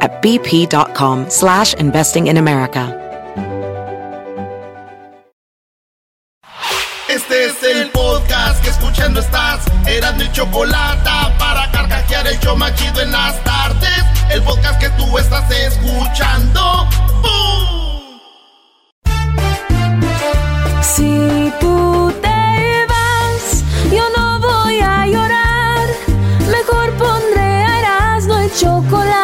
at bp.com slash investing in America. Este es el podcast que escuchando estás. Eran mi chocolate para carcajear el show machido en las tardes. El podcast que tú estás escuchando. ¡Bum! Si tú te vas, yo no voy a llorar. Mejor pondré a Erasmo y chocolate, el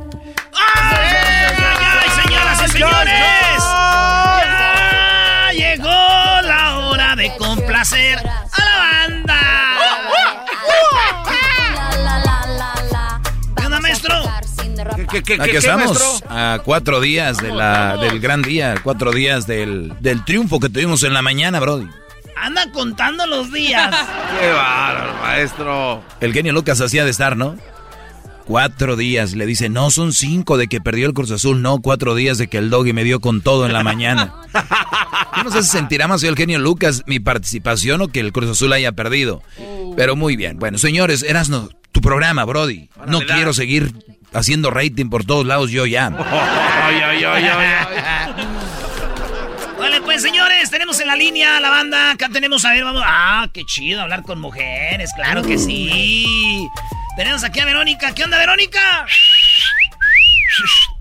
¡Ay, señoras y señores! Ya llegó la hora de complacer a la banda. ¿Qué onda, maestro? Aquí estamos a cuatro días de la, del gran día, cuatro días del, del triunfo que tuvimos en la mañana, Brody. Anda contando los días. ¡Qué bárbaro, maestro! El genio Lucas hacía de estar, ¿no? Cuatro días, le dice, no son cinco de que perdió el Cruz Azul, no, cuatro días de que el doggy me dio con todo en la mañana. Yo no sé si sentirá más el genio Lucas mi participación o que el Cruz Azul haya perdido. Pero muy bien. Bueno, señores, Erasno, tu programa, Brody. No quiero seguir haciendo rating por todos lados yo ya. Ay, ay, ay, ay, Vale, pues señores, tenemos en la línea a la banda. Acá tenemos, a ver, vamos. Ah, qué chido hablar con mujeres, claro que sí. Tenemos aquí a Verónica. ¿Qué onda, Verónica?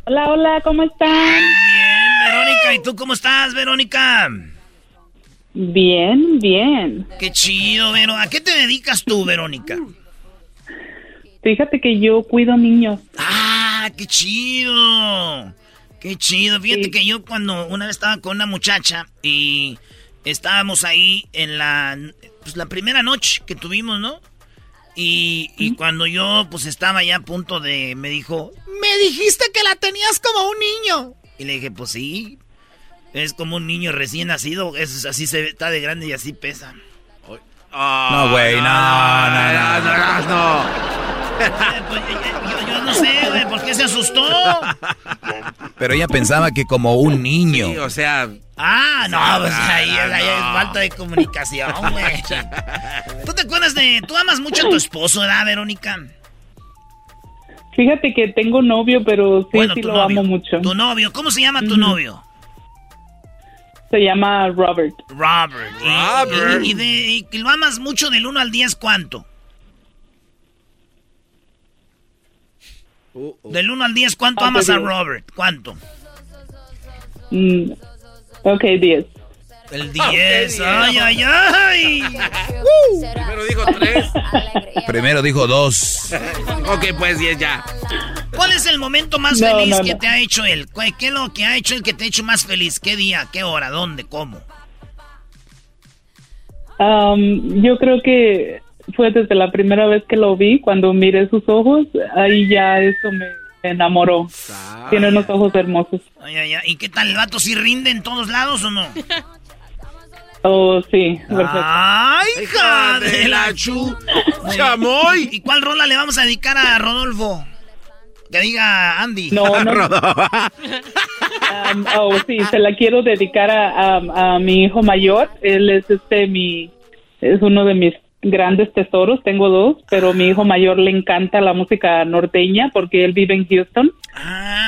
Hola, hola, ¿cómo están? Bien, Verónica. ¿Y tú cómo estás, Verónica? Bien, bien. Qué chido, Vero. ¿A qué te dedicas tú, Verónica? Fíjate que yo cuido niños. Ah, qué chido. Qué chido. Fíjate Sí. que yo cuando una vez estaba con una muchacha y estábamos ahí en la, pues, la primera noche que tuvimos, ¿no? Y, y cuando yo pues estaba ya a punto de, me dijo, me dijiste que la tenías como un niño. Y le dije, pues sí, es como un niño recién nacido, es, así se ve, está de grande y así pesa. No, güey, no, no, no, no. no. Eh, pues, yo, yo no sé, güey, ¿por qué se asustó? Pero ella pensaba que como un niño. Sí, o sea, Ah, no, pues Ah, ahí, ahí es no. falta de comunicación, güey. ¿Tú te acuerdas de... Tú amas mucho a tu esposo, ¿verdad, Verónica? Fíjate que tengo novio, pero sí, Bueno, sí lo novio. amo mucho. Tu novio, ¿cómo se llama tu novio? Se llama Robert. Robert. Y- Robert. Y, y de, y que lo amas mucho del 1 al 10, ¿cuánto? Del 1 al 10, ¿cuánto Ah, amas a pues, Robert? ¿Cuánto? Mm, ok, 10. El 10. Ay, ay, ay. primero dijo tres. Primero dijo dos. ok, pues diez ya. ¿Cuál es el momento más No, feliz no, que no. te ha hecho él? ¿Cu- ¿Qué es lo que ha hecho el que te ha hecho más feliz? ¿Qué día? ¿Qué hora? ¿Dónde? ¿Cómo? Um, yo creo que fue desde la primera vez que lo vi, cuando miré sus ojos, ahí ya eso me enamoró. Tiene unos ojos hermosos. Ay, ay, ay. ¿Y qué tal? ¿El vato sí rinde en todos lados o no? Oh, sí, perfecto. ¡Ay, hija de la chu! ¡Chamoy! ¿Y cuál rola le vamos a dedicar a Rodolfo? Que diga Andy. No, no, Um, oh, sí, se la quiero dedicar a, a- a mi hijo mayor. Él es este mi es uno de mis grandes tesoros. Tengo dos, pero mi hijo mayor le encanta la música norteña porque él vive en Houston.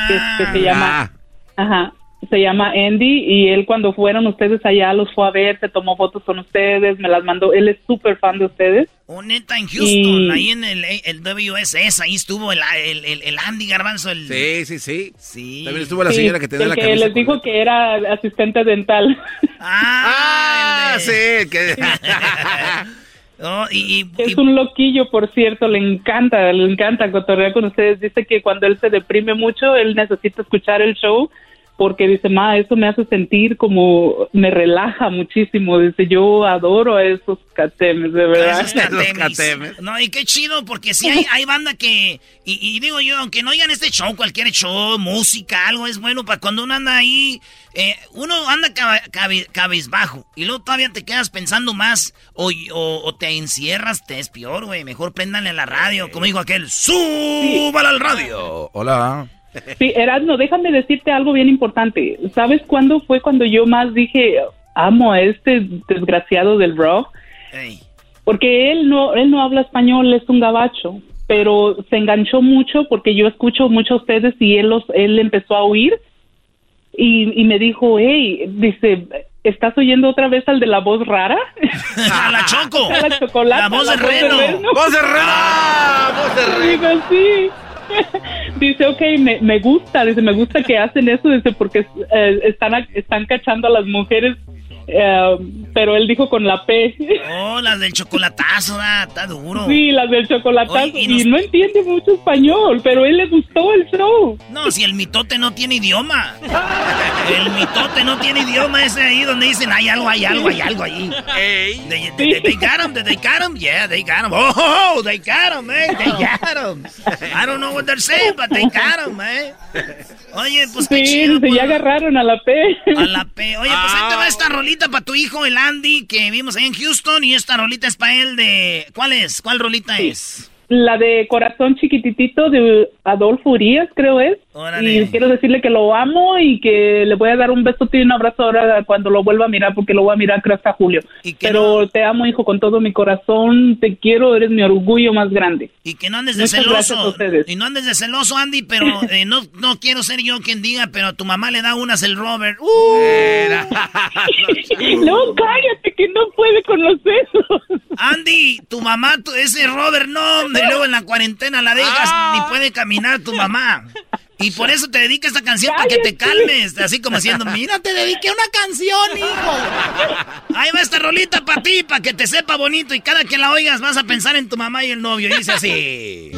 que, que se llama, ajá, se llama Andy y él cuando fueron ustedes allá los fue a ver, se tomó fotos con ustedes, me las mandó. Él es súper fan de ustedes. Oh, neta, en Houston, Y- ahí en el, el WSS, ahí estuvo el, el, el- el Andy Garbanzo. El... Sí, sí, sí. Sí. También estuvo la Sí, señora que tenía la que camisa. les dijo que era asistente dental. Ah, sí, que... Oh, y, y- Es un loquillo, por cierto, le encanta, le encanta cotorrear con ustedes. Dice que cuando él se deprime mucho, él necesita escuchar el show porque dice, ma, eso me hace sentir como, me relaja muchísimo. Dice, yo adoro a esos catemes, de verdad. Esos catemis. No, y qué chido, porque sí hay, hay banda que. Y, y digo yo, aunque no oigan este show, cualquier show, música, algo es bueno para cuando uno anda ahí. eh, uno anda caba- cabe- cabizbajo y luego todavía te quedas pensando más o, o- o te encierras, te es peor, güey. Mejor préndanle a la radio, como dijo aquel, ¡súbala al radio! Hola. Sí, Erasmo, déjame decirte algo bien importante. ¿Sabes cuándo fue cuando yo más dije, amo a este desgraciado del rock? Porque él no, él no habla español, es un gabacho, pero se enganchó mucho porque yo escucho mucho a ustedes y él los, él empezó a oír y, y me dijo, hey, dice, ¿estás oyendo otra vez al de la voz rara? ¡A la Choco! A la chocolate. La voz de Reno. ¡Voz de Reno! ¡Voz de Digo, sí. Dice, ok, me, me gusta, dice, me gusta que hacen eso, dice, porque eh, están, están cachando a las mujeres, eh, pero él dijo con la P. Oh, las del chocolatazo, ah, está duro. Sí, las del chocolatazo. Oye, y no entiende mucho español, pero él le gustó el show. No, si el mitote no tiene idioma. El mitote no tiene idioma ese ahí donde dicen hay algo, hay algo, hay algo ahí. They, they, they got him, they got him, yeah, they got him. Oh, oh, oh, they got him, eh, they got him. I don't know what they're saying, but they got him, eh. Oye, pues qué Sí, chido. pues. ya agarraron a la P. A la P. Oye, pues ahí te va esta rolita para tu hijo, el Andy, que vimos ahí en Houston. Y esta rolita es para él de... ¿Cuál es? ¿Cuál rolita es? La de Corazón Chiquititito de Adolfo Urias, creo es. Órale. Y quiero decirle que lo amo y que le voy a dar un besote y un abrazo ahora cuando lo vuelva a mirar, porque lo voy a mirar creo hasta julio. Pero te amo, hijo, con todo mi corazón. Te quiero, eres mi orgullo más grande. Y que no andes de Muchas celoso. Y no andes de celoso, Andy, pero eh, no, no quiero ser yo quien diga, pero a tu mamá le da unas el Robert. ¡Uh! no, cállate, que no puede con los besos. Andy, tu mamá, tu- ese Robert, no, hombre, luego en la cuarentena la dejas, Ah. ni puede caminar tu mamá. Y por eso te dedica esta canción para que te calmes, así como diciendo, mira, te dediqué una canción, hijo. Ahí va esta rolita para ti, para que te sepa bonito y cada que la oigas vas a pensar en tu mamá y el novio. Y dice así.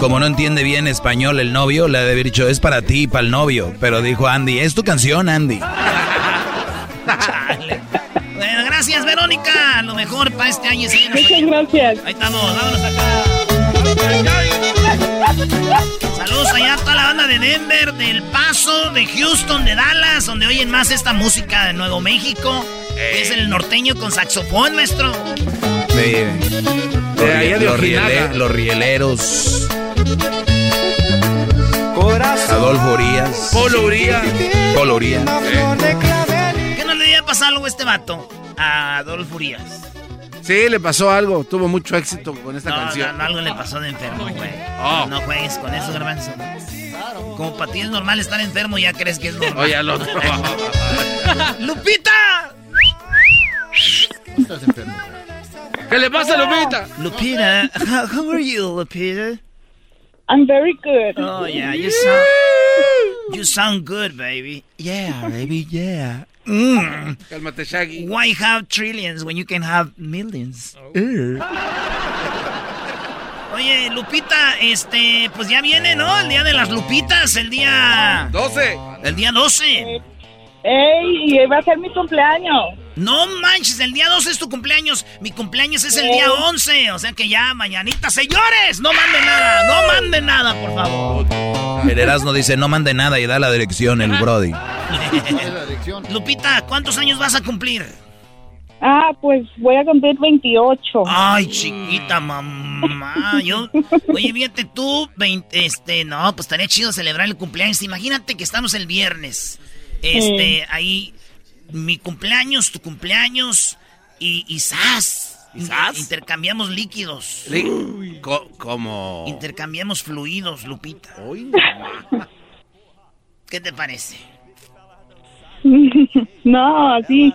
Como no entiende bien español el novio, le ha de haber dicho, es para ti, para el novio. Pero dijo Andy, es tu canción, Andy. Bueno, gracias, Verónica. Lo mejor para este año. Sí, Muchas gracias. Ahí estamos, vámonos acá. Saludos allá a toda la banda de Denver, del Paso, de Houston, de Dallas, donde oyen más esta música de Nuevo México. que Es el norteño con saxofón, maestro. Sí. Los, De allá de los Ojinaga. riele- los rieleros. Corazón Adolfo Urias. Polo Urias. Polo Urias. ¿Qué no le debía pasar algo a este vato? A Adolfo Urias. Sí, le pasó algo. Tuvo mucho éxito con esta No, canción. no, no, algo le pasó de enfermo, güey. Oh. No juegues con eso, garbanzo. Como para ti es normal estar enfermo, ya crees que es normal. Oye, al otro. ¡Lupita! ¿Qué le pasa, Lupita? Lupita, how, how are you, Lupita? I'm very good. Oh, yeah, you sound, you sound good, baby. Yeah, baby, yeah. Mm. Cálmate, Shaggy. Why have trillions when you can have millions? Oye, Lupita, este, pues ya viene, ¿no? El día de las Lupitas, el día... 12. El día 12. ¡Ey! Y va a ser mi cumpleaños. No manches, el día 12 es tu cumpleaños. Mi cumpleaños es el día 11. O sea que ya mañanita, señores, no manden nada, no manden nada, por favor. El Erasmo dice, no mande nada y da la dirección el Brody. Lupita, ¿cuántos años vas a cumplir? Ah, pues voy a cumplir 28. Ay, chiquita mamá. Yo, oye, fíjate tú, 20, este, no, pues estaría chido celebrar el cumpleaños. Imagínate que estamos el viernes. Este, ahí, mi cumpleaños, tu cumpleaños y, y ¡zas! ¿Y zas? Intercambiamos líquidos. Co- ¿Cómo? Intercambiamos fluidos, Lupita. ¿Qué te parece? no, así.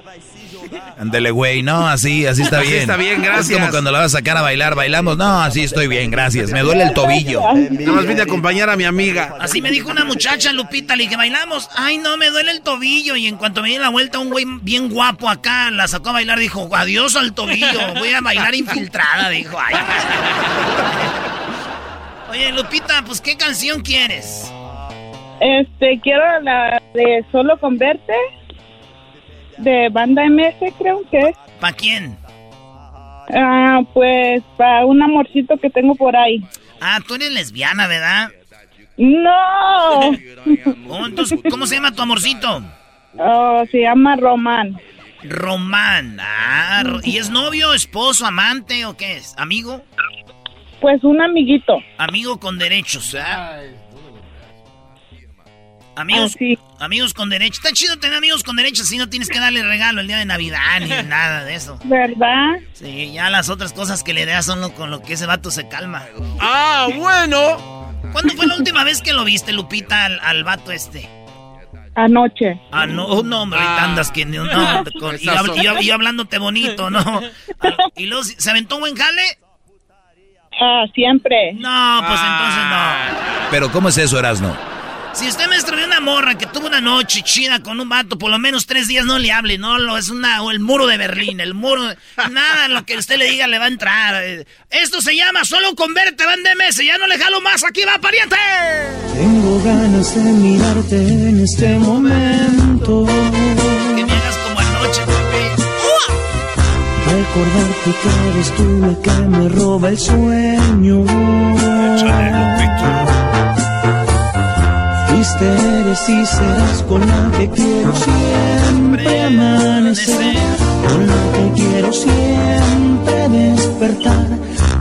Ándele, güey, no, así, así está Así bien. está bien, Es gracias. como cuando la vas a sacar a bailar, bailamos, no, así estoy bien, gracias. Me duele el tobillo. Nada más vine a acompañar a mi amiga. Así me dijo una muchacha, Lupita, le dije, bailamos. Ay, no, me duele el tobillo. Y en cuanto me di la vuelta, un güey bien guapo acá la sacó a bailar. Dijo, adiós al tobillo. Voy a bailar infiltrada, dijo. Ay. Oye, Lupita, pues, ¿qué canción quieres? Este, quiero la de Solo con Verte. De Banda MS, creo que es. ¿Para quién? Ah, pues para un amorcito que tengo por ahí. Ah, tú eres lesbiana, ¿verdad? ¡No! Oh, entonces, ¿cómo se llama tu amorcito? Oh, se llama Román. Román. Ah, ¿y es novio, esposo, amante o qué es? ¿Amigo? Pues un amiguito. Amigo con derechos, ¿ah? Amigos, amigos con derechos. Está chido tener amigos con derechos, si no tienes que darle regalo el día de Navidad ni nada de eso. ¿Verdad? Sí, ya las otras cosas que le das son lo, con lo que ese vato se calma. Ah, bueno. ¿Cuándo fue la última vez que lo viste, Lupita, al, al vato este? Anoche. Ah, no, oh, no, hombre, ahorita andas que no, no, con- y, hab- y hab- y hablándote bonito, ¿no? Ah, ¿Y luego se aventó un buen jale? Ah, siempre. No, pues entonces no. Pero ¿cómo es eso, Erasno? Si usted me de una morra que tuvo una noche chida con un vato, por lo menos tres días no le hable, no, lo es una, o el muro de Berlín, el muro, nada, lo que usted le diga le va a entrar. Esto se llama solo con verte, van de meses, ya no le jalo más, aquí va, pariente. Tengo ganas de mirarte en este momento. Que me hagas como anoche, papi. Recordarte que eres tú la que me roba el sueño. Fuiste, eres y serás con la que quiero siempre amanecer. Con la que quiero siempre despertar.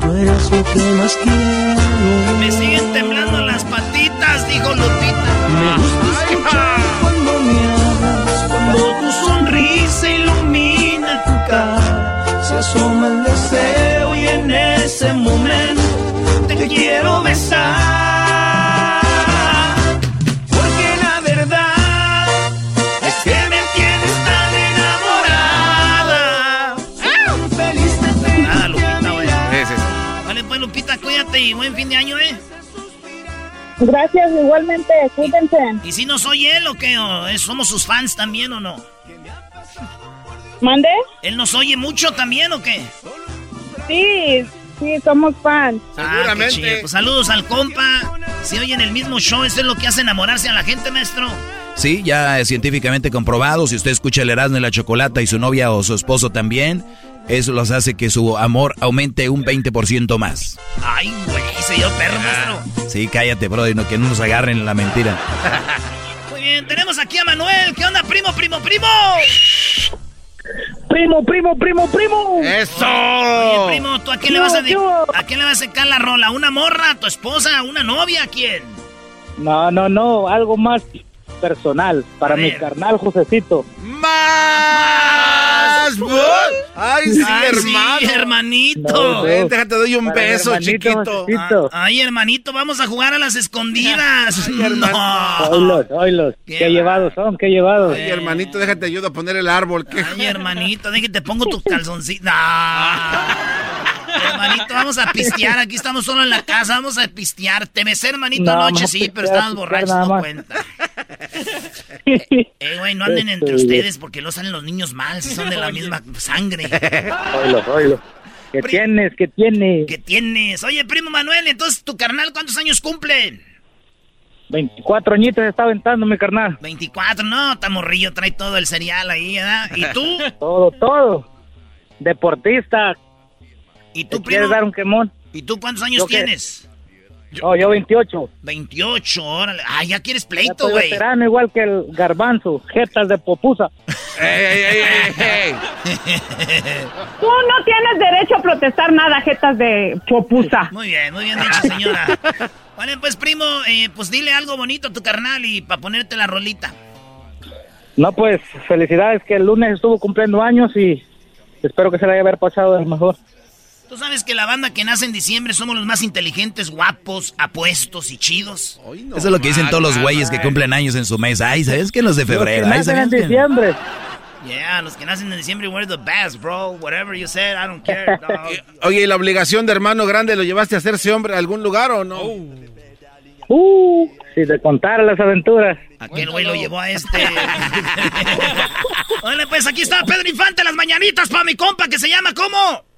Tú eres lo que más quiero. Me siguen temblando las patitas, dijo Lupita. Me gusta escuchar cuando me hablas, cuando tu sonrisa ilumina tu cara. Se asoma el deseo y en ese momento te quiero besar. Y buen fin de año, ¿eh? Gracias, igualmente. Cuídense. ¿Y si no soy él o qué? ¿O es- ¿Somos sus fans también o no? ¿Mande? ¿Él nos oye mucho también o qué? Sí, sí, somos fans. Ah, qué chido. Pues saludos al compa. Si oyen el mismo show, eso es lo que hace enamorarse a la gente, maestro. Sí, ya es científicamente comprobado. Si usted escucha el Erasmo y la Chocolata y su novia o su esposo también, eso los hace que su amor aumente un 20% más. Ay, güey, se dio perro, maestro. Sí, cállate, brother, no, que no nos agarren la mentira. Muy bien, tenemos aquí a Manuel. ¿Qué onda, primo, primo, primo? Primo, primo, primo, primo. ¡Eso! Oye, primo, ¿tú a quién, le vas a de- ¿Qué hubo? a quién le vas a sacar la rola? ¿A ¿Una morra? ¿A tu esposa? ¿A una novia? ¿A quién? No, no, no, algo más personal para mi carnal Josecito. ¡Más! ¡Ay, sí, Ay, hermano! Sí, hermanito. Ven, déjate, te doy un beso, hermanito chiquito. Ah, Ay, hermanito, vamos a jugar a las escondidas. Ay, no. Oilos, oilos. Qué Qué, llevados son, qué llevados. Ay, hermanito, déjate, ayudo a poner el árbol. ¿Qué? Ay, hermanito, déjate, pongo tus calzoncitos. No. Hermanito, vamos a pistear. Aquí estamos solo en la casa. Vamos a pistear. Te besé, hermanito, No, anoche, sí, pistear, pero estabas pistear borracho, nada no cuenta. Eh, güey, no anden entre Este, ustedes porque no salen los niños mal si son de la misma sangre. Oilo, oilo. ¿Qué tienes? ¿Qué tienes? ¿Qué tienes? Oye, primo Manuel, entonces tu carnal, ¿cuántos años cumple? 24 añitos está aventando mi carnal. 24, no, está morrillo, trae todo el cereal ahí, ¿verdad? ¿Y tú? Todo, todo. Deportista. ¿Y tú, ¿Te quieres primo? dar un quemón? ¿Y tú cuántos años ¿Yo tienes? No, yo 28. 28, órale. Ah, ya quieres pleito, güey. veterano igual que el garbanzo. Jetas de popusa. Tú no tienes derecho a protestar nada, jetas de popusa. Muy bien, muy bien dicho, señora. Vale, pues, primo, eh, pues dile algo bonito a tu carnal y para ponerte la rolita. No, pues, felicidades que el lunes estuvo cumpliendo años y espero que se le haya haber pasado el mejor. Tú sabes que la banda que nace en diciembre somos los más inteligentes, guapos, apuestos y chidos. Eso es lo que dicen todos los güeyes que cumplen años en su mes. Ay, ¿sabes qué? Los de febrero. Los que Ay, nacen en diciembre. Yeah, los que nacen en diciembre, we're the best, bro. Whatever you said, I don't care, dog. Oye, ¿y la obligación de hermano grande lo llevaste a hacerse hombre a algún lugar o no? Uh, si te contara las aventuras. Aquel güey lo llevó a este. Órale, pues aquí está Pedro Infante, las mañanitas para mi compa que se llama ¿cómo?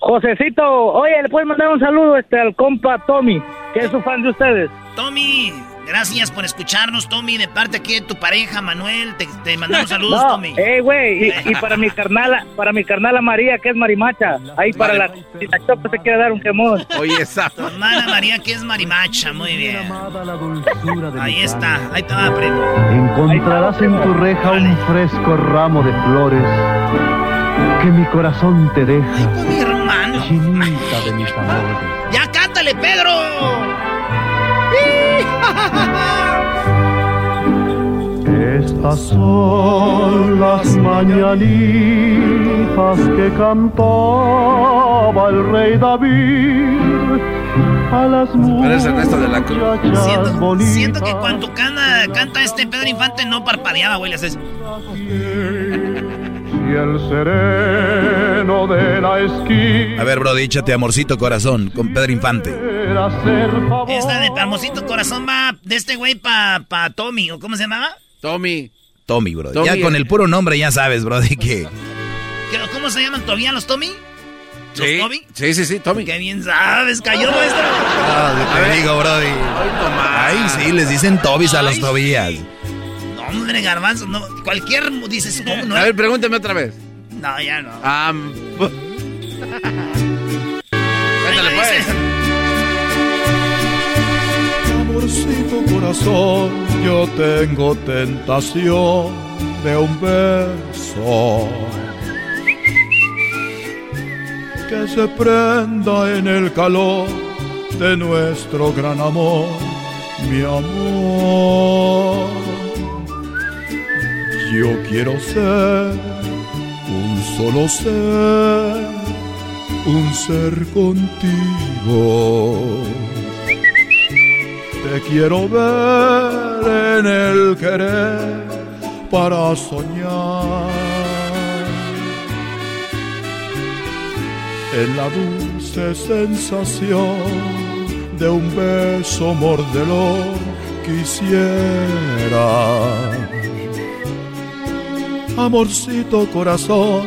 Josecito, oye, le puedes mandar un saludo este al compa Tommy, que es su fan de ustedes. Tommy, gracias por escucharnos, Tommy, de parte aquí de tu pareja, Manuel. Te, te mandamos saludos, No, Tommy. eh, güey, y, y para mi carnala, para mi carnala María, que es marimacha. Ahí para la, si la chopa se quiere dar un quemón. Oye, esa. Tu hermana María, que es marimacha, muy bien. Ahí está, ahí te va, primo. Encontrarás en tu reja un fresco ramo de flores que mi corazón te deja. Mi hermano. Chinita de mis amores. ¡Ya cántale, Pedro! Estas son las mañanitas que cantaba el rey David a las Ernesto de la Cruz. Siento, siento que cuando canta, canta este Pedro Infante no parpadeaba, güey. Le haces. Y el sereno de la esquina A ver, bro, échate amorcito corazón con Pedro Infante. Esta de Hermosito Corazón va de este güey pa, pa Tommy, ¿o cómo se llamaba? Tommy. Tommy, bro. Tommy. Ya con el puro nombre ya sabes, bro, de que... ¿Qué- ¿Cómo se llaman todavía los Tommy? ¿Los Sí, Tommy? sí, sí, sí, Tommy. Qué bien sabes, cayó maestro. Ah, te digo, bro. Ay, sí, les dicen Tobis a los Tobías. No, hombre, garbanzo, no. Cualquier dices, ¿cómo no? A ver, pregúntame otra vez. No, ya no. Ah, pu- Cuéntale, pues. Amorcito corazón, yo tengo tentación de un beso que se prenda en el calor de nuestro gran amor, mi amor. Yo quiero ser un solo ser, un ser contigo. Te quiero ver en el querer para soñar. En la dulce sensación de un beso mordelo quisiera. Amorcito corazón,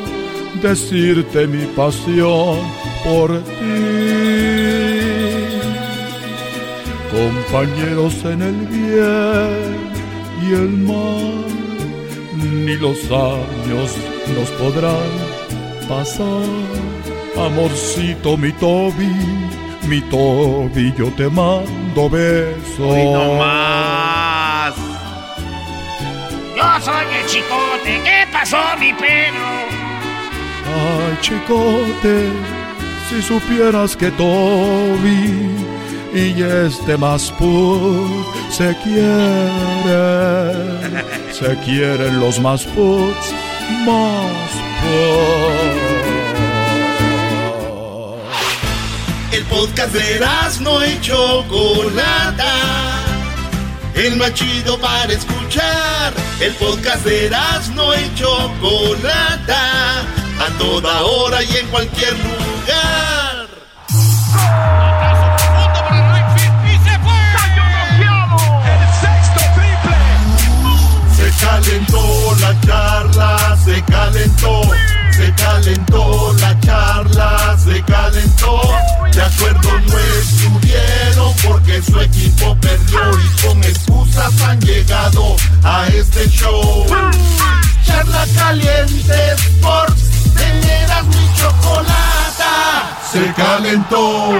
decirte mi pasión por ti compañeros en el bien y el mal, ni los años nos podrán pasar. Amorcito, mi Toby, mi Toby, yo te mando besos. Hoy no más. Soy el chicote, ¿qué pasó, mi Pedro? Ay, chicote, si supieras que Toby y este más put se quieren, se quieren los más puts, más put. El podcast de no y Chocolata. El más chido para escuchar. El podcast de no y Chocolata. A toda hora y en cualquier lugar. Se calentó la charla, se calentó, se calentó la charla, se calentó. De acuerdo no estuvieron porque su equipo perdió y con excusas han llegado a este show. Charla caliente Sports, teneras mi chocolata, se calentó.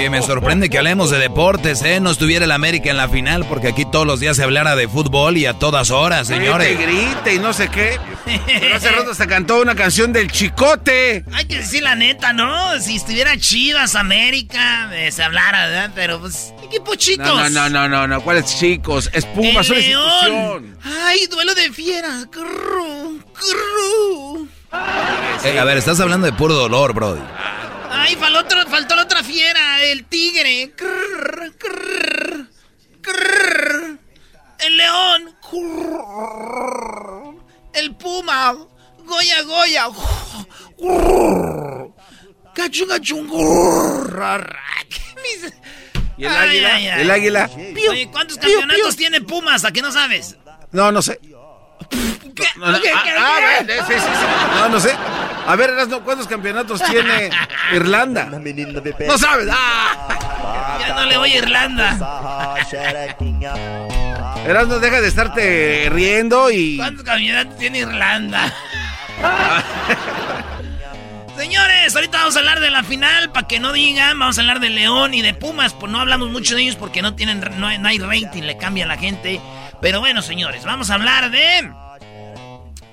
Oye, me sorprende que hablemos de deportes, ¿eh? No estuviera el América en la final porque aquí todos los días se hablara de fútbol y a todas horas, señores. Grite, grite y no sé qué. Pero hace rato se cantó una canción del Chicote. Hay que decir la neta, ¿no? Si estuviera Chivas, América, eh, se hablara, ¿verdad? Pero pues, equipo chicos. No, no, no, no, no, ¿cuáles chicos? Es Pumas, institución. Ay, duelo de fieras. Crrr. Eh, a ver, estás hablando de puro dolor, Brody. Ay, faltó, faltó la otra fiera, el tigre. Crrr, crrr, crrr. El león. Crrr. El puma. Goya, goya. Crrr. Cachun, cachun. Crrr. ¿Y el águila? ¿El águila? Oye, ¿cuántos campeonatos tiene Pumas? ¿A qué no sabes? No, no sé. No, no, ¿Qué, ah, qué, ah, qué? ver, sí, sí, sí. No, no sé. A ver, Erasmo, ¿cuántos campeonatos tiene Irlanda? No sabes. Ah. Ya no le voy a Irlanda. Erasmo, deja de estarte riendo y... ¿Cuántos campeonatos tiene Irlanda? Señores, ahorita vamos a hablar de la final, para que no digan, vamos a hablar de León y de Pumas, pues no hablamos mucho de ellos porque no tienen, no hay, no hay rating, le cambia a la gente. Pero bueno, señores, vamos a hablar de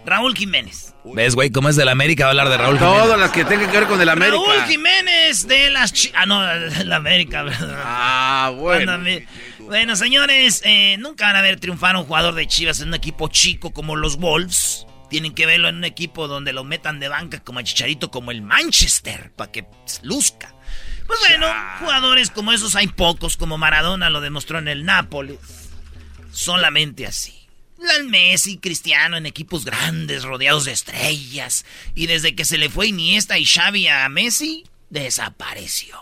Raúl Jiménez. ¿Ves, güey, cómo es del América va a hablar de Raúl Jiménez? Todas las que tengan que ver con el América. Raúl Jiménez de las Chi- Ah, no, de la América, ¿verdad? Ah, bueno. Ándame. Bueno, señores, eh, nunca van a ver triunfar a un jugador de Chivas en un equipo chico como los Wolves. Tienen que verlo en un equipo donde lo metan de banca como a Chicharito, como el Manchester, para que luzca. Pues bueno, jugadores como esos hay pocos, como Maradona lo demostró en el Nápoles. Solamente así. El Messi, Cristiano en equipos grandes, rodeados de estrellas. Y desde que se le fue Iniesta y Xavi a Messi, desapareció.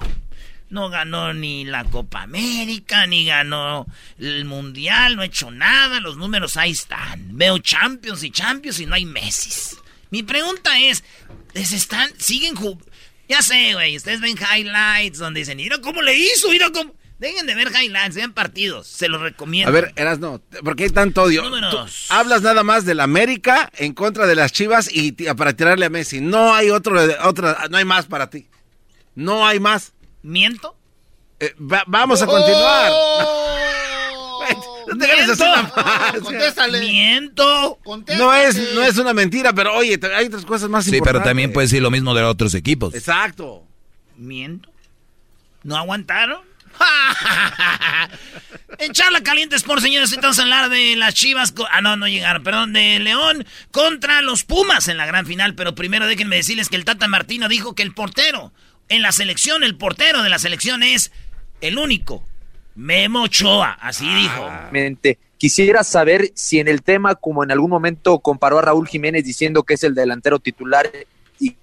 No ganó ni la Copa América, ni ganó el Mundial, no ha hecho nada, los números ahí están. Veo Champions y Champions y no hay Messi. Mi pregunta es, ¿les están, siguen ju- Ya sé, güey, ustedes ven highlights donde dicen, mira cómo le hizo, mira cómo... Dejen de ver highlights, vean partidos, se los recomiendo. A ver, Erasmo, ¿por qué hay tanto odio? Hablas nada más del América en contra de las Chivas y para tirarle a Messi. No hay otro, otra, no hay más para ti. No hay más. ¿Miento? Eh, va- vamos a continuar. No te ¡Miento! más. Contéstale. ¡Miento! No es, no es una mentira, pero oye, hay otras cosas más Sí, pero importantes. también puedes decir lo mismo de otros equipos. Exacto. ¿Miento? ¿No aguantaron? en Charla Caliente Sport, señores, a hablar de las Chivas. Ah, no, no llegaron, perdón, de León contra los Pumas en la gran final. Pero primero déjenme decirles que el Tata Martino dijo que el portero en la selección, el portero de la selección es el único. Memo Ochoa, así dijo. Quisiera saber si en el tema, como en algún momento comparó a Raúl Jiménez diciendo que es el delantero titular y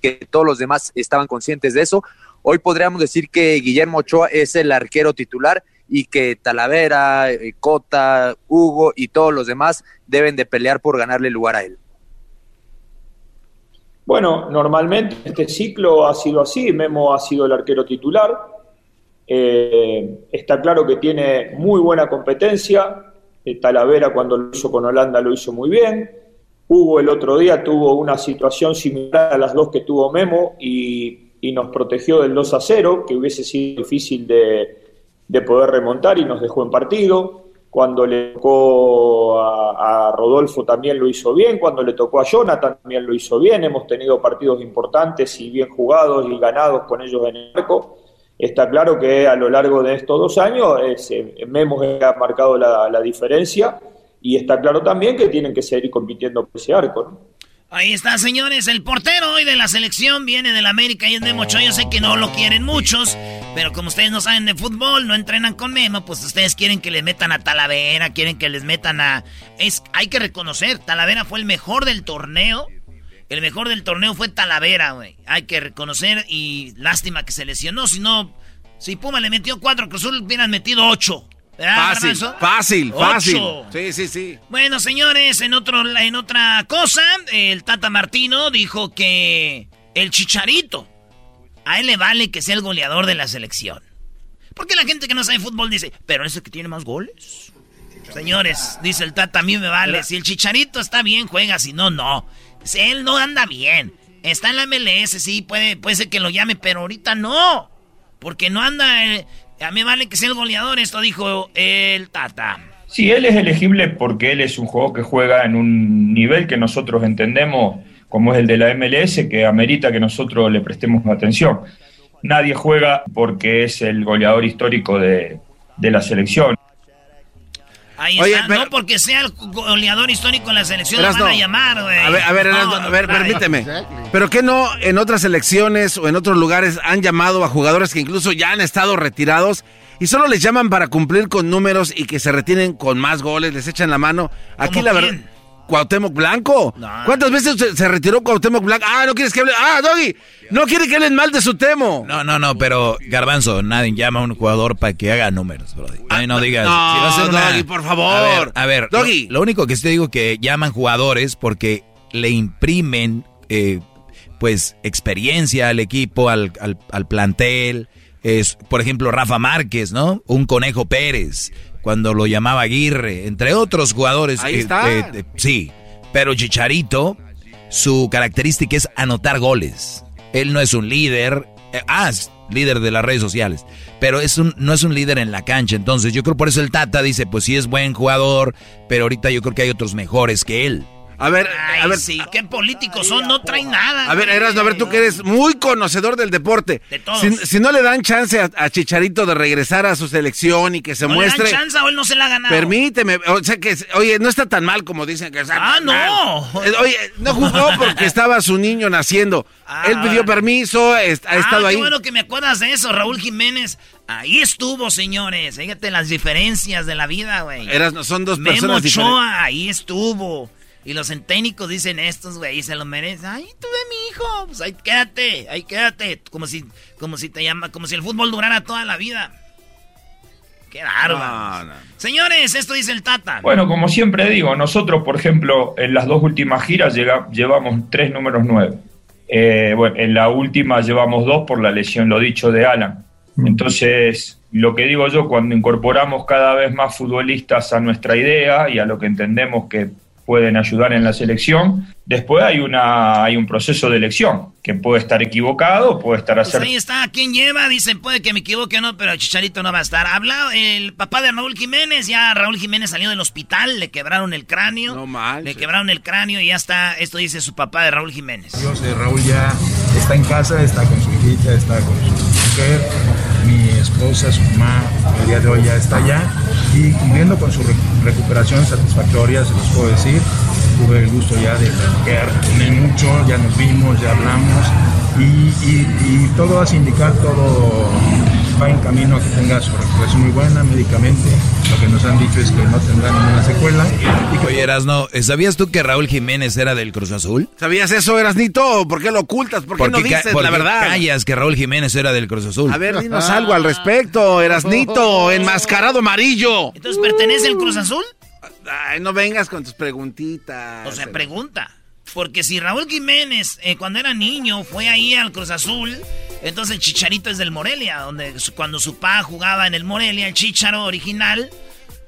que todos los demás estaban conscientes de eso, hoy podríamos decir que Guillermo Ochoa es el arquero titular y que Talavera, eh, Cota, Hugo y todos los demás deben de pelear por ganarle lugar a él. Bueno, normalmente este ciclo ha sido así, Memo ha sido el arquero titular, Eh, está claro que tiene muy buena competencia, Eh, Talavera cuando lo hizo con Holanda lo hizo muy bien, Hugo el otro día tuvo una situación similar a las dos que tuvo Memo y, y nos protegió del 2 a 0, que hubiese sido difícil de, de poder remontar y nos dejó en partido. Cuando le tocó a, a Rodolfo también lo hizo bien, cuando le tocó a Jonathan también lo hizo bien. Hemos tenido partidos importantes y bien jugados y ganados con ellos en el arco. Está claro que a lo largo de estos dos años es, eh, ha marcado la, la diferencia y está claro también que tienen que seguir compitiendo por ese arco. ¿no? Ahí está, señores. El portero hoy de la selección viene del América y es Memo Ochoa. Yo sé que no lo quieren muchos, pero como ustedes no saben de fútbol, no entrenan con Memo, pues ustedes quieren que le metan a Talavera, quieren que les metan a... Es, hay que reconocer, Talavera fue el mejor del torneo El mejor del torneo fue Talavera, güey. Hay que reconocer y lástima que se lesionó. Si no, si Puma le metió cuatro, Cruz Azul hubieran metido ocho. ¿Verdad, Fácil, fácil, fácil. Ocho. Sí, sí, sí. Bueno, señores, en, otro, en otra cosa, el Tata Martino dijo que el Chicharito, a él le vale que sea el goleador de la selección. Porque la gente que no sabe fútbol dice, pero es el que tiene más goles. Señores, dice el Tata, a mí me vale. Si el Chicharito está bien, juega. Si no, no. Si él no anda bien. Está en la MLS, sí, puede, puede ser que lo llame, pero ahorita no. Porque no anda... eh, a mí vale que sea el goleador, esto dijo el Tata. Sí, él es elegible porque él es un jugador que juega en un nivel que nosotros entendemos como es el de la MLS, que amerita que nosotros le prestemos atención. Nadie juega porque es el goleador histórico de, de la selección. Ahí Oye, está, pero- no porque sea el goleador histórico en la selección, lo van a llamar, güey. A ver, a ver, No, Erasno, no, a ver, permíteme. Pero que no en otras elecciones o en otros lugares han llamado a jugadores que incluso ya han estado retirados y solo les llaman para cumplir con números y que se retienen con más goles, les echan la mano. Aquí ¿Cómo la quién? verdad. Cuauhtémoc Blanco. ¿Cuántas veces se, se retiró Cuauhtémoc Blanco? Ah, no quieres que hable. Ah, Doggy, no quiere que hablen mal de su temo. No, no, no, pero Garbanzo, nadie llama a un jugador para que haga números, bro. Ay, no digas. no, si va a ser una- Doggy, por favor. A ver, a ver. lo- Doggy. Lo, único que sí te digo que llaman jugadores porque le imprimen, eh, pues, experiencia al equipo, al, al- al plantel. Es, por ejemplo, Rafa Márquez, ¿no? Un Conejo Pérez, cuando lo llamaba Aguirre, entre otros jugadores. Ahí eh, está. eh, eh, sí, pero Chicharito, su característica es anotar goles. Él no es un líder. eh, ah, es líder de las redes sociales. Pero es un, no es un líder en la cancha. Entonces, yo creo por eso el Tata dice: Pues sí es buen jugador, pero ahorita yo creo que hay otros mejores que él. A ver, Ay, a ver. sí, qué políticos son, no traen nada. A ver, güey. Erasno, a ver, tú que eres muy conocedor del deporte. De todos. Si, si no le dan chance a, a Chicharito de regresar a su selección y que se ¿No muestre. le dan chance o él no se la ha ganado? Permíteme, o sea que, oye, no está tan mal como dicen que está Ah, no. mal. Eh, Oye, no jugó porque estaba su niño naciendo. Él pidió permiso, est- ha Ah, estado qué ahí. bueno que me acuerdas de eso, Raúl Jiménez. Ahí estuvo, señores. Fíjate las diferencias de la vida, güey. Erasno, son dos Memo personas Ochoa, diferentes. ahí estuvo. Y los técnicos dicen estos, güey, y se lo merecen. Ay, tuve mi hijo. Pues ahí quédate, ahí quédate. Como si, como si te llama, como si el fútbol durara toda la vida. Qué bárbaro. Señores, esto dice el Tata. Bueno, como siempre digo, nosotros, por ejemplo, en las dos últimas giras llega- llevamos tres números nueve. Eh, bueno, en la última llevamos dos por la lesión, lo dicho, de Alan. Entonces, lo que digo yo, cuando incorporamos cada vez más futbolistas a nuestra idea y a lo que entendemos que pueden ayudar en la selección, después hay, una, hay un proceso de elección, que puede estar equivocado, puede estar Pues ahí está, ¿quién lleva? Dicen, puede que me equivoque o no, pero Chicharito no va a estar. Habla el papá de Raúl Jiménez, ya Raúl Jiménez salió del hospital, le quebraron el cráneo. No mal. Le quebraron el cráneo y ya está, esto dice su papá de Raúl Jiménez. Dios, eh, Raúl ya está en casa, está con su hijita, está con su mujer, mi esposa, su mamá, el día de hoy ya está allá y viendo con su re- recuperación satisfactoria, se los puedo decir, tuve el gusto ya de platicar mucho, ya nos vimos, ya hablamos y, y- y todo hace indicar, todo va en camino a que tenga su recuperación muy buena médicamente, lo que nos han dicho es que no tendrá ninguna secuela. Oye, Erasno, ¿sabías tú que Raúl Jiménez era del Cruz Azul? ¿Sabías eso, Erasnito? ¿Por qué lo ocultas? ¿Por qué no ca- dices por la verdad? callas que Raúl Jiménez era del Cruz Azul? A ver, dinos algo al respecto, Erasnito, enmascarado amarillo. Entonces, ¿pertenece el Cruz Azul? Ay, no vengas con tus preguntitas. O sea, pregunta. Porque si Raúl Jiménez, eh, cuando era niño, fue ahí al Cruz Azul, entonces el Chicharito es del Morelia, donde cuando su pa jugaba en el Morelia, el Chicharo original,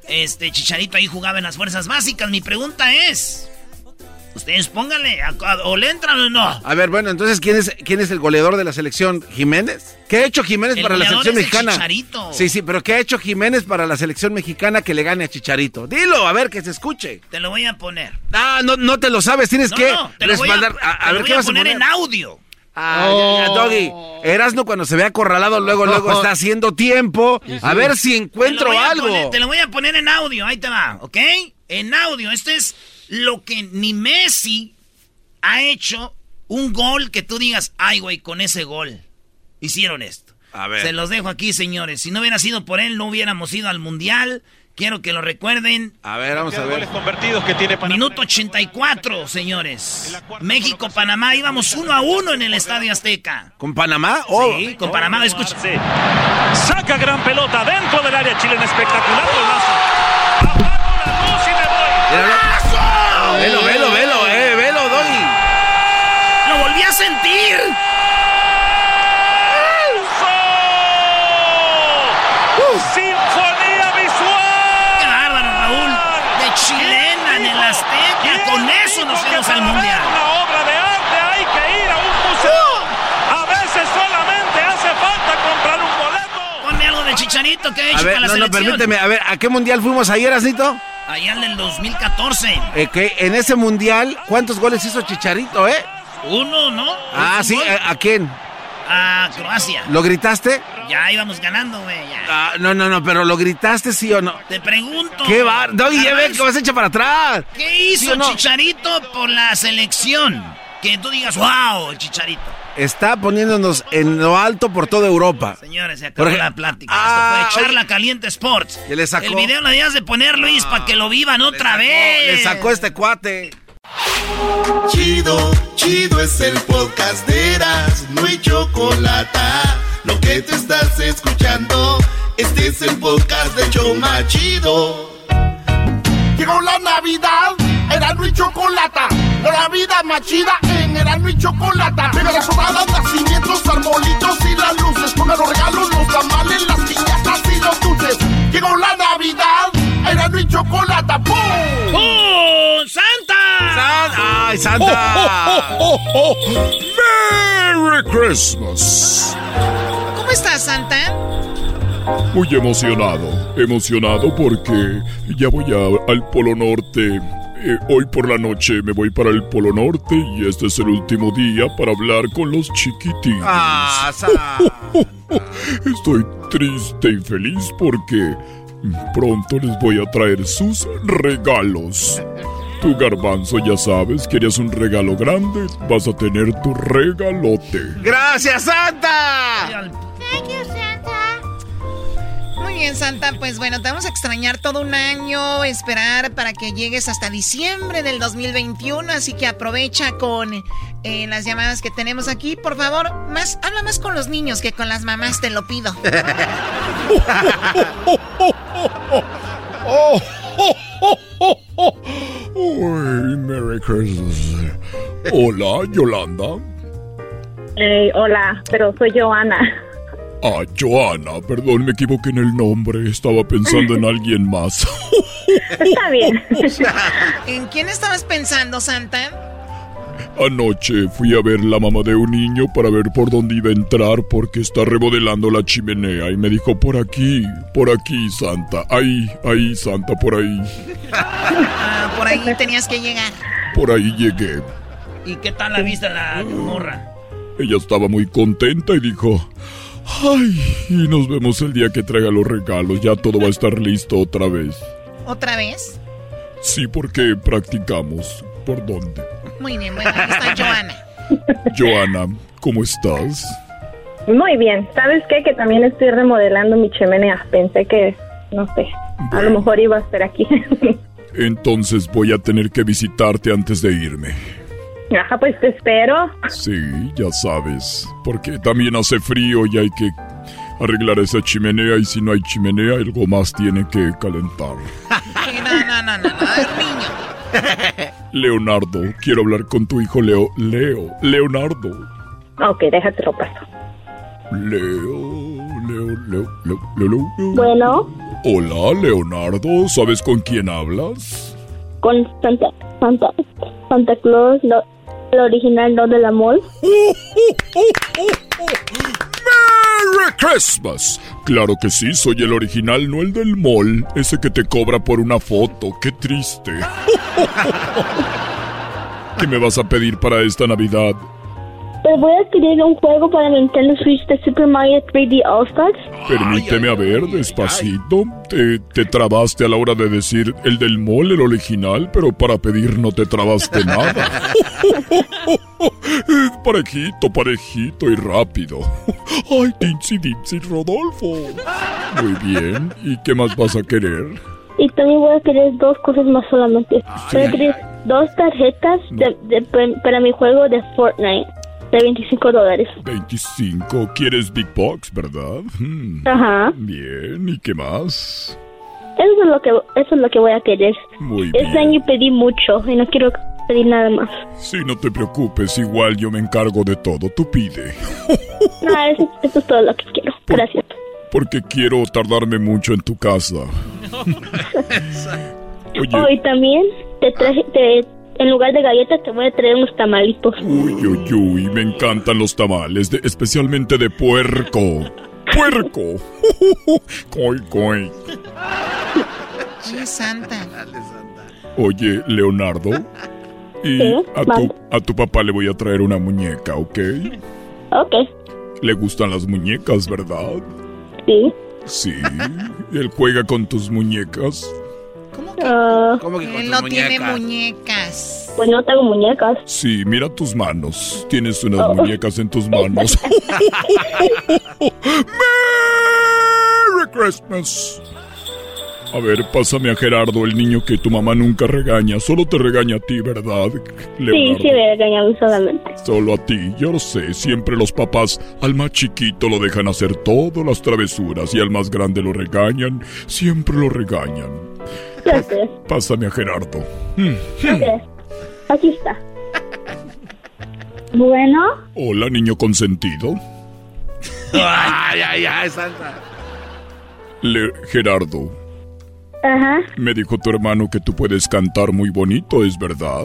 este Chicharito ahí jugaba en las fuerzas básicas. Mi pregunta es, ustedes pónganle, a- a- o le entran o no. A ver, bueno, entonces, ¿quién es, ¿quién es el goleador de la selección? ¿Jiménez? ¿Qué ha hecho Jiménez El para la selección es el mexicana? Chicharito. Sí, sí, pero ¿qué ha hecho Jiménez para la selección mexicana que le gane a Chicharito? Dilo, a ver, que se escuche. Te lo voy a poner. Ah, no, no te lo sabes, tienes No, que no, te lo voy a- respaldar. A, a te lo ver, voy ¿qué a vas a poner poner? en audio. Ah, ya, ya, Doggy. Erasno cuando se ve acorralado, luego, luego está haciendo tiempo. A ver si encuentro Te algo. poner- te lo voy a poner en audio, ahí te va, ¿ok? En audio, esto es lo que ni Messi ha hecho un gol que tú digas, ay, güey, con ese gol hicieron esto. A ver. Se los dejo aquí, señores. Si no hubiera sido por él, no hubiéramos ido al Mundial. Quiero que lo recuerden. A ver, vamos a ver. convertidos que tiene Minuto 84, señores. México-Panamá, íbamos uno a uno en el Estadio Azteca. ¿Con Panamá? Oh. Sí, con Panamá, escucha. Saca gran pelota dentro del área chilena, espectacular golazo. Apago la luz y me voy. Ah, Velo, velo, velo, eh, velo, Doggy. ¡Lo volví a sentir! ¡Sinfonía visual! ¡Qué bárbaro, Raúl! De chilena en el Azteca. Con eso nos fuimos al Mundial. Una obra de arte, hay que ir a un museo. A veces solamente hace falta comprar un boleto. Ponme algo de chicharito que he hecho A ver, para la no, no, selección. permíteme. A ver, ¿a qué mundial fuimos ayer, Asnito? Allá en el 2014. Eh, que en ese mundial, ¿cuántos goles hizo Chicharito, eh? Uno, ¿no? Ah, Un sí, gol. ¿a, a quién? A Croacia. ¿Lo gritaste? Ya íbamos ganando, güey. Ah, no, no, no, pero ¿lo gritaste sí o no? Te pregunto. ¿Qué va? Doggy, ya ve Garbanzo, que vas hecha para atrás. ¿Qué ¿Sí hizo no? Chicharito por la selección? Que tú digas, wow, Chicharito. Está poniéndonos en lo alto por toda Europa. Señores, se acabó Porque- la plática. Ah, Esto fue Charla oye. Caliente Sports. Le sacó. El video lo debías de poner, Luis, para que lo vivan otra sacó- vez. Le sacó este cuate. Chido, chido es el podcast de Eras, no hay chocolate. Lo que te estás escuchando, este es el podcast de Choma Chido. Llegó la Navidad, Erasmo y Chocolata. La vida más chida en Erasmo y Chocolata. Pega las sobradas, nacimientos, arbolitos y las luces. Pongan los regalos, los tamales, las piñatas y los dulces. Llegó la Navidad, Erasmo y Chocolata. ¡Pum! ¡Oh, Santa! ¡Ay, Santa! ¡Merry Christmas! ¿Cómo estás, Santa? Muy emocionado, emocionado porque ya voy a- al Polo Norte. Eh, hoy por la noche me voy para el Polo Norte y este es el último día para hablar con los chiquitines. Ah, Santa. Estoy triste y feliz porque pronto les voy a traer sus regalos. Tu garbanzo, ya sabes, querías un regalo grande, vas a tener tu regalote. ¡Gracias, Santa! Thank you, Santa. Muy bien, Santa. Pues bueno, te vamos a extrañar todo un año, esperar para que llegues hasta diciembre del 2021. Así que aprovecha con eh, las llamadas que tenemos aquí. Por favor, más, habla más con los niños que con las mamás, te lo pido. Oh, oh, oh, oh, oh. Uy, Merry Christmas. Hola, Yolanda. Eh, hola, pero soy Joana. Ah, Joana, perdón, me equivoqué en el nombre. Estaba pensando en alguien más. Está bien. ¿En quién estabas pensando, Santa? Anoche fui a ver la mamá de un niño para ver por dónde iba a entrar porque está remodelando la chimenea y me dijo por aquí, por aquí, Santa. Ahí, ahí, Santa, por ahí. Ah, por ahí tenías que llegar. Por ahí llegué. ¿Y qué tal la vista la morra? Ella estaba muy contenta y dijo, ay, y nos vemos el día que traiga los regalos, ya todo va a estar listo otra vez. ¿Otra vez? Sí, porque practicamos. ¿Por dónde? Muy bien, bueno, ahí está Joana. Joana, ¿cómo estás? Muy bien. ¿Sabes qué? Que también estoy remodelando mi chimenea. Pensé que, no sé, a lo mejor iba a estar aquí. Entonces voy a tener que visitarte antes de irme. Ajá, pues te espero. Sí, ya sabes, porque también hace frío y hay que arreglar esa chimenea y si no hay chimenea algo más tiene que calentar. No, no, no, no, no, es niño. Leonardo, quiero hablar con tu hijo Leo. Leo, Leonardo. Ok, déjate lo paso. Leo, Leo, Leo, Leo, Leo, Leo. Bueno, Hola, Leonardo, ¿sabes con quién hablas? con Santa, Santa, Santa Claus, lo- el original, no de la mall. ¡Merry Christmas! Claro que sí, soy el original, no el del mall, ese que te cobra por una foto, qué triste. ¿Qué me vas a pedir para esta Navidad? Te voy a querer un juego para Nintendo Switch de Super Mario 3D All Stars. Permíteme a ver, despacito. Te, te trabaste a la hora de decir el del mall, el original, pero para pedir no te trabaste nada. parejito, parejito y rápido. Ay, Dincy Dipsy Rodolfo. Muy bien. ¿Y qué más vas a querer? y también voy a querer dos cosas más solamente. Voy a querer dos tarjetas de- de- pa- para mi juego de Fortnite de 25 dólares. 25. ¿Quieres Big Box, verdad? Hmm. Ajá. Bien, ¿y qué más? Eso es lo que eso es lo que voy a querer. Muy Este bien. año pedí mucho y no quiero pedir nada más. Sí, no te preocupes, igual yo me encargo de todo. Tú pide. No, eso, eso es todo lo que quiero. Gracias. Porque quiero tardarme mucho en tu casa. Oye, Oh, y también te traje, te, en lugar de galletas te voy a traer unos tamalitos. uy, uy, uy, me encantan los tamales, de- especialmente de puerco. ¡Puerco! ¡Coy, coy! Oye, Santa. Oye, Leonardo. Y Sí, a, tu, a tu papá le voy a traer una muñeca, ¿ok? Ok, Le gustan las muñecas, ¿verdad? sí. Sí. Él juega con tus muñecas. Ah, Él no tiene muñecas. Pues no tengo muñecas. Sí, mira tus manos. Tienes unas Oh. muñecas en tus manos. ¡Merry Christmas! A ver, pásame a Gerardo, el niño que tu mamá nunca regaña. Solo te regaña a ti, ¿verdad, Sí, Leonardo? sí me regañan solamente. Solo a ti, yo lo sé. Siempre los papás al más chiquito lo dejan hacer todas las travesuras y al más grande lo regañan. Siempre lo regañan. Pásame a Gerardo. Mm. Ok. Aquí está. Bueno, Hola, niño consentido. ay, ay, ay, Santa. Le Gerardo, ajá. me dijo tu hermano que tú puedes cantar muy bonito, ¿es verdad?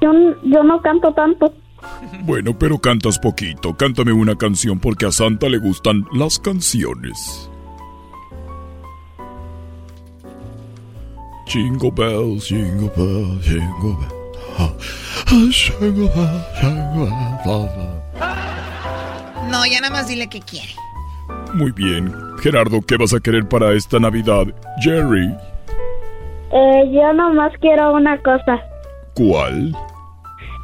Yo, yo no canto tanto. Bueno, pero cantas poquito. Cántame una canción porque a Santa le gustan las canciones. Jingle bells, jingle bells, jingle bells. ah, ah, jingle bells, jingle bells, bla, bla. No, ya nada más dile que quiere. Muy bien. Gerardo, ¿qué vas a querer para esta Navidad? Jerry, Eh, yo nomás quiero una cosa. ¿cuál?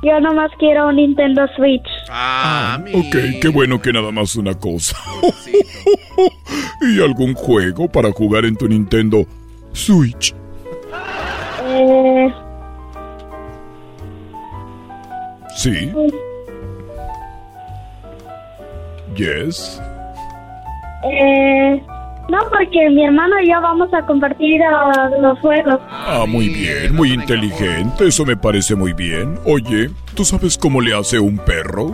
Yo nomás quiero un Nintendo Switch. Ah, Ok, qué bueno que nada más una cosa. ¿Y algún juego para jugar en tu Nintendo Switch? Eh, Sí. Yes. eh, no, porque mi hermano y yo vamos a compartir ah, los juegos. Ah, muy bien, muy inteligente, eso me parece muy bien. Oye, ¿tú sabes cómo le hace un perro?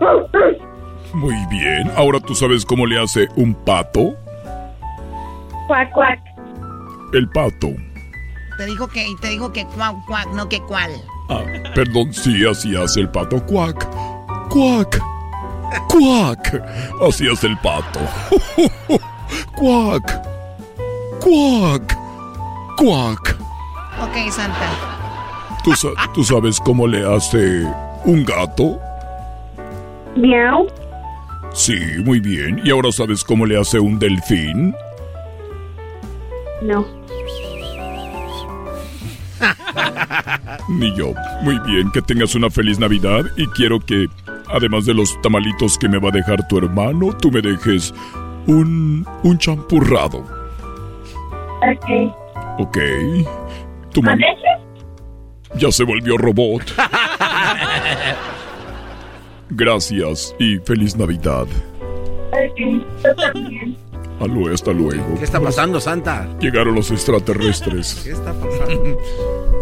Muy bien, ahora tú sabes cómo le hace un pato. Cuac, cuac. El pato. Te dijo que, te dijo que cuac, cuac, no que cuál. Ah, perdón, sí, así hace el pato. Cuac, cuac, cuac. Así hace el pato. Cuac, cuac, cuac. Ok, Santa. ¿Tú, sa- tú sabes cómo le hace un gato? Miau. Sí, muy bien. ¿Y ahora sabes cómo le hace un delfín? No. Ni yo. Muy bien, que tengas una feliz Navidad y quiero que, además de los tamalitos que me va a dejar tu hermano, tú me dejes un, un champurrado. Ok. ¿Ok? Tu mamá ya se volvió robot. Gracias y feliz Navidad. Aló, hasta luego. ¿Qué está pasando, Santa? Llegaron los extraterrestres. ¿Qué está pasando?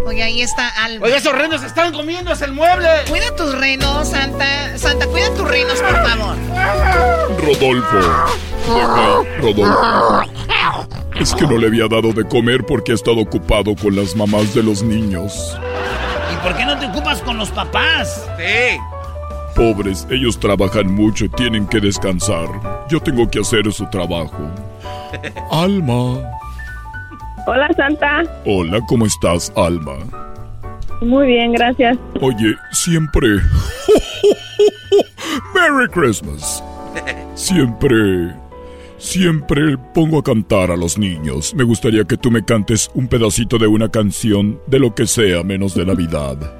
Oye, ahí está Alma. Oiga, esos renos están comiéndose el mueble. Cuida tus renos, Santa. Santa, cuida tus renos, por favor. Rodolfo. Venga, Rodolfo. Es que no le había dado de comer porque ha estado ocupado con las mamás de los niños. ¿Y por qué no te ocupas con los papás? Sí. Pobres, ellos trabajan mucho y tienen que descansar. Yo tengo que hacer su trabajo. Alma. Hola, Santa. Hola, ¿cómo estás, Alma? Muy bien, gracias. Oye, siempre... Merry Christmas. Siempre... Siempre pongo a cantar a los niños. Me gustaría que tú me cantes un pedacito de una canción de lo que sea menos de Navidad.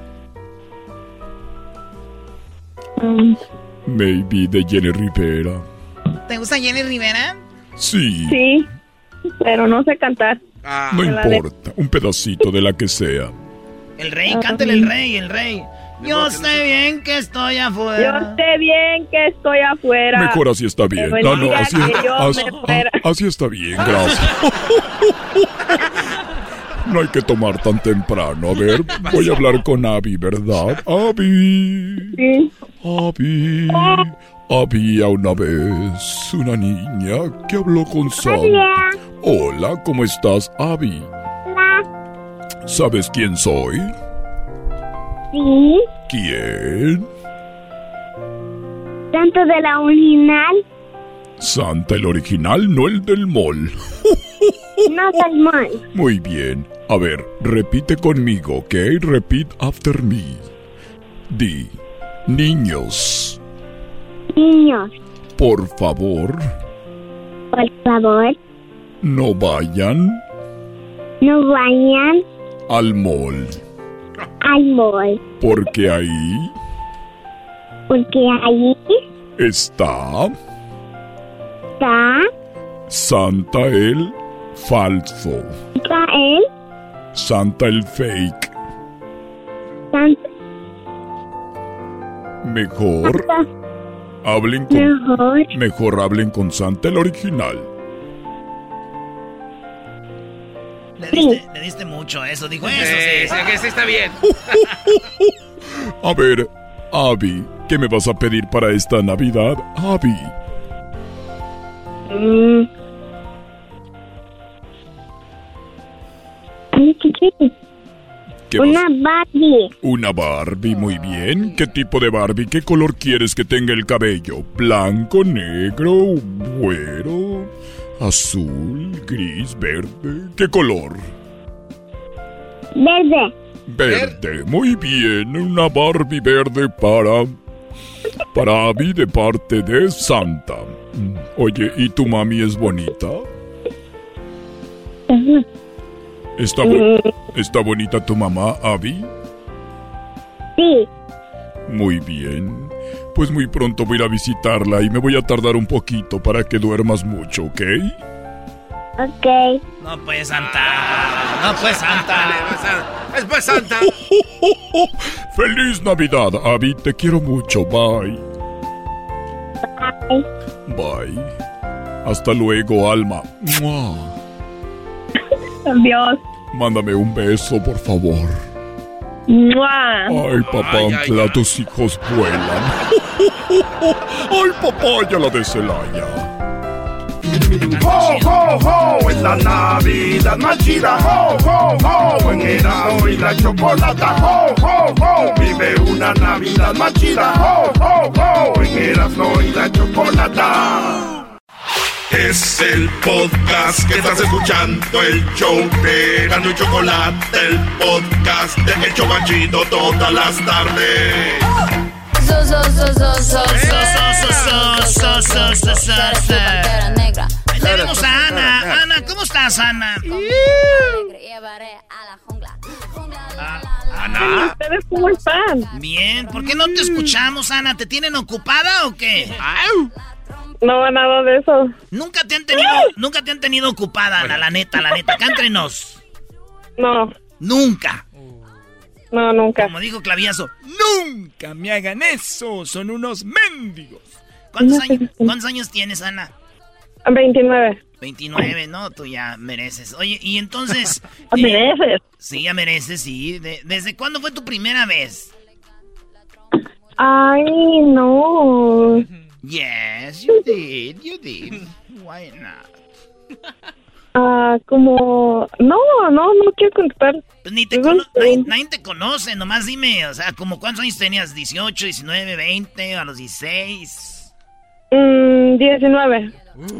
Maybe de Jenny Rivera. ¿Te gusta Jenny Rivera? Sí. Sí, pero no sé cantar. No la de- importa, un pedacito de la que sea. El rey, cántale el rey, el rey. Yo sé bien que estoy Yo afuera. sé bien que estoy afuera. Mejor así está bien. No, no, así, yo así- ah, así está bien, gracias. No hay que tomar tan temprano. A ver, voy a hablar con Abby, ¿verdad? Abby. Sí. Abby. Había una vez una niña que habló con Santa. Hola. Hola, ¿cómo estás, Abby? ¿Sabes quién soy? Sí, ¿Quién? tanto de la original, Santa el original, no el del mall. no Salmón. Muy bien. A ver, repite conmigo, ¿ok? Repeat after me. Di, niños, Niños, por favor, por favor, no vayan. No vayan. Al mall, al mall, porque ahí porque ahí está está, Santa el falso, está el Santa el fake. Santa Mejor hablen con mejor. mejor hablen con Santa el original. Le diste, le diste mucho a eso, dijo eso. Sí. sí, que sí está bien. A ver, Abby, ¿qué me vas a pedir para esta Navidad, Abby? Mm. ¿Qué quieres? ¿Qué Una Barbie. Una Barbie, muy bien. ¿Qué tipo de Barbie? ¿Qué color quieres que tenga el cabello? ¿Blanco, negro, güero, azul, gris, verde? ¿Qué color? Verde. Verde, muy bien. Una Barbie verde para... Para Abby de parte de Santa. Oye, ¿y tu mami es bonita? ¿Está, bu- ¿Está bonita tu mamá, Abby? Sí. Muy bien. Pues muy pronto voy a ir a visitarla y me voy a tardar un poquito para que duermas mucho, ¿ok? Ok. No pues Santa. No pues Santa. Después Santa. ¡Feliz Navidad, Abby! Te quiero mucho. Bye. Bye. Bye. Hasta luego, Alma. ¡Mua! Adiós. Mándame un beso, por favor. ¡Mua! Ay, papá, tus hijos vuelan. Ay, papá, ya la de Celaya. ¡Ho, ho, ho! Es la Navidad más chida, ¡ho, ho, ho! En Erasmo y la chocolata, ¡ho, ho, ho! Vive una Navidad más chida, ¡ho, ho, ho! En Erasmo y la chocolata. Es el podcast que estás escuchando, el show de Gano y Chocolate, el podcast de El Chocachito todas las tardes. Tenemos a Ana. Ana, ¿cómo estás, Ana? Ana. ¿Ustedes cómo están? Bien, ¿por qué no te escuchamos, Ana? ¿Te tienen ocupada o qué? No, nada de eso. Nunca te han tenido, nunca te han tenido ocupada, Ana, la neta, la neta. Acá entre nos. No. Nunca. No, nunca. Como dijo Claviazo, nunca me hagan eso, son unos mendigos. ¿Cuántos años, cuántos años tienes, Ana? 29. 29, ¿no? Tú ya mereces. Oye, y entonces... ¿Mereces? Sí, ya mereces, sí. De- ¿Desde cuándo fue tu primera vez? Ay, no. Yes, you did, you did. Why not? Ah, como... No, no, no quiero contestar. Pues ni te cono- nadie, nadie te conoce, nomás dime, o sea, como cuántos años tenías, 18, 19, 20, a los 16, Mm, 19.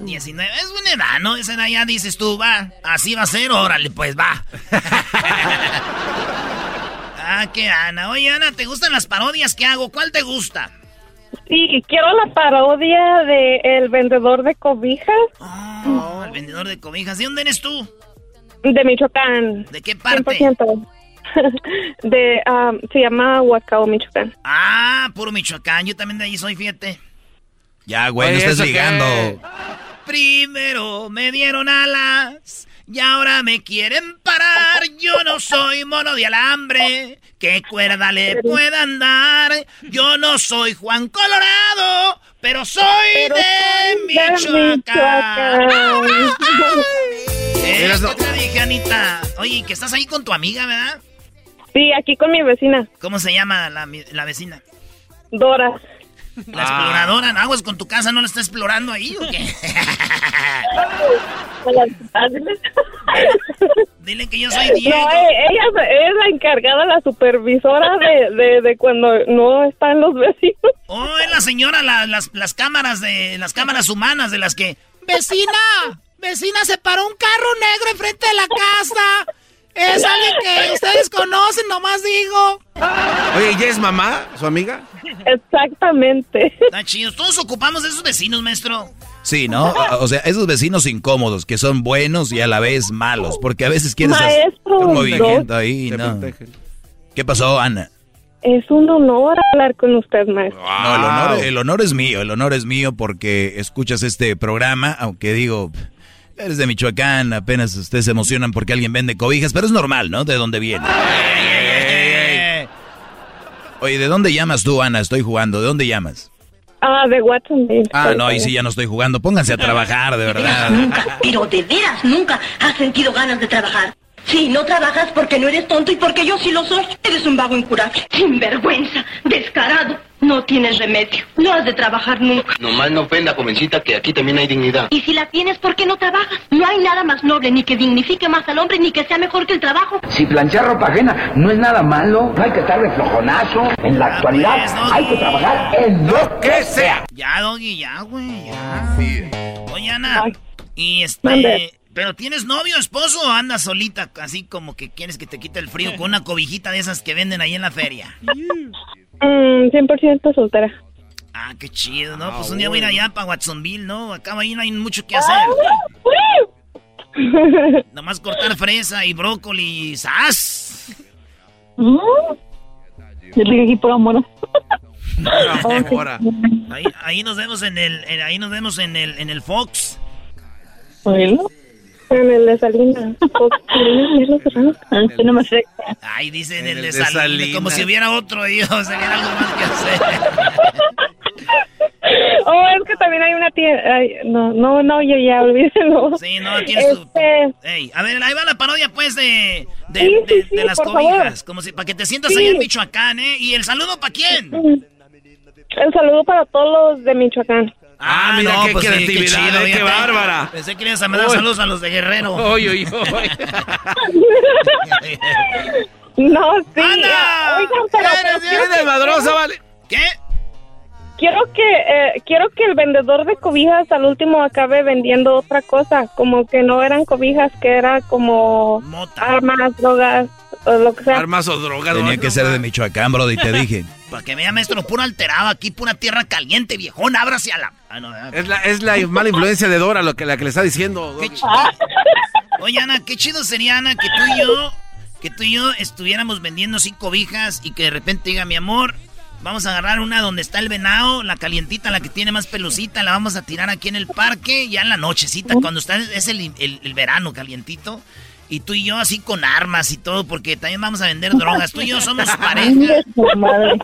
19, es buena edad, ¿no? Esa edad ya dices tú, va, así va a ser, órale, pues va. ah, qué Ana. Oye, Ana, ¿te gustan las parodias que hago? ¿Cuál te gusta? Sí, quiero la parodia de El Vendedor de Cobijas Oh, el vendedor de cobijas. ¿De dónde eres tú? de Michoacán. ¿De qué parte? 100%. De, um, se llama Huacao, Michoacán. Ah, puro Michoacán, yo también de ahí soy, fíjate. Ya, güey, no Oye, estés ¿eso qué? ligando. Primero me dieron alas y ahora me quieren parar. Yo no soy mono de alambre. ¿Qué cuerda le puedan dar? Yo no soy Juan Colorado, pero soy de Michoacán. Eh, Eras ¿Qué no- te dije, Anita? Oye, que estás ahí con tu amiga, ¿verdad? Sí, aquí con mi vecina, ¿Cómo se llama la, la vecina? Dora. La exploradora, ¿no? Aguas con tu casa, ¿no la está explorando ahí o qué? Dile que yo soy Diego. No, eh, ella es- la encargada, la supervisora de, de, de cuando no están los vecinos. Oh, es la señora, la- las, las cámaras de las cámaras humanas de las que. Vecina, vecina, se paró un carro negro enfrente de la casa. Es alguien que ustedes conocen, nomás digo. Oye, ¿ya es mamá, su amiga? Exactamente. Está chido. Todos ocupamos de esos vecinos, maestro. Sí, ¿no? O sea, esos vecinos incómodos que son buenos y a la vez malos, porque a veces quieres hacer Maestro, un movimiento ahí. ¿Qué pasó, Ana? Es un honor hablar con usted, maestro. No, el honor, el honor es mío, el honor es mío porque escuchas este programa, aunque digo, eres de Michoacán, apenas ustedes se emocionan porque alguien vende cobijas, pero es normal, ¿no? De dónde viene. Oye, ¿de dónde llamas tú, Ana? Estoy jugando, ¿de dónde llamas? Ah, de Watsonville. Ah, no, ahí sí ya no estoy jugando, pónganse a trabajar, de verdad. Pero de veras nunca has sentido ganas de trabajar. Sí, no trabajas porque no eres tonto y porque yo sí lo soy. Eres un vago incurable. Sinvergüenza, descarado. No tienes remedio. No has de trabajar nunca. Nomás no ofenda, jovencita, que aquí también hay dignidad. Y si la tienes, ¿por qué no trabajas? No hay nada más noble, ni que dignifique más al hombre, ni que sea mejor que el trabajo. Si planchar ropa ajena no es nada malo, no hay que estar de flojonazo. En la actualidad hay que trabajar en lo que sea. Ya, Doggy, ya, güey, ya. Oye, Ana, y este... Mande. ¿Pero tienes novio, esposo o andas solita? Así como que quieres que te quite el frío con una cobijita de esas que venden ahí en la feria. Mm, 100% soltera. Ah, qué chido, ¿no? Pues un día voy a ir allá para Watsonville, ¿no? Acá ahí no hay mucho que hacer. Nomás cortar fresa y brócoli. ¡Sas! Yo le aquí por amor. Ahí, ahí nos vemos en el, en- ahí nos vemos en el, en el Fox. Bueno. En el de Salinas. Ah, no me sé. Ahí dice en el, el de de Salinas, Salinas. como si hubiera otro ahí, o sea, algo más que hacer. Oh, es que también hay una tía. ay, no, no, no, yo ya olvídelo. Sí, no, tienes. Este, Ey, a ver, ahí va la parodia, pues, de, de, Sí, sí, de- sí, de las cobijas. favor. Como si, para que te sientas Sí. ahí en Michoacán, ¿eh? ¿Y el saludo para quién? El saludo para todos los de Michoacán. Ah, mira qué pues, sí, creatividad, eh, qué fíjate. bárbara. Pensé que ibas a mandar saludos a los de Guerrero. Oy, oy, oy. No, sí. ¡Anda! Oigan, pero, pero Bien quiero, desmadrosa, vale. ¿Qué? Quiero que eh, quiero que el vendedor de cobijas al último acabe vendiendo otra cosa, como que no eran cobijas, que era como armas, drogas, o lo que sea. Armas o drogas. Tenía que ser de Michoacán, bro, y te dije. Para que vea, maestro, puro alterado aquí, pura tierra caliente, viejón, ábrase a la... Ah, no, ah. Es la, es la mala influencia de Dora lo que, la que le está diciendo. Doggy. Oye, Ana, qué chido sería, Ana, que tú y yo, que tú y yo estuviéramos vendiendo así cobijas y que de repente diga, mi amor, vamos a agarrar una donde está el venado, la calientita, la que tiene más pelucita, la vamos a tirar aquí en el parque, ya en la nochecita, cuando está, es el, el- el verano calientito. Y tú y yo así con armas y todo, porque también vamos a vender drogas. Tú y yo somos pareja.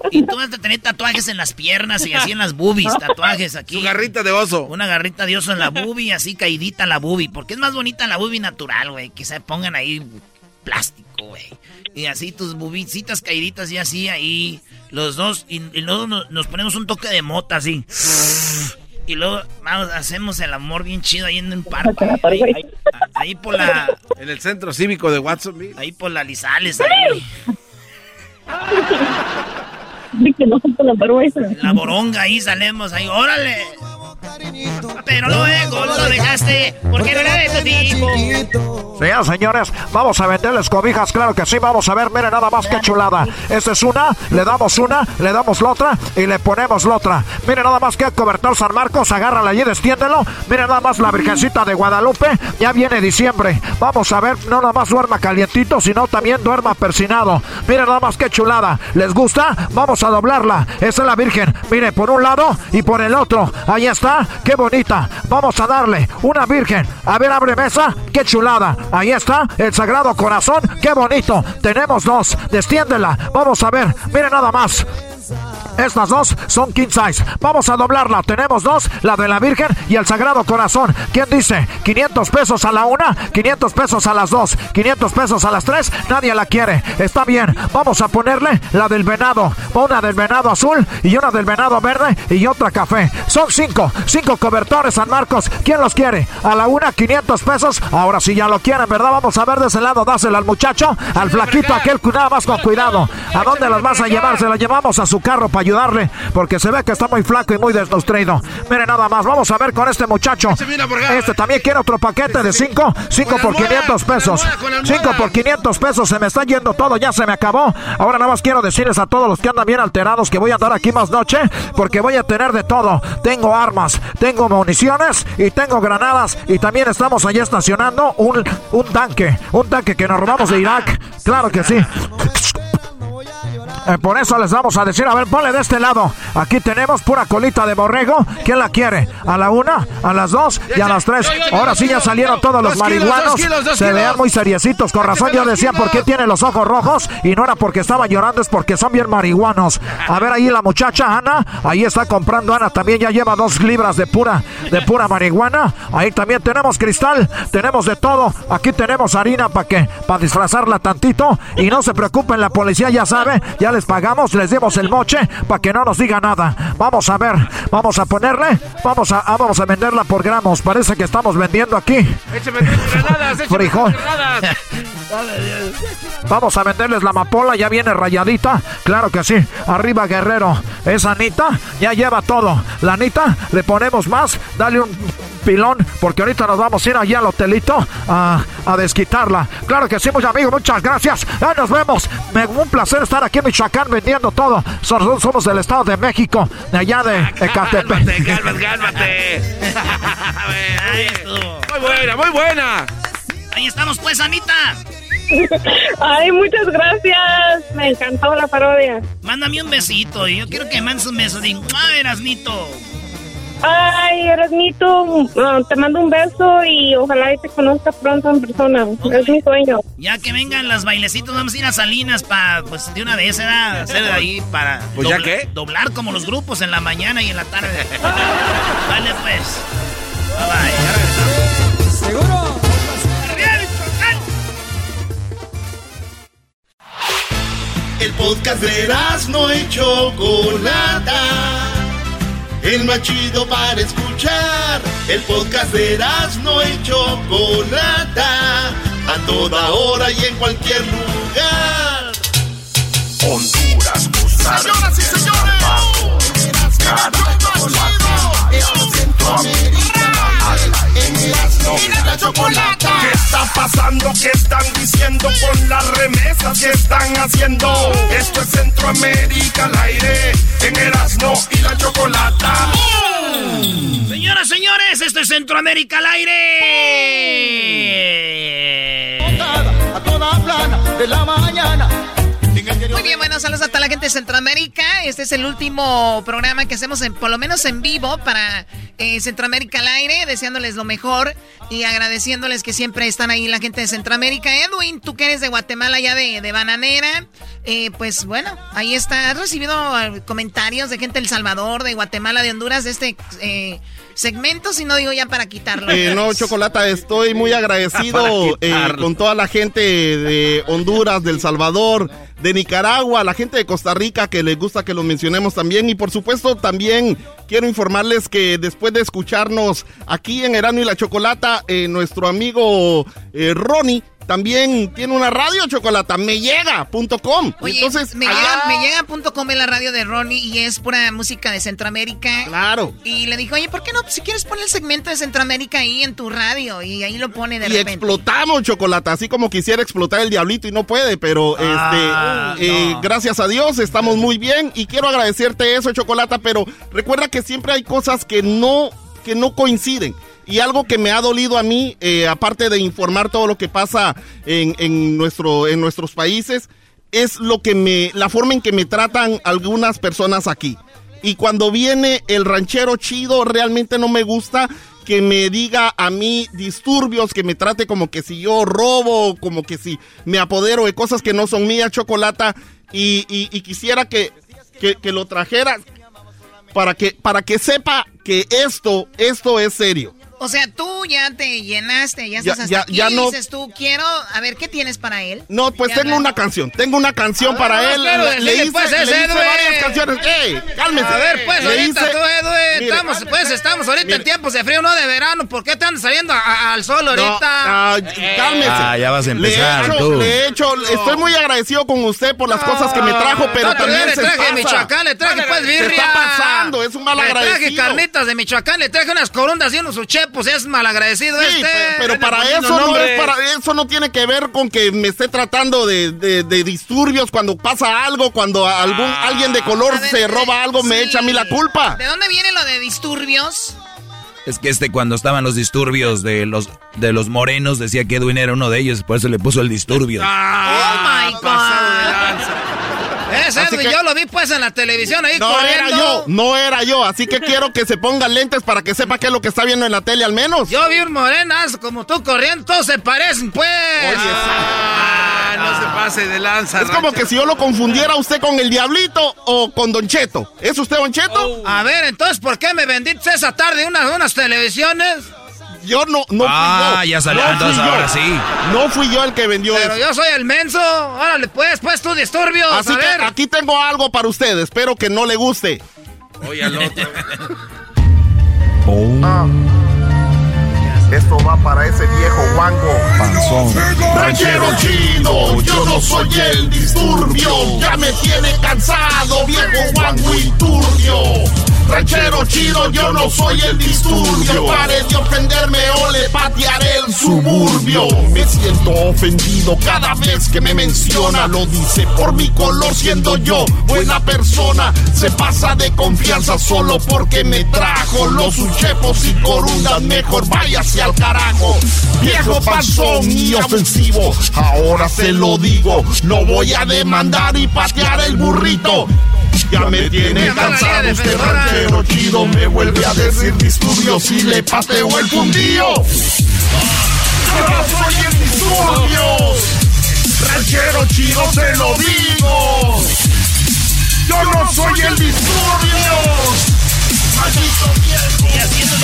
Y tú vas a tener tatuajes en las piernas y así en las boobies, tatuajes aquí. Su garrita de oso. Una garrita de oso en la boobie, así caidita la boobie. Porque es más bonita la boobie natural, güey. Que se pongan ahí plástico, güey. Y así tus bubicitas caíditas y así ahí. Los dos. Y, y luego nos, nos ponemos un toque de mota así. Y luego vamos, hacemos el amor bien chido ahí en un parque. Ahí, ahí- ahí por la. En el centro cívico de Watsonville. Ahí por la Lizales. Ahí. La boronga ahí salemos ahí. ¡Órale! Pero luego lo dejaste, porque no era de tu tipo. Señoras, señores, vamos a venderles cobijas, claro que sí, vamos a ver, miren nada más que chulada. Esta es una, le damos una, le damos la otra y le ponemos la otra. Miren nada más que cobertor San Marcos, agárrala allí, destiéndelo. Miren nada más la Virgencita de Guadalupe, ya viene diciembre. Vamos a ver, no nada más duerma calientito, sino también duerma persinado. Miren nada más que chulada. ¿Les gusta? Vamos a doblarla. Esa es la Virgen. Mire, por un lado y por el otro. Ahí está. Qué bonita. Vamos a darle una Virgen. A ver, abre mesa. Qué chulada. Ahí está el Sagrado Corazón. Qué bonito. Tenemos dos. Destiéndela. Vamos a ver. Mire nada más. Estas dos son king size. Vamos a doblarla. Tenemos dos, la de la Virgen y el Sagrado Corazón. ¿Quién dice? 500 pesos a la una, 500 pesos a las dos, 500 pesos a las tres. Nadie la quiere. Está bien. Vamos a ponerle la del venado. Una del venado azul y una del venado verde y otra café. Son cinco, cinco cobertores San Marcos. ¿Quién los quiere? A la una, 500 pesos. Ahora sí ya lo quieren, ¿verdad? Vamos a ver de ese lado. Dásela al muchacho, al flaquito, aquel nada más con cuidado. ¿A dónde las vas a llevar? Se la llevamos a su carro para ayudarle, porque se ve que está muy flaco y muy desnutrido. Mire nada más, vamos a ver con este muchacho. Este también quiere otro paquete de 5, 5 por 500 pesos. 5 por 500 pesos, se me está yendo todo, ya se me acabó. Ahora nada más quiero decirles a todos los que andan bien alterados que voy a andar aquí más noche, porque voy a tener de todo. Tengo armas, tengo municiones y tengo granadas y también estamos allí estacionando un, un tanque, un tanque que nos robamos de Irak. Claro que sí. Eh, por eso les vamos a decir, a ver, ponle de este lado. Aquí tenemos pura colita de borrego. ¿Quién la quiere? ¿A la una, a las dos y a las tres? Ahora sí ya salieron todos los marihuanos. Se vean muy seriecitos. Con razón yo decía por qué tiene los ojos rojos. Y no era porque estaba llorando, es porque son bien marihuanos. A ver ahí la muchacha Ana. Ahí está comprando Ana. También ya lleva dos libras de pura, de pura marihuana. Ahí también tenemos cristal. Tenemos de todo. Aquí tenemos harina para que, para disfrazarla tantito. Y no se preocupen, la policía ya sabe. Ya les pagamos, les dimos el moche para que no nos diga nada. Vamos a ver, vamos a ponerle, vamos a, ah, vamos a venderla por gramos. Parece que estamos vendiendo aquí. Frijol. Vamos a venderles la amapola, ya viene rayadita. Claro que sí. Arriba Guerrero. Esa Anita ya lleva todo. La Anita le ponemos más. Dale un pilón, porque ahorita nos vamos a ir allá al hotelito a, a desquitarla. Claro que sí, muchos amigos, muchas gracias. Ahí nos vemos. Me, un placer estar aquí en Michoacán vendiendo todo. Somos, somos del Estado de México, de allá de Ecatepec. Cálmate, cálmate. muy buena, muy buena. Ahí estamos pues, Anita. Ay, muchas gracias. Me encantó la parodia. Mándame un besito. Yo quiero que mandes un beso. Digo, ¡ah, Erasnito! Ay, Erasmito, te mando un beso y ojalá y te conozca pronto en persona. Es mi sueño. Ya que vengan las bailecitos, vamos a ir a Salinas para, pues, de una vez, ¿verdad? Hacer de ahí para... ¿Pues ya qué? Doblar como los grupos en la mañana y en la tarde. Dale, pues. Bye, bye. ¿Seguro? El podcast de no y Chocolata el más chido para escuchar. El podcast de no y Chocolata, a toda hora y en cualquier lugar. Honduras, Costa Señoras y señores, en la chocolata. ¿Qué está pasando? ¿Qué están diciendo con las remesas que están haciendo? Esto es Centroamérica al aire, en Erasmo y la chocolata. Señoras, señores, esto es Centroamérica al aire. A toda plana de la mañana. Muy bien, bueno, saludos a toda la gente de Centroamérica. Este es el último programa que hacemos, en, por lo menos en vivo, para eh, Centroamérica al aire, deseándoles lo mejor y agradeciéndoles que siempre están ahí la gente de Centroamérica. Edwin, tú que eres de Guatemala, ya de, de Bananera, eh, pues bueno, ahí está. ¿Has recibido eh, comentarios de gente de El Salvador, de Guatemala, de Honduras, de este eh, segmento? Si no digo ya para quitarlo. Eh, no, Chocolata, estoy muy agradecido eh, con toda la gente de Honduras, del Salvador, de Nicaragua, la gente de Costa Rica que les gusta que los mencionemos también. Y por supuesto también quiero informarles que después de escucharnos aquí en Erano y la Chocolata, eh, nuestro amigo eh, Ronnie también tiene una radio, Chocolata, mellega.com. Oye, Entonces, me allá- llega, me llega.com es la radio de Ronnie y es pura música de Centroamérica. Claro. Y le dijo, oye, ¿por qué no? Si quieres poner el segmento de Centroamérica ahí en tu radio. Y ahí lo pone de y repente. explotamos chocolate, así como quisiera explotar el diablito y no puede, pero Ah, este, eh, gracias a Dios estamos muy bien y quiero agradecerte eso, chocolate, pero recuerda que siempre hay cosas que no, que no coinciden. Y algo que me ha dolido a mí, eh, aparte de informar todo lo que pasa en, en nuestro, en nuestros países, es lo que me, la forma en que me tratan algunas personas aquí. Y cuando viene el ranchero chido, realmente no me gusta que me diga a mí disturbios, que me trate como que si yo robo, como que si me apodero de cosas que no son mías, chocolata, y, y- y quisiera que, que, que lo trajera para que, para que sepa que esto, esto es serio. O sea, tú ya te llenaste, ya Ya- estás hasta ya- aquí ya y no- dices tú, quiero, a ver, ¿qué tienes para él? No, pues Ya tengo una canción, tengo una canción para no, él. quiero Le, decirle, le hice, pues, le hice Edwin. varias canciones. ¡Ey, cálmese! A ver, pues, Le ahorita hice- tú, Edwin, Mire, estamos, pues, estamos ahorita en tiempos de frío, no de verano. ¿Por qué te andas saliendo a- a- al sol ahorita? No, ah, cálmese. Ah, ya vas a empezar, le he hecho, tú. He hecho, estoy muy agradecido con usted por las cosas que me trajo, pero No, también le se traje. Michoacán, le traje pues birria. está pasando, es un mal Le traje agradecido. carnitas de Michoacán, le traje unas corundas y unos uchepos, es malagradecido Sí, este. pe- pero para eso no es para eso no tiene que ver con que me esté tratando de, de- de disturbios cuando pasa algo, cuando algún alguien de color ver, se eh, roba algo, me echa a mí la culpa. ¿De dónde viene lo de disturbios? Es que este cuando estaban los disturbios de los de los morenos decía que Edwin era uno de ellos, por eso le puso el disturbio. oh my God. Es que- yo lo vi pues en la televisión ahí No corriendo. era yo, no era yo, así que quiero que se pongan lentes para que sepa qué es lo que está viendo en la tele al menos. Yo vi un morenas como tú corriendo, todos se parecen pues. Ah, no se pase de lanza. Es como que si yo lo confundiera usted con el diablito o con Don Cheto. ¿Es usted Don Cheto? A ver, entonces, ¿por qué me vendiste esa tarde unas, unas televisiones? Yo no, no Ah, fui yo. ya salió, No entonces ahora sí. No fui yo el que vendió Pero eso. yo soy el menso. Órale, pues, pues tú disturbios. Así a que ver. aquí tengo algo para usted. Espero que no le guste. Oye, al otro. Ah. Esto va para ese viejo guango. Ranchero chino, yo no soy el disturbio. Ya me tiene cansado, viejo guango y turbio. Ranchero chido, yo no soy el disturbio. Pare de ofenderme o le patearé el suburbio. Me siento ofendido cada vez que me menciona. Lo dice por mi color, siendo yo buena persona. Se pasa de confianza solo porque me trajo los uchepos y corundas. Mejor váyase al carajo. Viejo pasón y ofensivo. Ahora se lo digo. No voy a demandar y patear el burrito. Ya me tiene cansado este ranchero chido Me vuelve a decir disturbios y le pateo el fundillo Yo soy el disturbios Ranchero chido se lo digo. Yo no soy el disturbios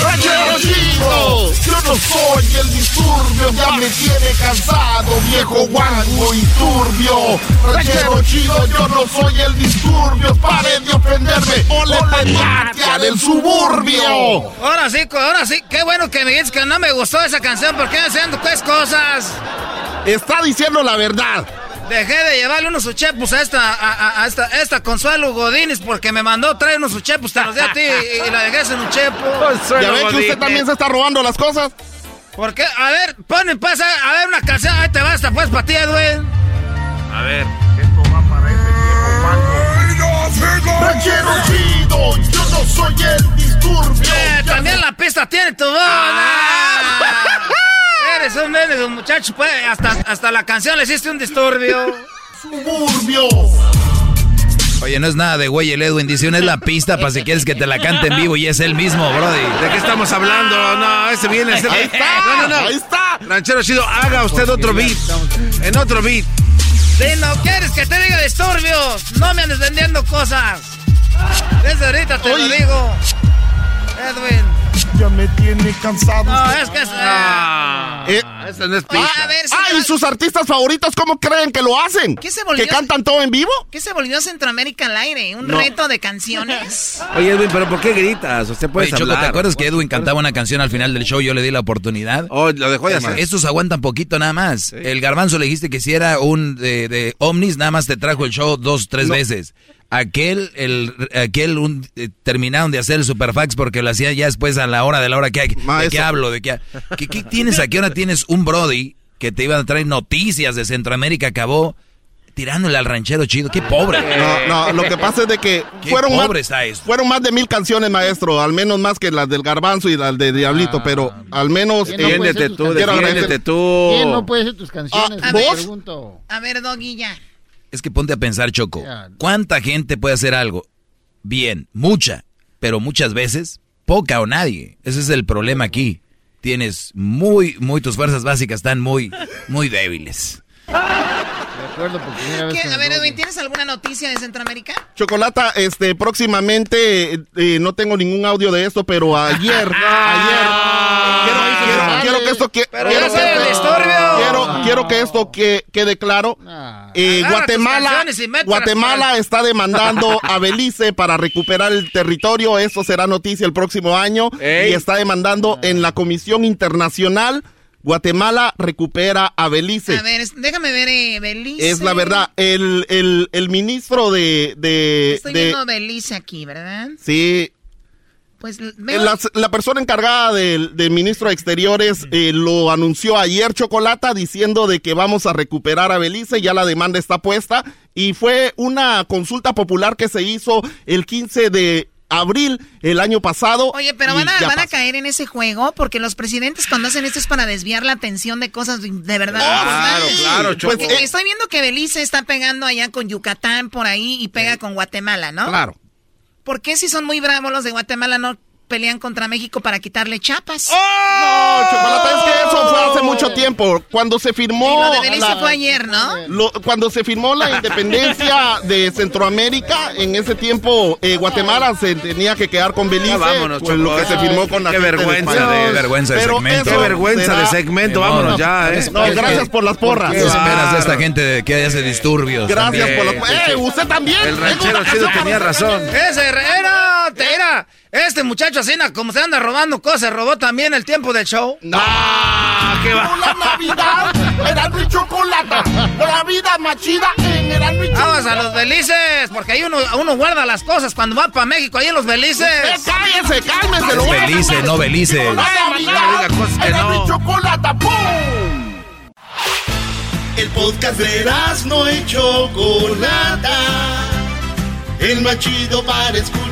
Ranchero chido Yo no soy el disturbio Ya me tiene cansado Viejo guango y turbio. Ranchero chido Yo no soy el disturbio Pare de ofenderme. O le patea del suburbio. Ahora sí, ahora sí. Qué bueno que me dices que no me gustó esa canción. ¿Por qué me haciendo pues cosas? Está diciendo la verdad Dejé de llevarle unos uchepos a esta, a, a- a esta, a esta Consuelo Godínez porque me mandó traer unos uchepos, te los di a ti y, y la dejé sin uchepo. Ya ve que usted también se está robando las cosas ¿Por qué? A ver, ponen pues a, a ver una canción. Ahí te basta pues para ti, Edwin. A ver. Esto va para ese viejo Ranchero chido Yo no soy el disturbio Eh, también la pista tiene tu voz. Ah. Eres un un muchacho, pues hasta, hasta la canción le hiciste un disturbio. Suburbio Oye, no es nada de güey, el Edwin dice, es la pista para si quieres que te la cante en vivo y es él mismo, brody. ¿De qué estamos hablando? No, ese viene. Ese... Ahí está, No, no, no. ahí está. Ranchero chido, haga usted otro beat. En otro beat. Si no quieres que te diga disturbios, no me andes vendiendo cosas. Desde ahorita te Oye. lo digo. Edwin. Ya me tiene cansado No, es que es. Ah, Eh, Esta no es pista. a ver, Ah, ¿y sus artistas favoritos cómo creen que lo hacen? ¿Qué se volvió? ¿Que cantan todo en vivo? ¿Qué se volvió Centroamérica al aire? ¿Un No. reto de canciones? Oye, Edwin, ¿pero por qué gritas? Usted puede Oye, Choco, ¿te acuerdas que Edwin cantaba una canción al final del show? Yo le di la oportunidad. Oh, lo dejó de hacer. Estos aguantan poquito nada más. El garbanzo le dijiste que si era un de, de Omnis, nada más te trajo el show dos, tres veces. Aquel, el, aquel un, eh, terminaron de hacer el superfax porque lo hacía ya después a la hora de la hora que ¿De qué Maestro. hablo? ¿De qué, ¿Qué, qué tienes? ¿A qué hora tienes un Brody que te iba a traer noticias de Centroamérica? Acabó tirándole al ranchero chido. ¡Qué pobre! No, no, lo que pasa es de que Qué fueron más, pobre está esto. fueron más de mil canciones, maestro, al menos más que las del Garbanzo y las de Diablito, pero al menos... ¿Quién no canciones? agradecer- ¿Quién no puede ser tus canciones? Ah, ¿vos? pregunto. A ver, Doggy, ya. Es que ponte a pensar, Choco. ¿Cuánta gente puede hacer algo? Bien, mucha, pero muchas veces poca o nadie. Ese es el problema aquí. Tienes muy, muy, tus fuerzas básicas están muy, muy débiles. A ver, Edwin, ¿tienes alguna noticia de Centroamérica? Chocolata, este, próximamente, eh, eh, no tengo ningún audio de esto, pero ayer, ayer, quiero, quiero- quiero que esto que, Pero quiero, que, quiero, quiero que esto que, quede claro. Eh, Agarra tus Guatemala, Guatemala el- está demandando a Belice para recuperar el territorio. Esto será noticia el próximo año. Y está demandando en la Comisión Internacional. Guatemala recupera a Belice. A ver, déjame ver eh, Belice. Es la verdad. El, el, el ministro de... de, Estoy de- viendo Belice aquí, ¿verdad? sí, Pues Eh. La, la persona encargada del, del ministro de Exteriores eh, lo anunció ayer Chocolata diciendo de que vamos a recuperar a Belice, ya la demanda está puesta y fue una consulta popular que se hizo el 15 de abril el año pasado. Oye, pero van a, van caer en ese juego porque los presidentes cuando hacen esto es para desviar la atención de cosas de de verdad. Claro, importantes. claro, Choco. Porque Pues, eh, estoy viendo que Belice está pegando allá con Yucatán por ahí y pega con Guatemala, ¿no? Claro. ¿Por qué si son muy bravos los de Guatemala no pelean contra México para quitarle chapas? No, Chocolata, es que eso fue hace mucho tiempo. Cuando se firmó. Y lo de Belice la- fue ayer, ¿no? Lo- cuando se firmó la independencia de Centroamérica, en ese tiempo eh, Guatemala se tenía que quedar con Belice, Ya vámonos, con lo que se firmó con la Qué de vergüenza de- Qué vergüenza de Pero segmento. Qué vergüenza será- de segmento, vámonos ya, eh. No, gracias por las porras. ¿Qué esperas de esta gente de que hace disturbios? Gracias también? por las porras. ¡Eh, usted también! El ranchero chido tenía razón. Ese era, era. Este muchacho así, na, como se anda robando cosas, robó también el tiempo del show. ¡Ah, qué va! La Navidad, Erasmo y Chocolata, la vida más chida en Erasmo y Vamos a los belices, porque ahí uno, uno guarda las cosas cuando va para México, ahí en los belices. Usted cállese, cálmese, lo Es voy a Belice, cantar. no Belice. La Navidad, Erasmo y Chocolata, ¡pum! El podcast de no y Chocolata. El más chido para escuchar.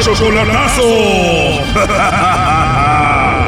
Chocolatazo.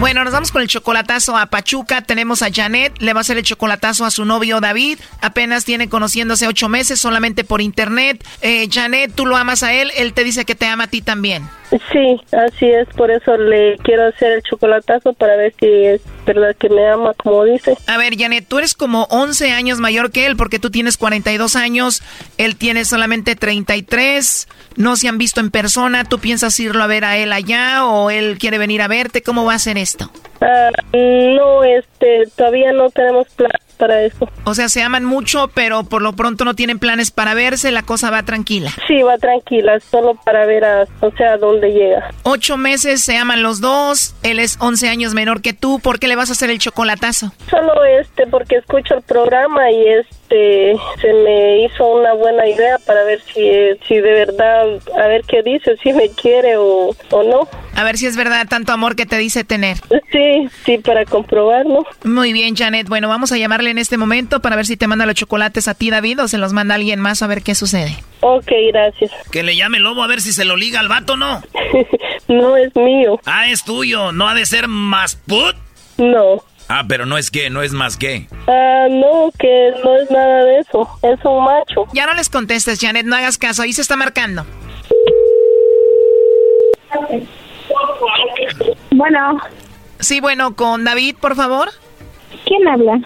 Bueno, nos vamos con el chocolatazo a Pachuca. Tenemos a Janet, le va a hacer el chocolatazo a su novio David. Apenas tiene conociéndose ocho meses solamente por internet. Eh, Janet, tú lo amas a él, él te dice que te ama a ti también. Sí, así es, por eso le quiero hacer el chocolatazo para ver si es verdad que me ama como dice. A ver, Janet, tú eres como 11 años mayor que él porque tú tienes 42 años, él tiene solamente 33, no se han visto en persona, ¿tú piensas irlo a ver a él allá o él quiere venir a verte? ¿Cómo va a ser esto? Ah, no, este, todavía no tenemos plan para eso. O sea, se aman mucho, pero por lo pronto no tienen planes para verse, la cosa va tranquila. Sí, va tranquila, solo para ver a, o sea, a dónde llega. Ocho meses, se aman los dos, él es 11 años menor que tú, ¿por qué le vas a hacer el chocolatazo? Solo este, porque escucho el programa y este, se me hizo una buena idea para ver si, si de verdad, a ver qué dice, si me quiere o, o no. A ver si es verdad tanto amor que te dice tener. Sí, sí, para comprobarlo. Muy bien, Janet. Bueno, vamos a llamarle en este momento para ver si te manda los chocolates a ti, David, o se los manda alguien más a ver qué sucede. Ok, gracias. Que le llame Lobo a ver si se lo liga al vato, ¿no? no es mío. Ah, es tuyo. ¿No ha de ser más put? No. Ah, pero no es que, no es más que. Ah, no, que no es nada de eso. Es un macho. Ya no les contestes, Janet, no hagas caso. Ahí se está marcando. Bueno. Sí, bueno, con David, por favor. ¿Quién habla?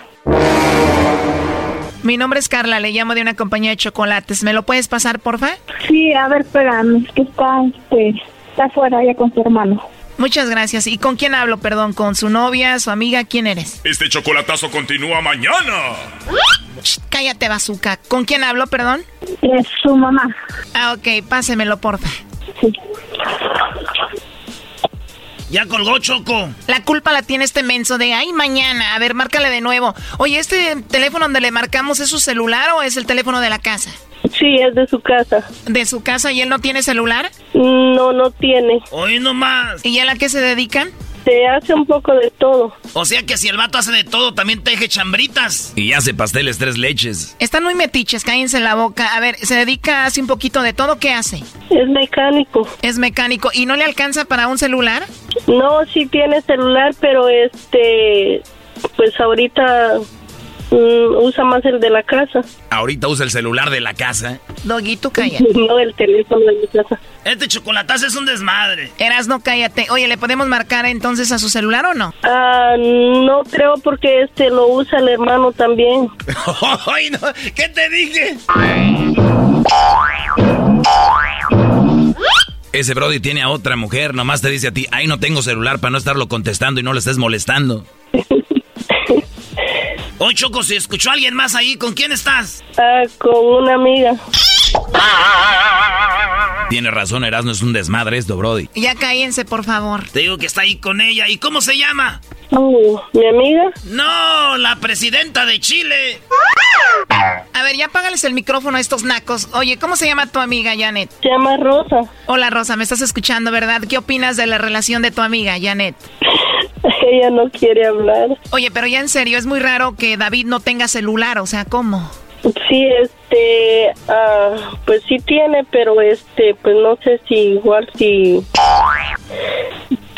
Mi nombre es Carla, le llamo de una compañía de chocolates. ¿Me lo puedes pasar, porfa? Sí, a ver, espérame, es que está, este, está afuera ya con su hermano. Muchas gracias. ¿Y con quién hablo, perdón? ¿Con su novia, su amiga? ¿Quién eres? Este chocolatazo continúa mañana. cállate, bazooka. ¿Con quién hablo, perdón? Es su mamá. Ah, ok. Pásemelo, porfa. Sí. Ya colgó Choco. La culpa la tiene este menso de, ay, mañana. A ver, márcale de nuevo. Oye, ¿este teléfono donde le marcamos es su celular o es el teléfono de la casa? Sí, es de su casa. ¿De su casa y él no tiene celular? No, no tiene. Hoy nomás. ¿Y a la qué se dedican? Se hace un poco de todo. O sea que si el vato hace de todo, también teje chambritas. Y hace pasteles tres leches. Están muy metiches, cállense la boca. A ver, se dedica, hace un poquito de todo, ¿qué hace? Es mecánico. Es mecánico. ¿Y no le alcanza para un celular? No, sí tiene celular, pero este, pues ahorita Mm, usa más el de la casa. Ahorita usa el celular de la casa. Doguito, calla. no, el teléfono de mi casa. Este chocolatazo es un desmadre. Eras, no cállate. Oye, ¿le podemos marcar entonces a su celular o no? Ah, no creo porque este lo usa el hermano también. Ay, no. ¿Qué te dije? Ese Brody tiene a otra mujer, nomás te dice a ti, ahí no tengo celular para no estarlo contestando y no le estés molestando. Oye, Choco, ¿se escuchó alguien más ahí? ¿Con quién estás? Ah, con una amiga. Tiene razón, Erasmo es un desmadre esto, Brody. Ya cállense, por favor. Te digo que está ahí con ella. ¿Y cómo se llama? Oh, ¿Mi amiga? No, la presidenta de Chile. A ver, ya apágales el micrófono a estos nacos. Oye, ¿cómo se llama tu amiga, Janet? Se llama Rosa. Hola, Rosa, me estás escuchando, ¿verdad? ¿Qué opinas de la relación de tu amiga, Janet? Ella no quiere hablar. Oye, pero ya en serio, es muy raro que David no tenga celular, o sea, ¿cómo? Sí, este, ah, pues sí tiene, pero este, pues no sé si igual si...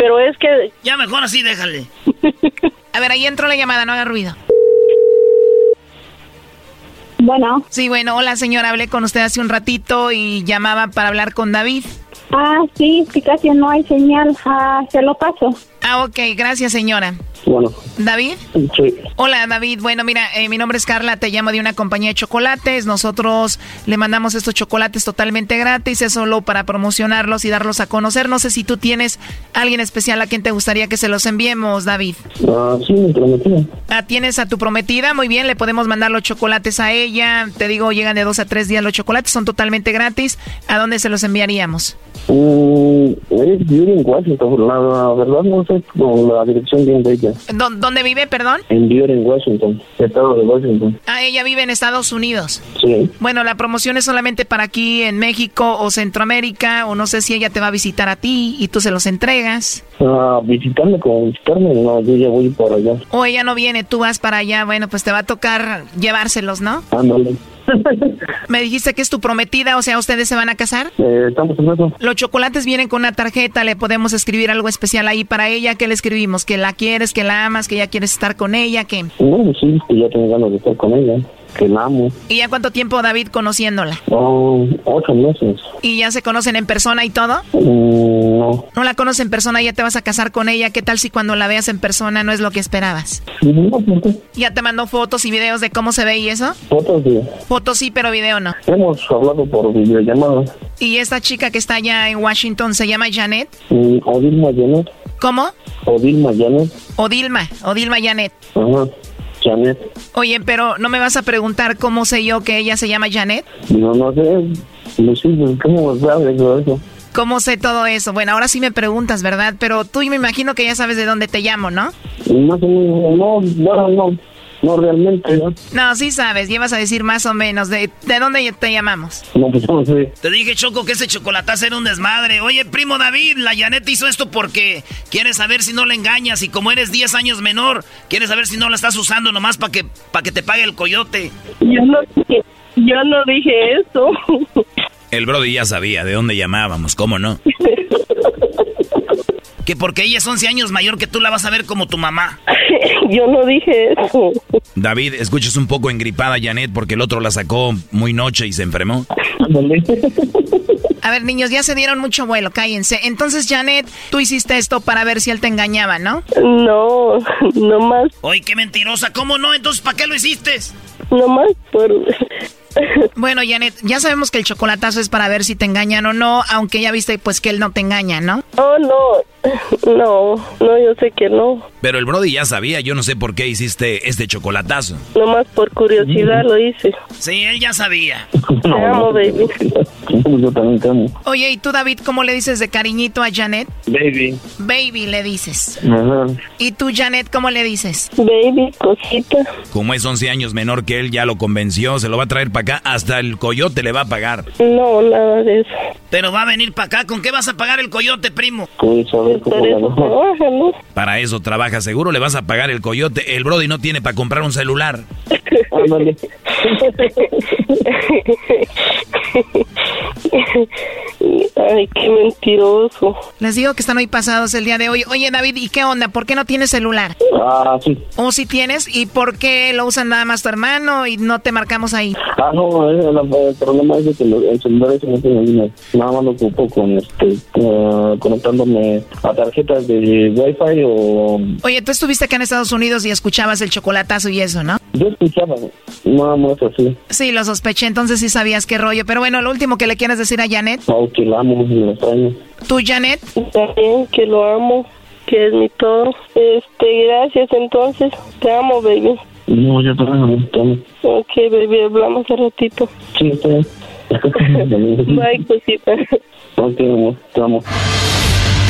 Pero es que... Ya mejor así, déjale. A ver, ahí entró la llamada, no haga ruido. Bueno. Sí, bueno, hola señora, hablé con usted hace un ratito y llamaba para hablar con David. Ah, sí, sí, casi no hay señal. Ah, se lo paso. Ah, ok, gracias señora. Bueno. ¿David? Sí. Hola, David. Bueno, mira, eh, mi nombre es Carla, te llamo de una compañía de chocolates. Nosotros le mandamos estos chocolates totalmente gratis, es solo para promocionarlos y darlos a conocer. No sé si tú tienes alguien especial a quien te gustaría que se los enviemos, David. Ah, sí, mi prometida. Ah, ¿tienes a tu prometida? Muy bien, le podemos mandar los chocolates a ella. Te digo, llegan de dos a tres días los chocolates, son totalmente gratis. ¿A dónde se los enviaríamos? Mm, Washington, la, verdad no sé la dirección bien de ella. ¿Dónde vive, perdón? En en Washington, estado de Washington. Ah, ella vive en Estados Unidos. Sí. Bueno, la promoción es solamente para aquí en México o Centroamérica, o no sé si ella te va a visitar a ti y tú se los entregas. Ah, visitarme como visitarme, no, yo ya voy para allá. O ella no viene, tú vas para allá, bueno, pues te va a tocar llevárselos, ¿no? Ándale. Me dijiste que es tu prometida, o sea, ¿ustedes se van a casar? Eh, estamos en eso. Los chocolates vienen con una tarjeta, le podemos escribir algo especial ahí para ella. ¿Qué le escribimos? ¿Que la quieres, que la amas, que ya quieres estar con ella? ¿Qué? No, sí, que ya tengo ganas de estar con ella que la amo. ¿Y ya cuánto tiempo, David, conociéndola? Oh, ocho meses. ¿Y ya se conocen en persona y todo? Mm, no. ¿No la conoces en persona y ya te vas a casar con ella? ¿Qué tal si cuando la veas en persona no es lo que esperabas? No, ¿Ya te mandó fotos y videos de cómo se ve y eso? Fotos sí. Fotos sí, pero video no. Hemos hablado por videollamada. ¿Y esta chica que está allá en Washington se llama Janet? Mm, Odilma Janet. ¿Cómo? Odilma Janet. Odilma, Odilma Janet. Ajá. Janet. Oye, pero ¿no me vas a preguntar cómo sé yo que ella se llama Janet? No, no sé. No sé, ¿cómo sabes todo eso? ¿Cómo sé todo eso? Bueno, ahora sí me preguntas, ¿verdad? Pero tú me imagino que ya sabes de dónde te llamo, ¿no? No, no, no, no. No, realmente, ¿no? No, sí sabes, llevas a decir más o menos. ¿De, de dónde te llamamos? No, pues no sé. Te dije, Choco, que ese chocolatazo era un desmadre. Oye, primo David, la Janet hizo esto porque quiere saber si no le engañas. Y como eres 10 años menor, quiere saber si no la estás usando nomás para que, para que te pague el coyote. Yo no, yo no dije eso. El Brody ya sabía de dónde llamábamos, ¿cómo no? que porque ella es 11 años mayor que tú la vas a ver como tu mamá. Yo no dije eso. David, escuchas un poco engripada Janet porque el otro la sacó muy noche y se enfermó. A ver, niños, ya se dieron mucho vuelo, cállense. Entonces, Janet, tú hiciste esto para ver si él te engañaba, ¿no? No, no más. Oye, qué mentirosa, ¿cómo no? Entonces, ¿para qué lo hiciste? No más por bueno, Janet, ya sabemos que el chocolatazo es para ver si te engañan o no, aunque ya viste pues que él no te engaña, ¿no? Oh, no, no, no, yo sé que no. Pero el Brody ya sabía, yo no sé por qué hiciste este chocolatazo. Nomás por curiosidad lo hice. Sí, él ya sabía. Te amo, baby. Yo también te amo. Oye, ¿y tú, David, cómo le dices de cariñito a Janet? Baby. Baby le dices. Ajá. ¿Y tú, Janet, cómo le dices? Baby, cosita. Como es 11 años menor que él, ya lo convenció, se lo va a traer para acá, hasta el coyote le va a pagar. No, nada de eso. Pero va a venir para acá, ¿con qué vas a pagar el coyote, primo? Pues a ver Para eso trabaja seguro, le vas a pagar el coyote. El Brody no tiene para comprar un celular. Ay, qué mentiroso. Les digo que están hoy pasados el día de hoy. Oye, David, ¿y qué onda? ¿Por qué no tienes celular? Ah, sí. ¿O si tienes? ¿Y por qué lo usan nada más tu hermano y no te marcamos ahí? Ah, no, eh, el problema es que el celular tiene línea. Nada más lo ocupo con, este, eh, conectándome a tarjetas de Wi-Fi o... Oye, tú estuviste acá en Estados Unidos y escuchabas el chocolatazo y eso, ¿no? Yo escuchaba, nada más así. Sí, lo sospeché, entonces sí sabías qué rollo. Pero bueno, lo último que le quieres decir a Janet. Oh, que la amo y extraño. ¿Tú, Janet? También que lo amo, que es mi todo. Este, gracias entonces. Te amo, baby. No, yo también te amo. Ok, baby, hablamos un ratito. Sí, está bien. Bye, cosita. Ok, amor, te amo.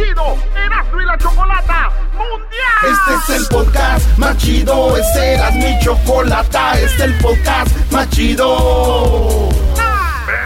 chido y la Chocolata Mundial. Este es el podcast más chido, este era mi chocolata, este es el podcast más chido.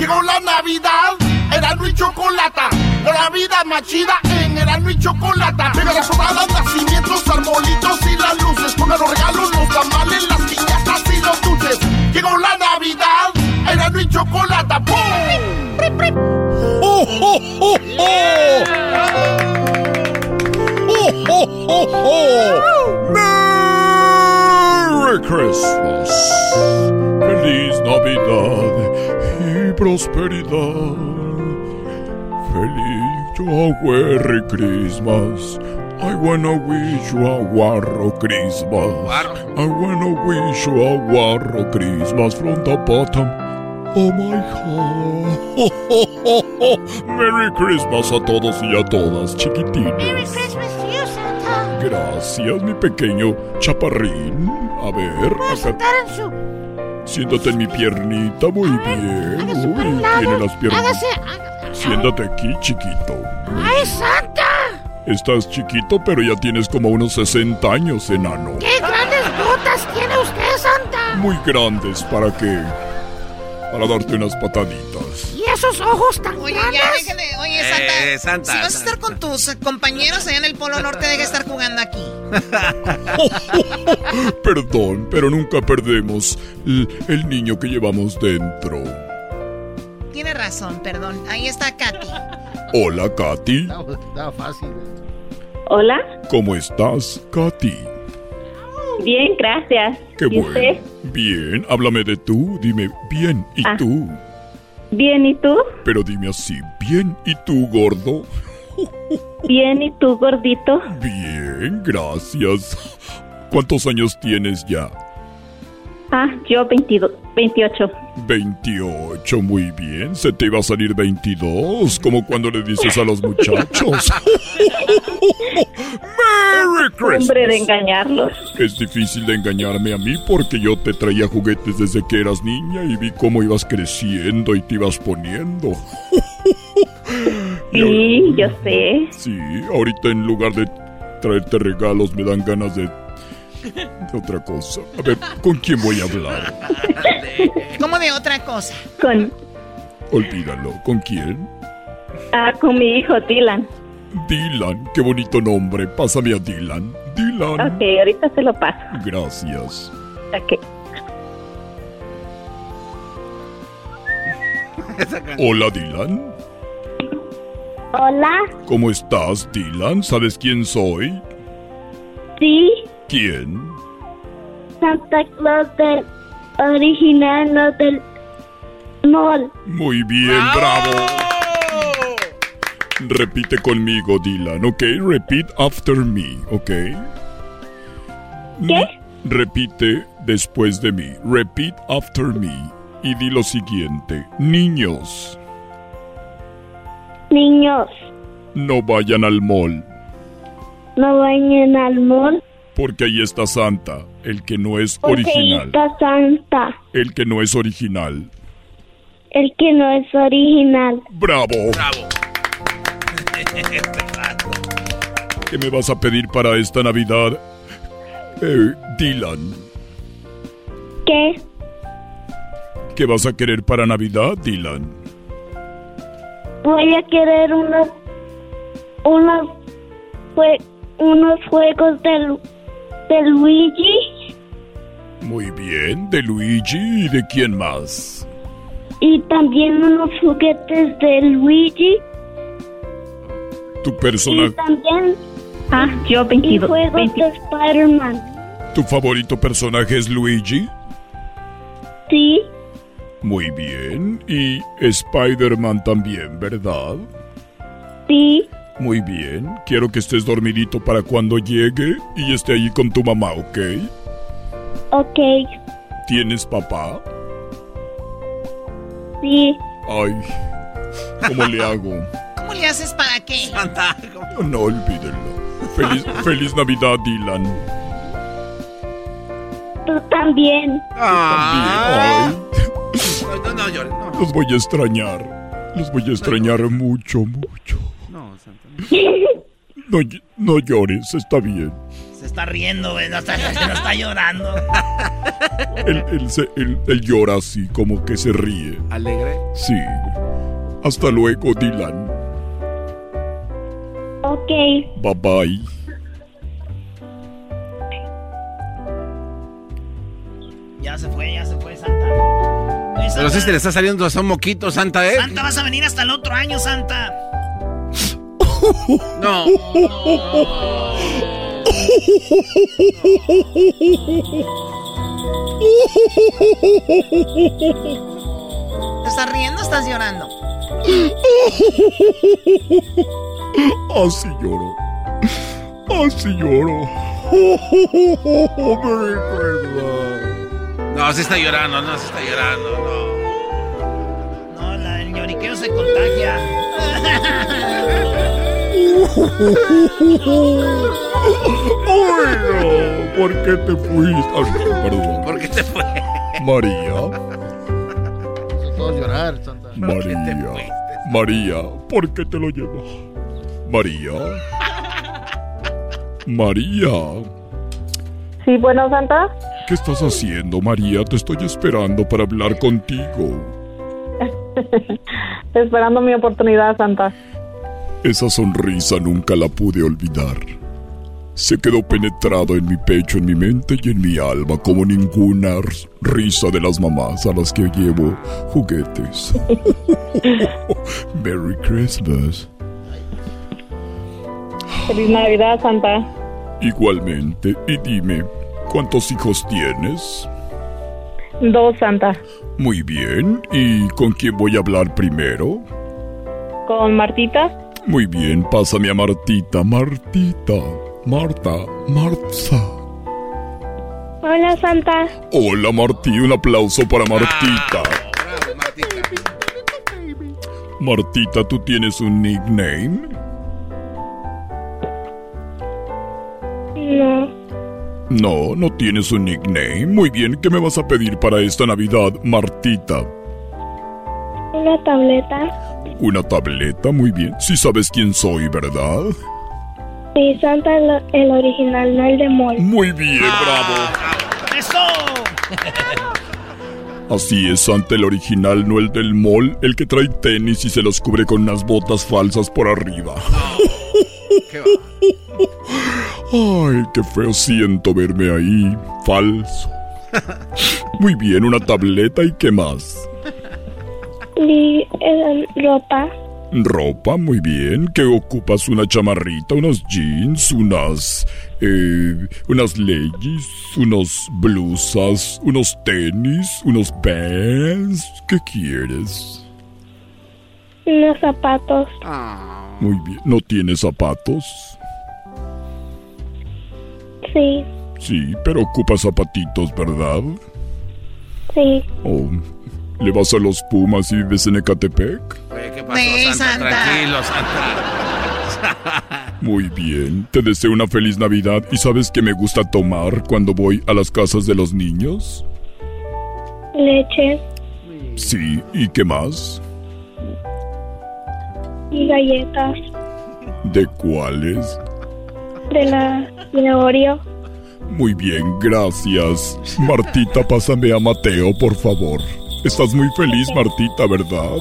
Llegó la Navidad, Erasmo y Chocolata. La vida más chida en Erasmo y Chocolata. Llega la sobrada, nacimientos, arbolitos y las luces. Con los regalos, los tamales, las piñatas y los dulces. Llegó la Navidad, Erasmo y Chocolata. ¡Pum! ¡Oh, oh, oh, oh! ¡Oh, oh, oh, oh! ¡Merry Christmas! ¡Feliz Navidad prosperidad! ¡Feliz yo Merry Christmas! I wanna wish you a Warro Christmas. I wanna wish you a Warro Christmas from the bottom Oh my heart. Merry Christmas a todos y a todas, chiquitines. Merry Christmas to you, Santa. Gracias, mi pequeño chaparrín. A ver, ¿Puedo acá. Siéntate en mi piernita, muy bien. hágase por Uy, un lado? tiene las piernas. Hágase... Siéntate aquí, chiquito. ¡Ay, Santa! Estás chiquito, pero ya tienes como unos 60 años, enano. ¡Qué grandes botas tiene usted, Santa! Muy grandes, ¿para qué? Para darte unas pataditas. ¿Y esos ojos tan Oye, grandes? ya déjale. Oye, Santa. Eh, Santa, si vas a estar con tus compañeros allá en el Polo Norte, deja de estar jugando aquí. Perdón, pero nunca perdemos el, niño que llevamos dentro. Tiene razón, perdón. Ahí está Katy. Hola, Katy. Estaba fácil. Hola. ¿Cómo estás, Katy? Bien, gracias. Qué bueno. Bien, háblame de tú. Dime, bien, ¿y ah. tú? Bien, ¿y tú? Pero dime así, bien, ¿y tú, gordo? Bien, ¿y tú, gordito? Bien, gracias. ¿Cuántos años tienes ya? Ah, yo 22, 28. 28, muy bien. Se te iba a salir 22, como cuando le dices a los muchachos. ¡Merry Christmas! Hombre de engañarlos. Es difícil de engañarme a mí porque yo te traía juguetes desde que eras niña y vi cómo ibas creciendo y te ibas poniendo. sí, yo sé. Sí, ahorita en lugar de traerte regalos me dan ganas de otra cosa. A ver, ¿con quién voy a hablar? ¿Cómo de otra cosa? Con. Olvídalo. ¿Con quién? Ah, con mi hijo Dylan. Dylan, qué bonito nombre. Pásame a Dylan. Dylan. Ok, ahorita se lo paso. Gracias. Ok. Hola, Dylan. Hola. ¿Cómo estás, Dylan? ¿Sabes quién soy? Sí. ¿Quién? Santa Claus del original, no del mall. Muy bien, bravo. Repite conmigo, Dylan, ¿ok? Repeat after me, ¿ok? ¿Qué? Repite después de mí. Repeat after me. Y di lo siguiente. Niños. Niños. No vayan al mall. No vayan al mall. Porque ahí está Santa, el que no es Porque original. Ahí está Santa. El que no es original. El que no es original. Bravo. Bravo. ¿Qué me vas a pedir para esta Navidad, eh, Dylan? ¿Qué? ¿Qué vas a querer para Navidad, Dylan? Voy a querer unos, unos, unos juegos del ¿De Luigi? Muy bien, de Luigi y de quién más. Y también unos juguetes de Luigi. Tu personaje. Y también. Ah, yo 22. Y juegos de Spider-Man. ¿Tu favorito personaje es Luigi? Sí. Muy bien. Y Spider-Man también, ¿verdad? Sí. Muy bien, quiero que estés dormidito para cuando llegue y esté ahí con tu mamá, ¿ok? Ok. ¿Tienes papá? Sí. Ay, ¿cómo le hago? ¿Cómo le haces para qué? No, no olvídenlo. Feliz, feliz Navidad, Dylan. Tú también. Ah. también. No, no, no, Los voy a extrañar. Los voy a extrañar mucho, mucho. No, no llores, está bien. Se está riendo, güey, no está, no está llorando. Él, él, llora así, como que se ríe. ¿Alegre? Sí. Hasta luego, Dylan. Ok. Bye bye. Ya se fue, ya se fue, Santa. Pero si se le está saliendo hasta un moquito, Santa, ¿eh? Santa, vas a venir hasta el otro año, Santa. No. ¿Te estás riendo o estás llorando? Así lloro. Así lloro. No, se está llorando, no se está llorando, no. No, la, el lloriqueo se contagia. Ay, no, ¿por qué te fuiste? Ay, perdón. ¿Por qué te fue? María. Todos llorar, Santa. María. María, ¿por qué te lo llevas? María. María. Sí, bueno, Santa. ¿Qué estás haciendo, María? Te estoy esperando para hablar contigo. esperando mi oportunidad, Santa. Esa sonrisa nunca la pude olvidar. se quedó penetrado en mi pecho, en mi mente y en mi alma, como ninguna risa de las mamás a las que llevo juguetes. Merry Christmas. Feliz Navidad, Santa. Igualmente, y dime, ¿cuántos hijos tienes? Dos, Santa. Muy bien, ¿y con quién voy a hablar primero? ¿Con Martita? Muy bien, pásame a Martita, Martita, Marta, Marta. Hola, Santa. Hola, Martí, un aplauso para Martita. Martita, ¿tú tienes un nickname? No. No, no tienes un nickname. Muy bien, ¿qué me vas a pedir para esta Navidad, Martita? Una tableta. Una tableta, muy bien. Sí sabes quién soy, ¿verdad? Sí, Santa el, el original, no el de Mol. Muy bien, bravo. ¡Eso! Así es, Santa el original, no el del mall, el que trae tenis y se los cubre con unas botas falsas por arriba. Ay, qué feo siento verme ahí, falso. Muy bien, una tableta y qué más. Y eh, ropa. Ropa, muy bien. ¿Qué ocupas? Una chamarrita, unos jeans, unas... Eh, unas leggings, unos blusas, unos tenis, unos pants. ¿Qué quieres? Unos zapatos. Muy bien. ¿No tienes zapatos? Sí, Sí, pero ocupas zapatitos, ¿verdad? sí. ¿O le vas a los Pumas y vives en Ecatepec? ¿Qué pasó, Santa? Tranquilo, Santa. Muy bien, te deseo una feliz Navidad y ¿sabes qué me gusta tomar cuando voy a las casas de los niños? Leche Sí, ¿y qué más? y galletas. ¿De cuáles? De la de Oreo. Muy bien, gracias. Martita, pásame a Mateo, por favor. Estás muy feliz, Martita, ¿verdad?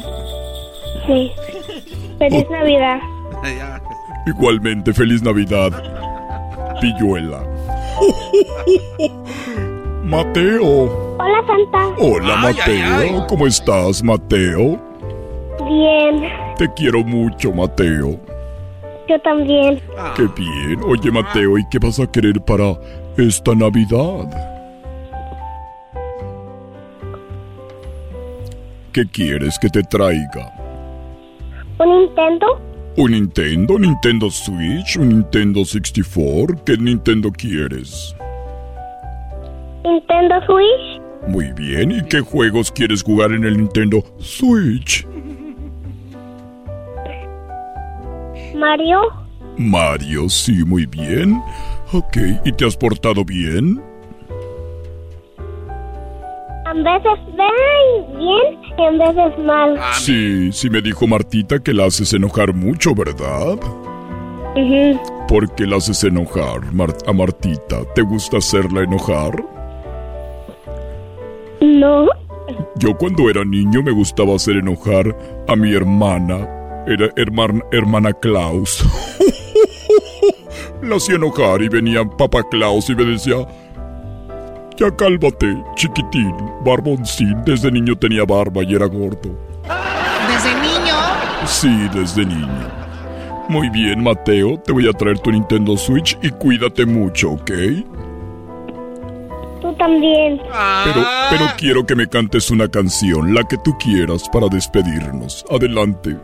Sí. Feliz Navidad. Igualmente, feliz Navidad. Pilluela. Mateo. Hola, Santa. Hola, Mateo. ¿Cómo estás, Mateo? Bien. Te quiero mucho, Mateo. Yo también. Qué bien. Oye, Mateo, ¿y qué vas a querer para esta Navidad? ¿Qué quieres que te traiga? ¿Un Nintendo? ¿Un Nintendo? ¿Nintendo Switch? ¿Un Nintendo 64? ¿Qué Nintendo quieres? ¿Nintendo Switch? Muy bien, ¿y qué juegos quieres jugar en el Nintendo Switch? ¿Mario? Mario, sí, muy bien. Ok, ¿y te has portado bien? A veces bien y a veces mal. Sí, sí me dijo Martita que la haces enojar mucho, ¿verdad? ¿Por qué la haces enojar Mar- a Martita? ¿Te gusta hacerla enojar? No. Yo cuando era niño me gustaba hacer enojar a mi hermana. Era hermana, hermana Klaus. la hacía enojar y venía Papá Klaus y me decía... Ya cálmate, chiquitín, barboncín. Desde niño tenía barba y era gordo. Desde niño. Sí, desde niño. Muy bien, Mateo, te voy a traer tu Nintendo Switch y cuídate mucho, ¿ok? Tú también. Pero, pero quiero que me cantes una canción, la que tú quieras, para despedirnos. Adelante.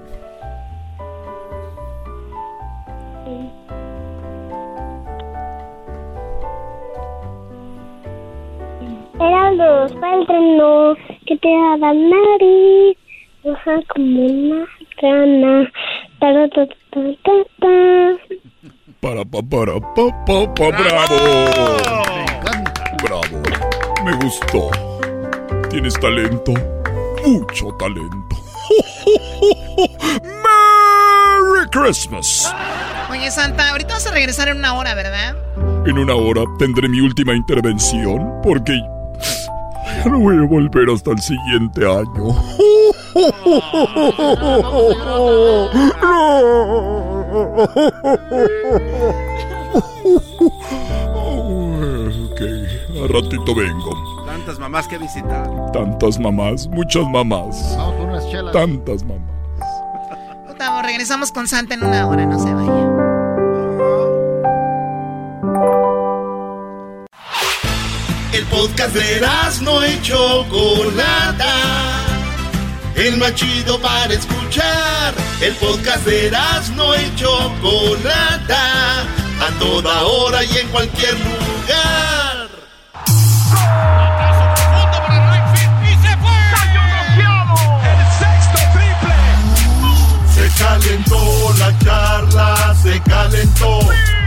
Eran dos paltrinos que te daban nariz, roja como una rana. Ta, ta, ta, ta, ta. Para, pa, para, pa, pa, pa, bravo. Bravo. Me gustó. Tienes talento. Mucho talento. Merry Christmas. Oye, Santa, ahorita vas a regresar en una hora, ¿verdad? En una hora tendré mi última intervención porque ya no voy a volver hasta el siguiente año. ok, a ratito vengo. Tantas mamás que visitar. Tantas mamás, muchas mamás. Vamos por unas chelas. Tantas mamás. Gustavo, regresamos con Santa en una hora, no se vaya. El podcast de no y Chocolata. El más chido para escuchar. El podcast de no y Chocolata. A toda hora y en cualquier lugar. Se calentó la charla, se calentó.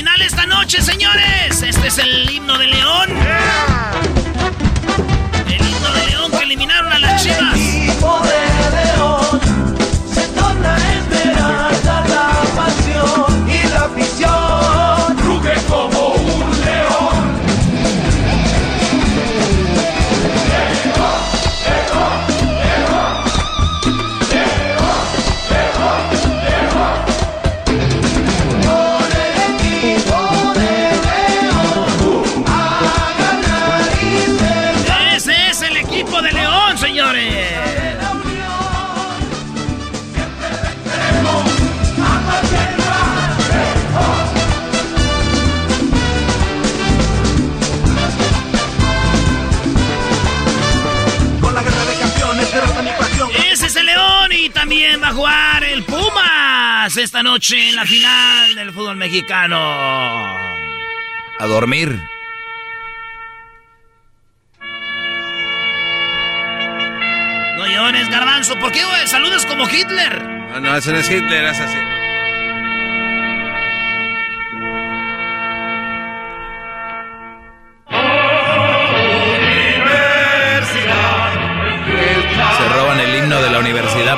Final esta noche, señores. Este es el himno de León. El himno de León que eliminaron a las chivas. Va a jugar el Pumas esta noche en la final del fútbol mexicano. A dormir. No llores, garbanzo. ¿Por qué saludas como Hitler? No, no, eso no es Hitler, es así.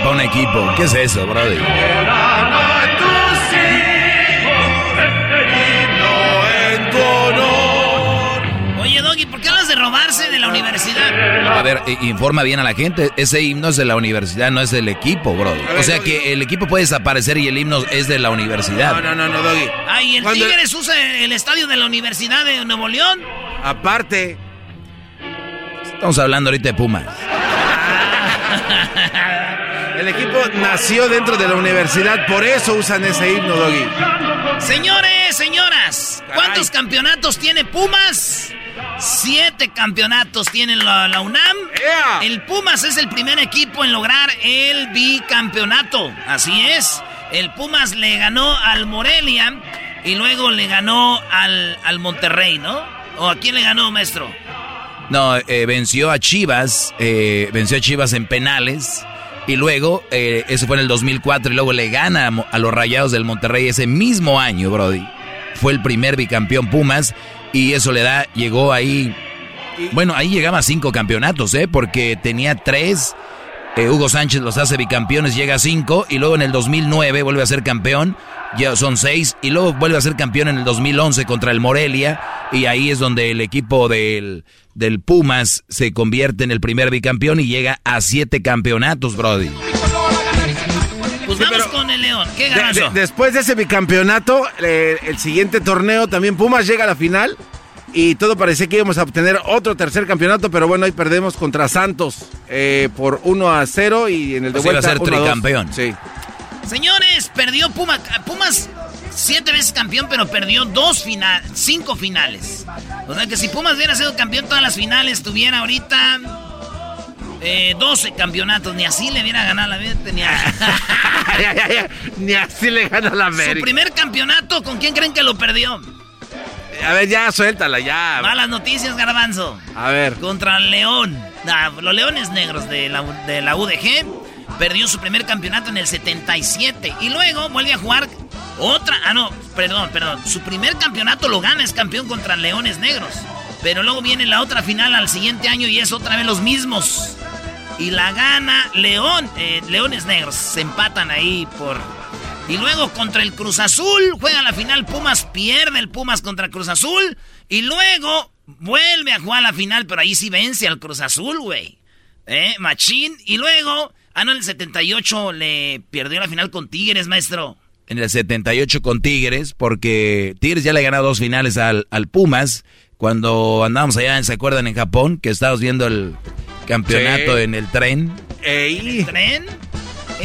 Para un equipo. ¿Qué es eso, brother? Oye, Doggy, ¿por qué hablas de robarse de la universidad? A ver, informa bien a la gente. Ese himno es de la universidad, no es del equipo, brother. O sea que el equipo puede desaparecer y el himno es de la universidad. No, no, no, no, Doggy. Ay, ¿el Tigres usa el estadio de la Universidad de Nuevo León? Aparte, Estamos hablando ahorita de Pumas. el equipo nació dentro de la universidad, por eso usan ese himno, Doggy. Señores, señoras, ¿cuántos campeonatos tiene Pumas? Siete campeonatos tiene la, la UNAM. El Pumas es el primer equipo en lograr el bicampeonato. Así es. El Pumas le ganó al Morelia y luego le ganó al, al Monterrey, ¿no? ¿O a quién le ganó, maestro? No, eh, venció a Chivas, eh, venció a Chivas en penales. Y luego, eh, eso fue en el 2004, y luego le gana a los Rayados del Monterrey ese mismo año, Brody. Fue el primer bicampeón Pumas, y eso le da, llegó ahí. Bueno, ahí llegaba a cinco campeonatos, ¿eh? Porque tenía tres. eh, Hugo Sánchez los hace bicampeones, llega a cinco, y luego en el 2009 vuelve a ser campeón, ya son seis, y luego vuelve a ser campeón en el 2011 contra el Morelia, y ahí es donde el equipo del, del Pumas se convierte en el primer bicampeón y llega a siete campeonatos, Brody. Pues vamos con el León. ¿Qué De- después de ese bicampeonato, eh, el siguiente torneo también Pumas llega a la final y todo parecía que íbamos a obtener otro tercer campeonato, pero bueno, ahí perdemos contra Santos eh, por 1 a 0 y en el de O sea, iba a ser 1 a 2. tricampeón. Sí. Señores, perdió Pumas. Pumas siete veces campeón, pero perdió dos finales, cinco finales. O sea que si Pumas hubiera sido campeón todas las finales, tuviera ahorita eh, 12 campeonatos. Ni así le hubiera ganado la vida. Ni, a- Ni así le gana la Su América. primer campeonato, ¿con quién creen que lo perdió? A ver, ya, suéltala, ya. Malas noticias, Garbanzo. A ver. Contra el León. Ah, los Leones Negros de la, de la UDG. Perdió su primer campeonato en el 77. Y luego vuelve a jugar otra. Ah, no, perdón, perdón. Su primer campeonato lo gana, es campeón contra Leones Negros. Pero luego viene la otra final al siguiente año y es otra vez los mismos. Y la gana León, eh, Leones Negros. Se empatan ahí por... Y luego contra el Cruz Azul, juega la final Pumas, pierde el Pumas contra Cruz Azul. Y luego vuelve a jugar la final, pero ahí sí vence al Cruz Azul, güey. ¿Eh? Machín. Y luego, ah, no, en el 78 le perdió la final con Tigres, maestro. En el 78 con Tigres, porque Tigres ya le ha ganado dos finales al, al Pumas. Cuando andábamos allá, ¿se acuerdan? En Japón, que estábamos viendo el campeonato en el tren. ¿En el tren?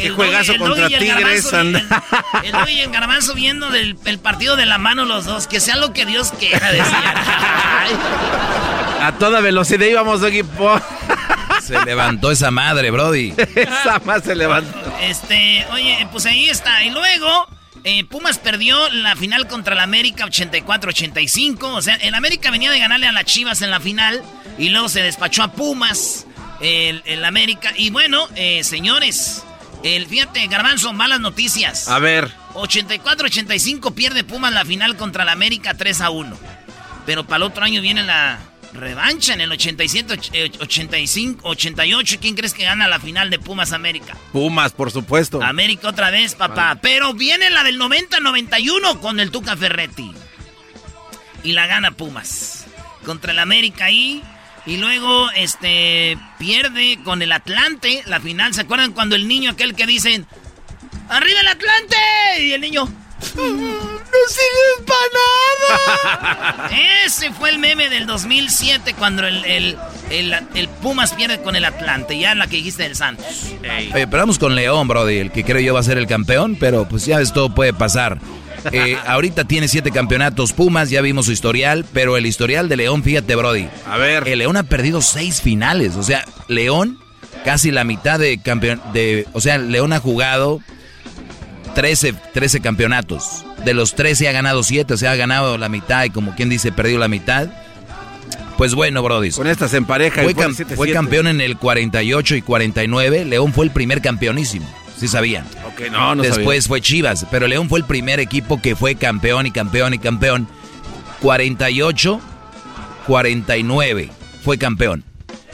Qué juegazo contra Tigres. El, el, y el Garbanzo viendo del, el partido de la mano los dos. Que sea lo que Dios quiera, decir. A toda velocidad íbamos, Doggy. Se levantó esa madre, Brody. esa madre se levantó. Este, oye, pues ahí está. Y luego, eh, Pumas perdió la final contra el América 84-85. O sea, el América venía de ganarle a las Chivas en la final. Y luego se despachó a Pumas, el, el América. Y bueno, eh, señores, el, fíjate, Garbanzo, malas noticias. A ver. 84-85 pierde Pumas la final contra el América 3 a 1. Pero para el otro año viene la revancha en el 87, 85, 88. ¿Quién crees que gana la final de Pumas América? Pumas, por supuesto. América otra vez, papá. Pero viene la del 90-91 con el Tuca Ferretti. Y la gana Pumas. Contra el América ahí. Y luego, este, pierde con el Atlante la final. ¿Se acuerdan cuando el niño aquel que dicen, ¡Arriba el Atlante! Y el niño, ¡No sirve para nada! Ese fue el meme del 2007 cuando el, el, el, Pumas pierde con el Atlante, ya la que dijiste del Santos. Oye, pero vamos con León, Brody, el que creo yo va a ser el campeón, pero pues ya ves, todo puede pasar. Eh, ahorita tiene siete campeonatos Pumas, ya vimos su historial, pero el historial de León, fíjate, Brody. A ver. El León ha perdido seis finales, o sea, León casi la mitad de campeón, de, o sea, León ha jugado 13, 13 campeonatos. De los 13 ha ganado 7, o sea, ha ganado la mitad y como quien dice, perdió la mitad. Pues bueno, Brody. Con estas en pareja. Fue, fue campeón en el 48 y 49. León fue el primer campeonísimo. Sí sabían. no, no Después fue Chivas, pero León fue el primer equipo que fue campeón y campeón y campeón. 48, 49 fue campeón.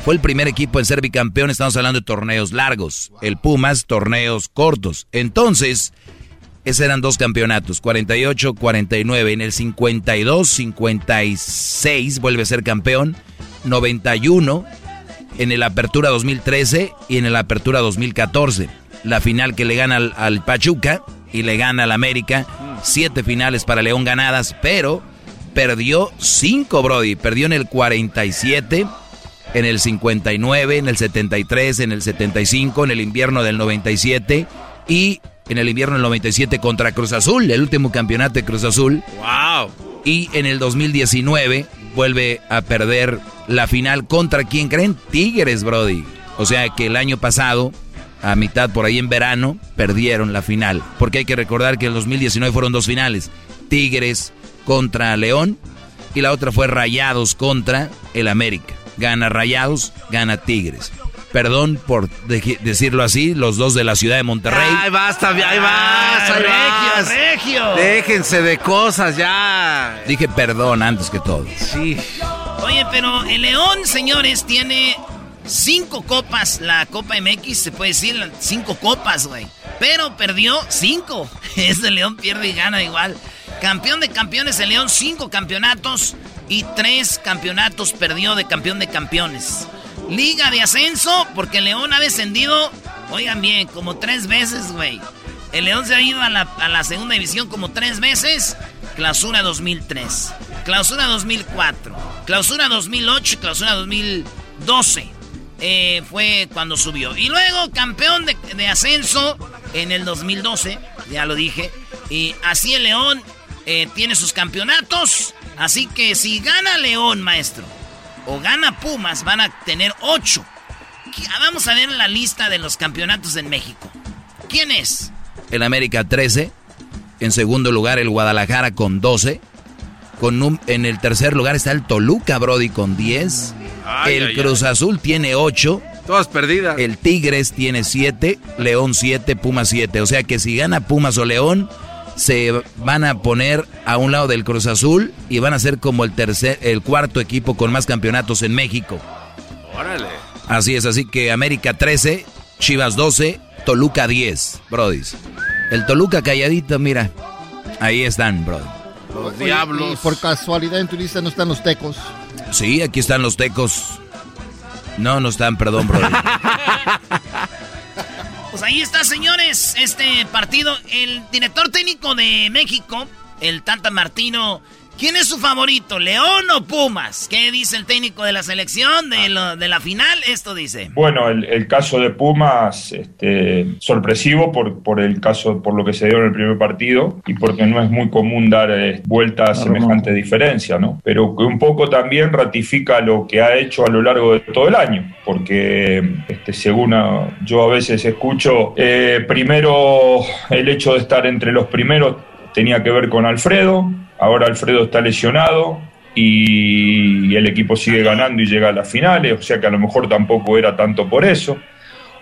Fue el primer equipo en ser bicampeón, estamos hablando de torneos largos. El Pumas, torneos cortos. Entonces, esos eran dos campeonatos, 48, 49. En el 52, 56 vuelve a ser campeón. 91 en el Apertura 2013 y en el Apertura 2014 la final que le gana al, Pachuca y le gana al América. Siete finales para León ganadas, pero perdió cinco, Brody. Perdió en el 47, en el 59, en el 73, en el 75, en el invierno del 97 y en el invierno del 97 contra Cruz Azul, el último campeonato de Cruz Azul. ¡Wow! Y en el 2019 vuelve a perder la final contra quién creen? Tigres, Brody. O sea que el año pasado a mitad por ahí en verano, perdieron la final. Porque hay que recordar que en 2019 fueron dos finales. Tigres contra León y la otra fue Rayados contra el América. Gana Rayados, gana Tigres. Perdón por decirlo así, los dos de la ciudad de Monterrey. Ay, basta, ahí vas, ahí vas. Regio. Déjense de cosas ya. Dije perdón antes que todo. Sí. Oye, pero el León, señores, tiene cinco copas. La Copa MX, se puede decir, cinco copas, güey. Pero perdió cinco. Ese León pierde y gana igual. Campeón de campeones, el León, cinco campeonatos. Y tres campeonatos perdió de campeón de campeones. Liga de ascenso, porque el León ha descendido, oigan bien, como tres veces, güey. El León se ha ido a la, a la segunda división como tres veces. Clausura 2003, clausura 2004, clausura 2008 clausura 2012. Eh, fue cuando subió. Y luego campeón de, ascenso en el 2012, ya lo dije. Y así el León eh, tiene sus campeonatos. Así que si gana León, maestro, o gana Pumas, van a tener ocho. Vamos a ver la lista de los campeonatos en México. ¿Quién es? El América 13. En segundo lugar, el Guadalajara con 12. Con en el tercer lugar está el Toluca, Brody, con 10 el Cruz Azul tiene 8. Todas perdidas. El Tigres tiene 7, León 7, Pumas 7. O sea que si gana Pumas o León, se van a poner a un lado del Cruz Azul y van a ser como el tercer, el cuarto equipo con más campeonatos en México. Órale. Así es, así que América 13, Chivas 12, Toluca 10, Brodis. El Toluca calladito, mira. Ahí están, Brody. Los diablos. Y por casualidad en tu lista no están los tecos. Sí, aquí están los tecos. No, no están, perdón, Brody. Pues ahí está, señores, este partido. El director técnico de México, el Tanta Martino, ¿Quién es su favorito, León o Pumas? ¿Qué dice el técnico de la selección de, la final? Esto dice. Bueno, el, caso de Pumas, este, sorpresivo por, por el caso, por lo que se dio en el primer partido y porque no es muy común dar eh, vuelta a semejante diferencia, ¿no? Pero que un poco también ratifica lo que ha hecho a lo largo de todo el año, porque este, según yo a veces escucho, eh, primero el hecho de estar entre los primeros tenía que ver con Alfredo, ahora Alfredo está lesionado y el equipo sigue ganando y llega a las finales, o sea que a lo mejor tampoco era tanto por eso,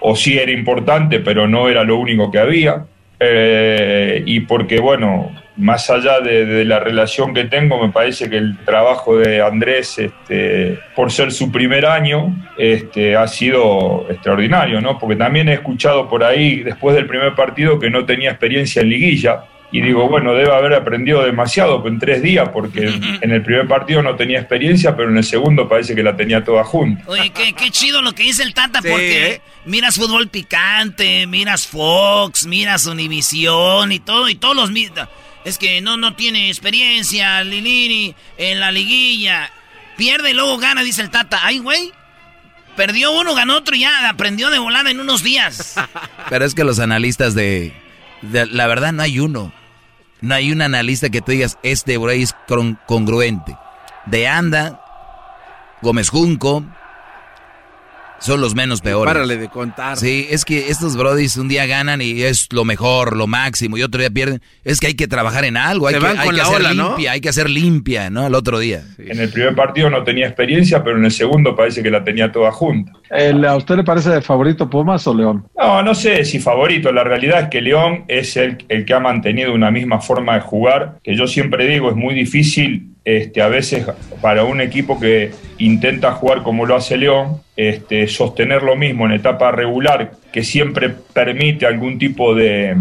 o sí era importante, pero no era lo único que había. Eh, y porque, bueno, más allá de, la relación que tengo, me parece que el trabajo de Andrés, este, por ser su primer año, este, ha sido extraordinario, ¿no? Porque también he escuchado por ahí, después del primer partido, que no tenía experiencia en liguilla y digo, bueno, debe haber aprendido demasiado en tres días, porque en el primer partido no tenía experiencia, pero en el segundo parece que la tenía toda junta. Oye, qué, chido lo que dice el Tata, porque ¿eh? miras fútbol picante, miras Fox, miras Univisión y todo, y todos los... Es que no, no tiene experiencia, Lilini, en la liguilla. Pierde y luego gana, dice el Tata. Ay, güey. Perdió uno, ganó otro y ya aprendió de volada en unos días. Pero es que los analistas de, de la verdad no hay uno. No hay un analista que te digas, este güey es congruente. De Anda, Gómez Junco, son los menos peores. Párale de contar. Sí, es que estos brodis un día ganan y es lo mejor, lo máximo, y otro día pierden. Es que hay que trabajar en algo, hay que, hay que hacer limpia, hay que hacer limpia, ¿no? El otro día. En el primer partido no tenía experiencia, pero en el segundo parece que la tenía toda junta. ¿A usted le parece de favorito Pumas o León? No, no sé si favorito. La realidad es que León es el, el que ha mantenido una misma forma de jugar, que yo siempre digo, es muy difícil este, a veces para un equipo que intenta jugar como lo hace León, este, sostener lo mismo en etapa regular, que siempre permite algún tipo de,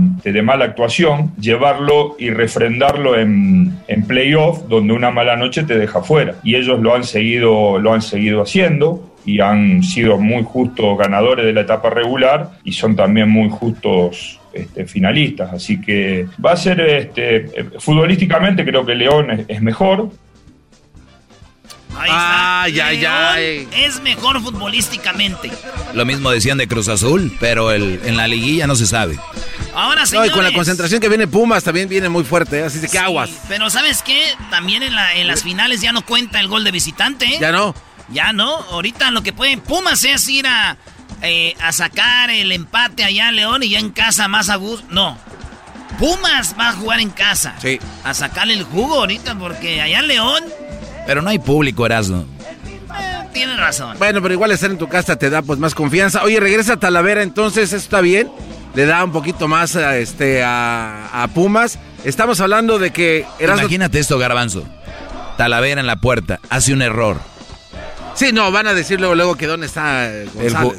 mala actuación, llevarlo y refrendarlo en, en playoff, donde una mala noche te deja fuera. Y ellos lo han seguido, lo han seguido haciendo y han sido muy justos ganadores de la etapa regular y son también muy justos este, finalistas. Así que va a ser, este, futbolísticamente creo que León es, mejor. Ahí está. Es mejor futbolísticamente. Lo mismo decían de Cruz Azul, pero el, en la liguilla no se sabe. Ahora sí. y con la concentración que viene Pumas también viene muy fuerte, ¿eh? así de que aguas. Pero ¿sabes qué? También en, la, en las finales ya no cuenta el gol de visitante. ¿eh? Ya no. Ya no. Ahorita lo que puede Pumas es ir a eh, a sacar el empate allá en León y ya en casa más a gusto. No. Pumas va a jugar en casa. Sí. A sacarle el jugo ahorita porque allá en León. Pero no hay público, Erasmo. Eh, tienes razón. Bueno, pero igual estar en tu casa te da pues más confianza. Oye, regresa a Talavera, entonces, ¿eso está bien? Le da un poquito más a, este, a, Pumas. Estamos hablando de que... Imagínate esto, Garbanzo. Talavera en la puerta, hace un error Sí, no, van a decir luego, luego que dónde está el,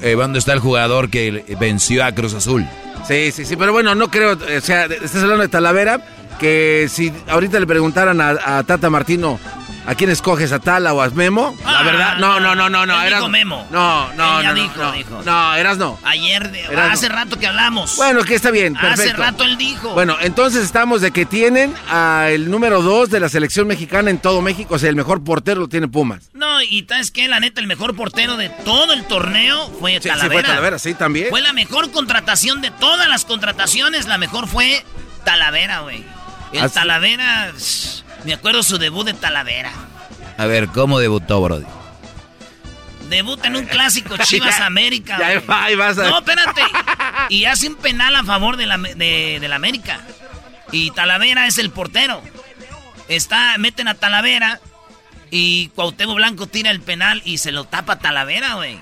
eh, dónde está el jugador que venció a Cruz Azul. Sí, sí, sí, pero bueno, no creo, o sea, estás hablando de Talavera, que si ahorita le preguntaran a Tata Martino ¿A quién escoges? ¿A Tala o a Memo? la ah, verdad, no, no, no, no, no. Dijo Memo. No, no, no, dijo, no, dijo. No, eras no. Ayer, hace rato que hablamos. Bueno, que está bien, perfecto. Hace rato él dijo. Bueno, entonces estamos de que tienen al número dos de la selección mexicana en todo México. O sea, el mejor portero lo tiene Pumas. No, y ¿sabes qué? La neta, el mejor portero de todo el torneo fue Talavera. Sí, fue Talavera, sí, también. Fue la mejor contratación de todas las contrataciones. La mejor fue Talavera, güey. El Talavera... Me acuerdo su debut de Talavera. A ver, ¿cómo debutó, Brody? Debuta en un clásico Chivas América. Ya, No, espérate. Y hace un penal a favor de la, de, la América. Y Talavera es el portero. Está, meten a Talavera y Cuauhtémoc Blanco tira el penal y se lo tapa a Talavera, güey.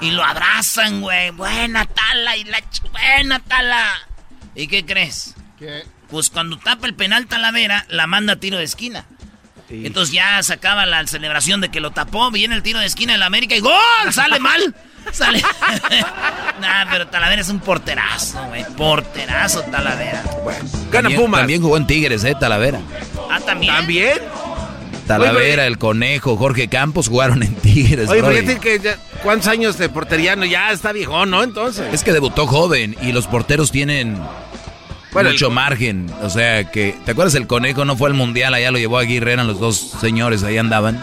Y lo abrazan, güey. Buena Tala y la buena Tala. ¿Y qué crees? Pues cuando tapa el penal Talavera, la manda a tiro de esquina. Entonces ya se acaba la celebración de que lo tapó, viene el tiro de esquina del América y ¡gol! Sale mal. Sale. nah, pero Talavera es un porterazo, güey. Porterazo Talavera. Bueno, gana Pumas. También jugó en Tigres, ¿eh? Talavera. Ah, también. ¿También? Talavera, el Conejo, Jorge Campos jugaron en Tigres. Oye, fíjate que cuántos años de porteriano ya está viejo, ¿no? Entonces. Es que debutó joven y los porteros tienen mucho margen. O sea que, ¿te acuerdas el Conejo no fue al mundial? Allá lo llevó Aguirre, eran los dos señores, ahí andaban.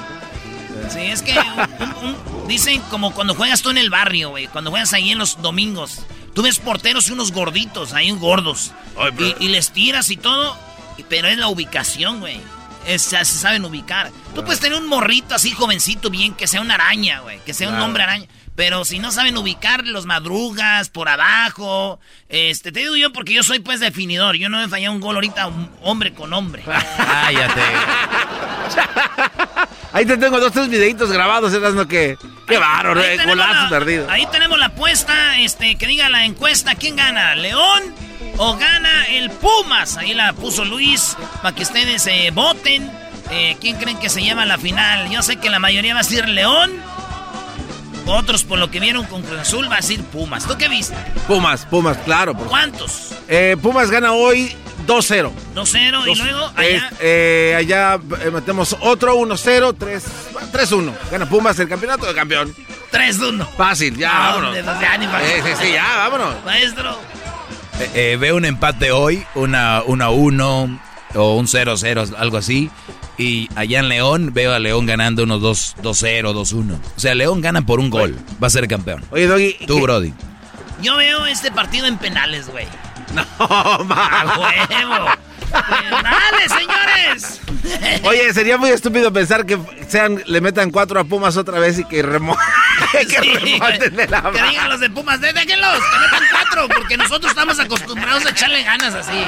Sí, es que dicen como cuando juegas tú en el barrio, güey, cuando juegas ahí en los domingos. Tú ves porteros y unos gorditos, ahí gordos. y, y les tiras y todo, pero es la ubicación, güey se saben ubicar. Tú puedes tener un morrito así jovencito bien, que sea una araña, güey, que sea un hombre araña. Pero si no saben ubicar los madrugas por abajo, este, te digo yo porque yo soy pues definidor. Yo no me fallado un gol ahorita hombre con hombre. Cállate. Ahí te tengo dos, tres videitos grabados, ¿sabes que? Qué bárbaro, eh, golazo perdido. Ahí tenemos la apuesta, este, que diga la encuesta, ¿quién gana? ¿León o gana el Pumas? Ahí la puso Luis, para que ustedes eh, voten. Eh, ¿Quién creen que se llama la final? Yo sé que la mayoría va a decir León. Otros, por lo que vieron con Cruz Azul, va a decir Pumas. ¿Tú qué viste? Pumas, Pumas, claro. ¿Cuántos? Eh, Pumas gana hoy 2-0. 2-0 y luego allá. Eh, allá eh, metemos otro 1-0, 3-1. Gana Pumas el campeonato de campeón. 3-1. Fácil, ya, vámonos. sí, sí, sí, ya, vámonos. Maestro. veo un empate hoy, una 1-1 o un 0-0, algo así. Y allá en León veo a León ganando unos 2-0, 2-1. O sea, León gana por un gol. Va a ser campeón. Oye, Doggy. Tú, Brody. Yo veo este partido en penales, güey. No, ma. A huevo. ¡Dale, señores! Oye, sería muy estúpido pensar que sean, le metan cuatro a Pumas otra vez y que remo que sí, de la Que digan los de Pumas, déjenlos, que metan cuatro, porque nosotros estamos acostumbrados a echarle ganas así.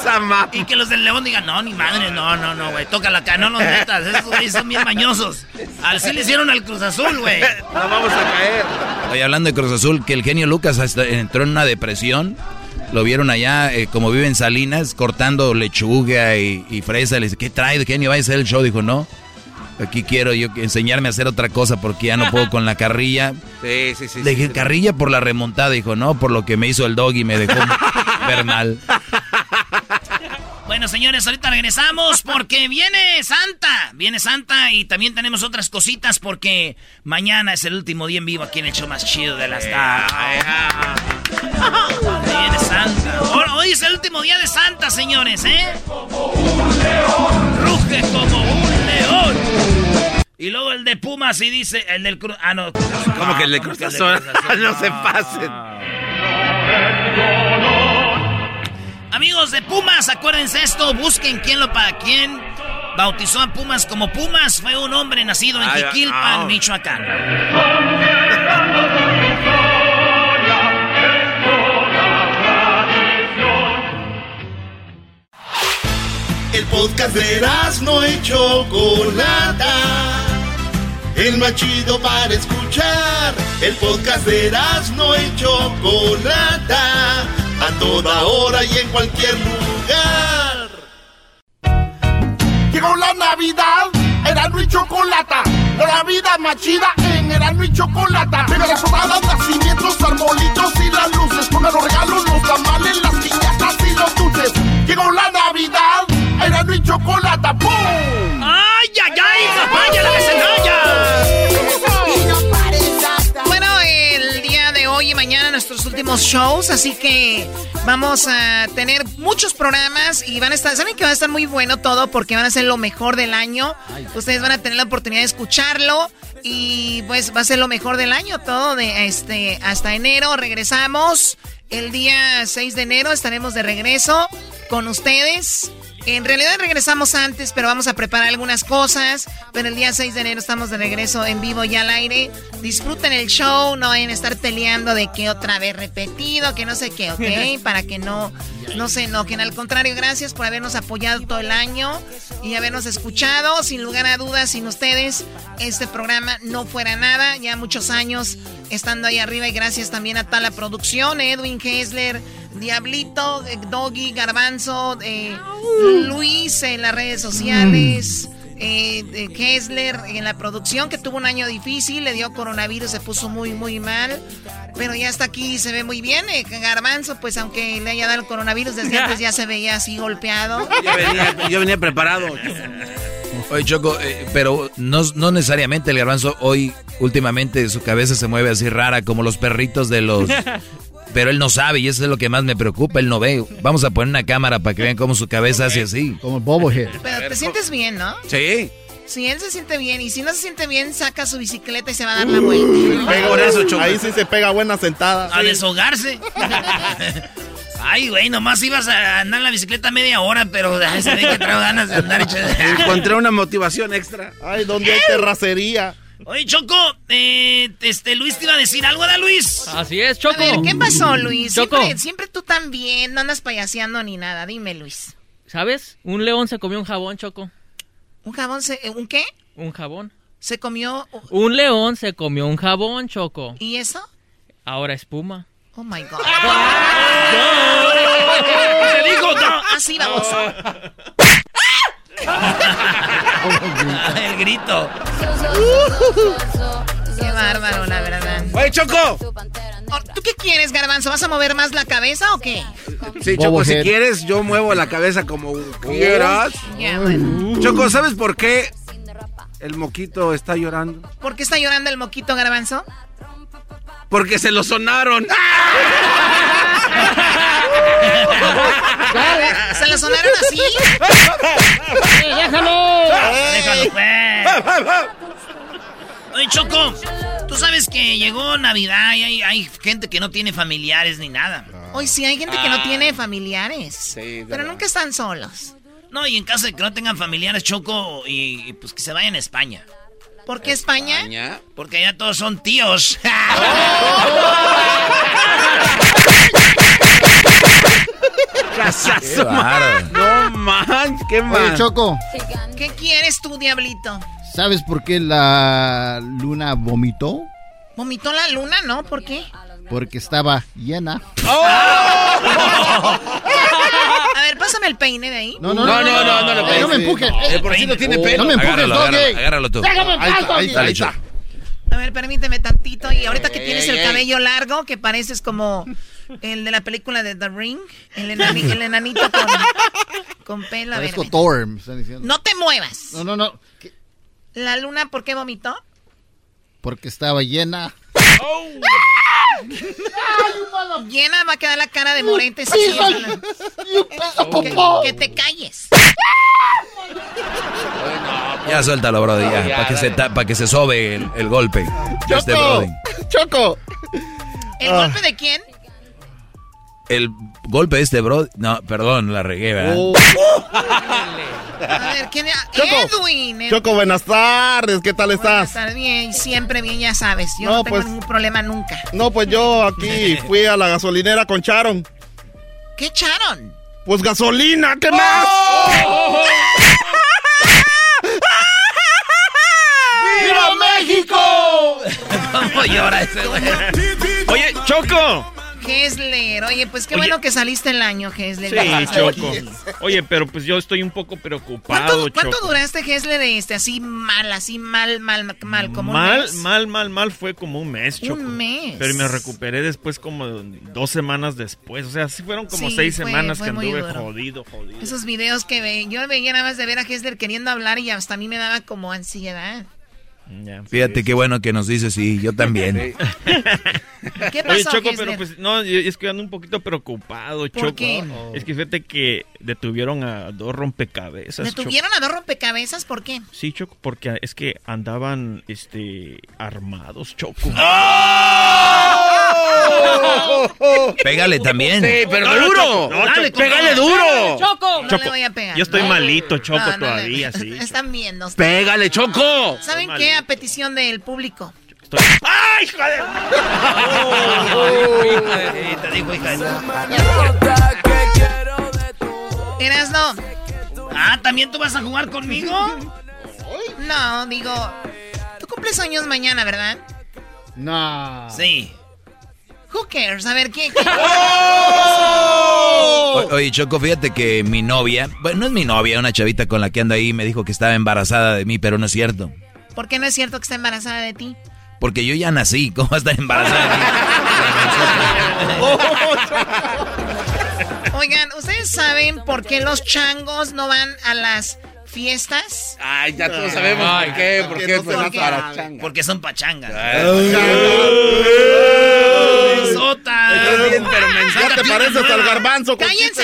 Esa ma. Y que los del León digan, no, ni madre, no, no, no, güey, tócala acá, no los metas, esos güeyes son bien mañosos. Así le hicieron al Cruz Azul, güey. No vamos a caer. Oye, hablando de Cruz Azul, que el genio Lucas entró en una depresión lo vieron allá, eh, como vive en Salinas, cortando lechuga y, fresa. Le dice, ¿qué trae? ¿Qué vaya a ser el show? Dijo, no. Aquí quiero yo enseñarme a hacer otra cosa porque ya no puedo con la carrilla. Sí, sí, sí. Le dije, carrilla por la remontada. Dijo, no, por lo que me hizo el dog y me dejó ver mal. Bueno, señores, ahorita regresamos porque viene Santa. Viene Santa y también tenemos otras cositas porque mañana es el último día en vivo aquí en el show más chido de las tardes. Viene Santa. Hoy es el último día de Santa, señores, ¿eh? Ruge como un león. Y luego el de Pumas y dice, el del Cruz... Ah, no. ¿Cómo que el de Cruz Azul? no se pasen. Amigos de Pumas, acuérdense esto, busquen quién lo para quién bautizó a Pumas como Pumas. Fue un hombre nacido en Jiquilpan, Michoacán. El podcast de no hecho Chocolata. El más chido para escuchar. El podcast de no hecho Chocolata a toda hora y en cualquier lugar. Llegó la Navidad, Erasmo y Chocolata, la vida más chida en Erasmo y Chocolata. Pero las sobradas, nacimientos, arbolitos y las luces, con los regalos, los tamales, las piñatas y los dulces. Llegó la Navidad, Erasmo y Chocolata, ¡pum! ¡Ay, ay, ay! ¡Papaya la hoy y mañana nuestros últimos shows, así que vamos a tener muchos programas y van a estar, saben que va a estar muy bueno todo porque van a ser lo mejor del año. Ustedes van a tener la oportunidad de escucharlo y pues va a ser lo mejor del año todo de este hasta enero regresamos. El día 6 de enero estaremos de regreso con ustedes. En realidad regresamos antes, pero vamos a preparar algunas cosas. Pero el día 6 de enero estamos de regreso en vivo y al aire. Disfruten el show, no vayan a estar peleando de que otra vez repetido, que no sé qué, ¿ok? Para que no, no se enojen. Al contrario, gracias por habernos apoyado todo el año y habernos escuchado. Sin lugar a dudas, sin ustedes, este programa no fuera nada. Ya muchos años estando ahí arriba y gracias también a toda la producción, Edwin Kessler, Diablito, eh, Doggy, Garbanzo, eh, Luis en las redes sociales. Eh, Kessler en la producción que tuvo un año difícil, le dio coronavirus, se puso muy, muy mal, pero ya está aquí, se ve muy bien. Eh, Garbanzo, pues aunque le haya dado el coronavirus, desde antes ya se veía así golpeado. Yo venía, preparado. Oye, Choco, eh, pero no, no necesariamente el garbanzo hoy, últimamente, su cabeza se mueve así rara, como los perritos de los pero él no sabe y eso es lo que más me preocupa, él no ve. Vamos a poner una cámara para que vean cómo su cabeza hace así. Como el bobo Pero te sientes bien, ¿no? Sí. Si él se siente bien y si no se siente bien, saca su bicicleta y se va a dar la vuelta. Ahí sí se pega buena sentada. A deshogarse. Ay, güey, nomás ibas a andar en la bicicleta media hora, pero se ve que traigo ganas de andar. Encontré una motivación extra. Ay, ¿dónde hay terracería? Oye, Choco, eh, este, Luis te iba a decir algo, ¿da, Luis? Así es, Choco. A ver, ¿qué pasó, Luis? Choco. Siempre, siempre tú también, no andas payaseando ni nada. Dime, Luis. ¿Sabes? Un león se comió un jabón, Choco. ¿Un jabón se... ¿Un qué? Un jabón. Se comió... Un león se comió un jabón, Choco. ¿Y eso? Ahora espuma. Oh, my God. ¡Se dijo! Así vamos. El grito. Qué bárbaro, la verdad. ¡Oye, Choco! Oh, ¿Tú qué quieres, Garbanzo? ¿Vas a mover más la cabeza o qué? Sí, Choco, si quieres, yo muevo la cabeza como quieras. Choco, ¿sabes por qué el moquito está llorando? ¿Por qué está llorando el moquito, Garbanzo? Porque se lo sonaron. ¿Se lo sonaron así? ¡Déjalo! ¡Déjalo, pues! Oye, Choco, tú sabes que llegó Navidad y hay, gente que no tiene familiares ni nada. Hoy sí hay gente que no tiene familiares. pero nunca están solos. No, y en caso de que no tengan familiares, Choco, y, pues que se vayan a España. ¿Por qué España? Porque allá todos son tíos. Casazo, No man, qué mal. Oye, Choco. ¿Qué quieres tú, diablito? ¿Sabes por qué la luna vomitó? ¿Vomitó la luna? ¿No? ¿Por qué? Porque estaba llena. A ver, pásame el peine de ahí. No, no, no, no, no, no, no, no, me empujes. El por no tiene pelo. No me empujes, agárralo, agárralo, agárralo tú. Déjame en paz, Ahí está, ahí está. A ver, permíteme tantito. Y ahorita que tienes el cabello largo, que pareces como el de la película de The Ring, el, enani- el enanito con, con pelo. Parezco. Thor, me están diciendo. No te muevas. No, no, no. ¿Qué? ¿La luna por qué vomitó? Porque estaba llena. Llena va a quedar la cara de morente. hablando. que, que te calles. Ya suéltalo, Brody, ya. Ya, Para que, se ta- pa' que se sobe el, el golpe. de Este. Choco. ¿El golpe de quién? El golpe de este Brody. No, perdón, la regué, ¿verdad? Oh. A ver, ¿quién era? Choco. Edwin. Edwin. Choco, buenas tardes. ¿Qué tal estás? Estar bien, siempre bien, ya sabes. Yo no, No, tengo pues- ningún problema nunca. No, pues yo aquí fui a la gasolinera con Charon. ¿Qué echaron? Pues gasolina, ¿qué más? ¡Viva México! ¿Cómo llora ese güey? Oye, Choco. Hesler, oye, pues qué Oye. bueno que saliste el año, Hesler. Sí, Choco. Oye, pero pues yo estoy un poco preocupado, ¿Cuánto, cuánto Choco. duraste, Hesler, este, así mal, así mal, mal, mal, como un Mal, mes? mal, mal, mal fue como un mes, Choco. Un mes. Pero me recuperé después como dos semanas después. O sea, sí fueron como Sí, seis fue- semanas fue que anduve duro. jodido, jodido. Esos videos que ve, yo veía nada más de ver a Hesler queriendo hablar y hasta a mí me daba como ansiedad. Fíjate qué bueno que nos dices, sí, yo también. ¿Qué Oye, pasó, Choco, Hesler? pero pues no, yo- es que ando un poquito preocupado, Choco. qué? Es que fíjate que detuvieron a dos rompecabezas. Choco. ¿Detuvieron a dos rompecabezas? ¿Por qué? Sí, Choco, porque es que andaban este armados, Choco. Pégale también. Sí, pero No, duro. No, Dale, Choco. Pégale duro. Choco. No Choco, le voy a pegar. Yo estoy No. malito, Choco, No, no, no. todavía, sí. Están viendo. Pégale, Choco. ¿Saben qué? A petición del público. Estoy- ¡Ay, joder! Te digo, hija de... Erasno. Ah, ¿también tú vas a jugar conmigo? No, digo. Tú cumples años mañana, ¿verdad? No. Sí. Who cares? A ver, ¿qué? O- oye, Choco, fíjate que mi novia, bueno, no es mi novia, una chavita con la que ando ahí, me dijo que estaba embarazada de mí, pero no es cierto. ¿Por qué no es cierto que está embarazada de ti? Porque yo ya nací, ¿cómo va a estar embarazada de mí? Oigan, ¿ustedes saben por qué los changos no van a las fiestas? Ay, ya todos sabemos por qué, por qué, pues, ¿Por qué? para changa. Porque son pachangas. Ay. ¡Sota! Pero. Ya te pareces al garbanzo. ¡Cállense!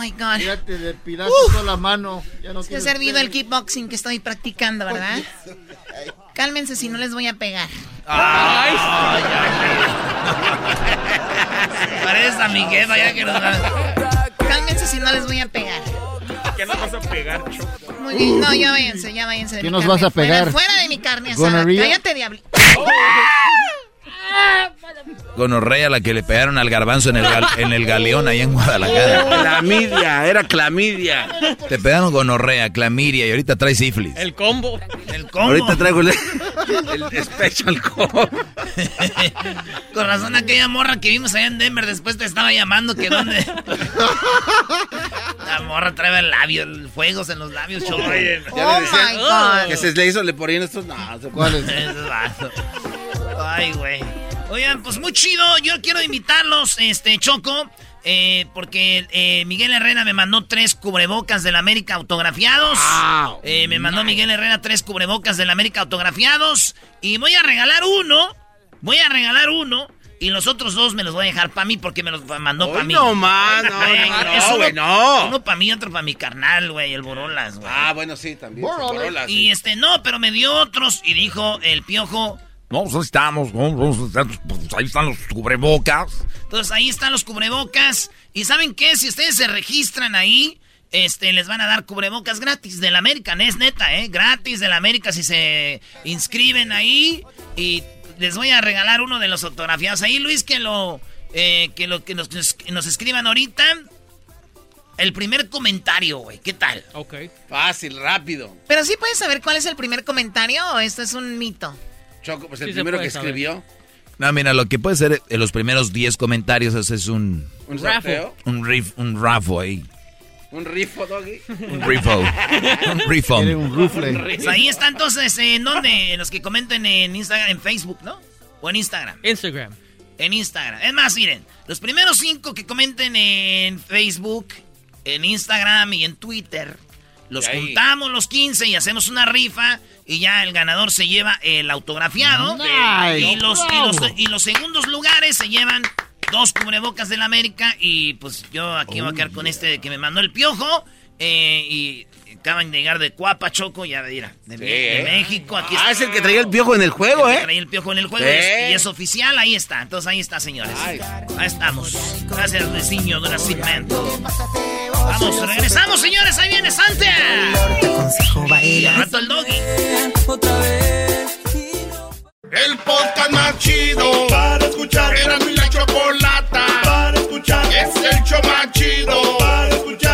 My God. Ya te depilaste toda la mano. Ya no Se ha tienes servido pelo. el kickboxing que estoy practicando, ¿verdad? Cálmense si no les voy a pegar. Pareces a mi jefa ya que nos. Cálmense si no les voy a pegar. ¿Qué nos vas a pegar, Choco? Muy bien. No, ya váyanse, ya váyanse de ¿Qué mi nos carne. vas a pegar? Fuera, fuera de mi carne asada. ¿Gonorrhea? Cállate, diablo. Gonorrea la que le pegaron al garbanzo en el, en el galeón ahí en Guadalajara. Clamidia, era clamidia. Te pegaron gonorrea, clamidia y ahorita traes sífilis. El combo. El combo. Ahorita traigo el, el special combo. Con razón aquella morra que vimos allá en Denver después te estaba llamando que dónde. La morra trae el labio, el fuegos en los labios, choco. Ya le Oh decían my God. que se le hizo, le ponían estos. No, ¿Cuáles? Ay, güey. Oigan, pues muy chido. Yo quiero invitarlos, este, Choco. eh, porque eh, Miguel Herrera me mandó tres cubrebocas del América autografiados. Eh, me mandó Miguel Herrera tres cubrebocas del América autografiados. Y voy a regalar uno. Voy a regalar uno. Y los otros dos me los voy a dejar para mí porque me los mandó para mí. no más, no, no, no, güey, no. Uno para mí, otro para mi carnal, güey, el Borolas, güey. Ah, bueno, sí, también. Sí. Y este, no, pero me dio otros y dijo el piojo. No, pues ahí estamos, no, pues ahí están los cubrebocas. Entonces ahí están los cubrebocas. ¿Y saben qué? Si ustedes se registran ahí, este, les van a dar cubrebocas gratis del American. Es neta, ¿eh? Gratis del América si se inscriben ahí. Y les voy a regalar uno de los autografiados. Ahí, Luis, que lo, eh, que lo que nos, que nos escriban ahorita. El primer comentario, güey. ¿Qué tal? Ok. Fácil, rápido. Pero sí puedes saber cuál es el primer comentario o esto es un mito. Choco, pues el Sí primero que saber. escribió. No, mira, lo que puede ser en los primeros 10 comentarios ese es un, Un Raffle. un riff, un rafo ahí. Un rifo, doggy. Un rifo. un rifo. Un rufle. Pues ahí está entonces, ¿en dónde? En los que comenten en Instagram, en Facebook, ¿no? O en Instagram. Instagram. En Instagram. Es más, miren, los primeros cinco que comenten en Facebook, en Instagram y en Twitter, los ahí. juntamos los 15 y hacemos una rifa y ya el ganador se lleva el autografiado. Nice. Y los, y, los, y los segundos lugares se llevan dos cubrebocas del América y pues yo aquí voy a quedar con este que me mandó el piojo eh, y acaban de llegar de Cuapa, Choco, ya mira, de, Sí, de ¿eh? México. Aquí Ah, está. es el que traía el piojo en el juego, El ¿eh? traía el piojo en el juego Sí. y es- y es oficial, ahí está. Entonces ahí está, señores. Ay. Ahí estamos. Gracias, Luisinho de Nacimiento. Vamos, regresamos, señores. Ahí viene Santa. Y al rato el doggy. El podcast más chido para escuchar. Era mi la chocolata para escuchar. Es el show más chido para escuchar.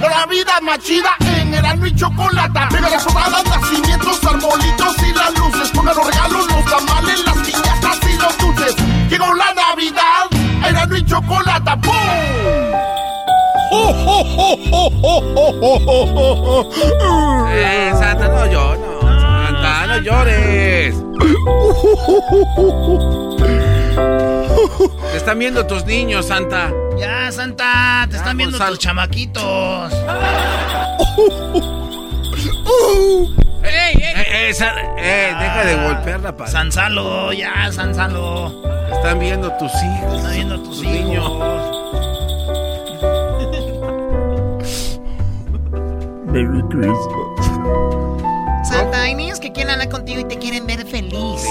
La vida más chida en Erasmo y Chocolata. Mega las sobradas, nacimientos, arbolitos y las luces. Pongan los regalos, los tamales, las piñatas y los dulces. Llegó la Navidad, Erasmo y Chocolata. ¡Pum! ¡Oh, oh, oh, oh, oh, oh, oh, oh! Eh, Santa, no llores. No, Santa, no llores. Te están viendo tus niños, Santa. Ya, Santa, te están viendo tus chamaquitos. ¡Ey! ey, ey! Eh, eh, deja de golpear la pared. Sansalo, ya, Sansalo. Están viendo tus hijos. Están viendo tus, hijos. Merry Christmas. Santa, hay niños que quieren hablar contigo y te quieren ver feliz.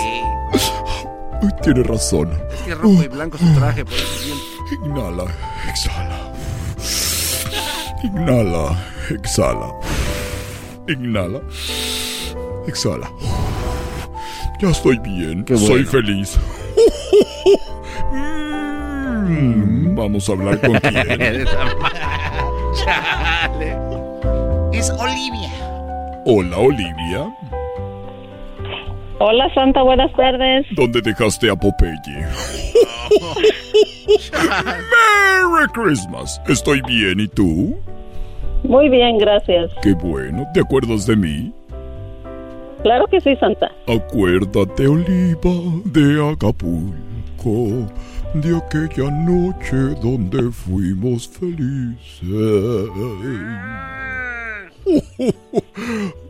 Uy, tiene razón. Es que rojo y blanco su traje, por eso siempre. Inhala, exhala. Inhala, exhala. Inhala, exhala. Ya estoy bien, Qué soy bueno. feliz. Mm, Vamos a hablar con quién. Chale. Es Olivia. Hola, Olivia. Hola Santa, buenas tardes. ¿Dónde dejaste a Popeye? Merry Christmas. Estoy bien, ¿y tú? Muy bien, gracias. Qué bueno. ¿Te acuerdas de mí? Claro que sí, Santa. Acuérdate, Oliva, de Acapulco, de aquella noche donde fuimos felices.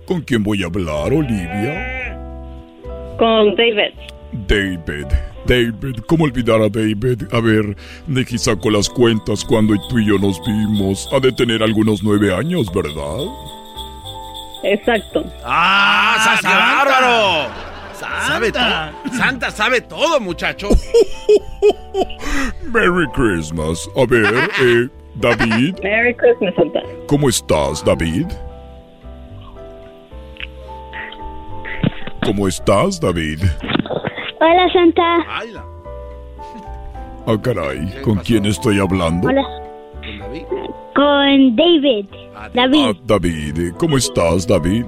¿Con quién voy a hablar, Olivia? Con David. David. David, ¿cómo olvidar a David? A ver, Nicky sacó las cuentas cuando tú y yo nos vimos. Ha de tener algunos nueve años, ¿verdad? Exacto. ¡Ah, Santa, qué bárbaro! Santa. Sabe todo. Santa sabe todo, muchacho. Merry Christmas. A ver, eh, David, Merry Christmas, Santa. ¿cómo estás, David? ¿Cómo estás, David? Hola, Santa. Ah, caray, ¿con quién estoy hablando? Hola. Con David. David. Ah, David, ¿cómo estás, David?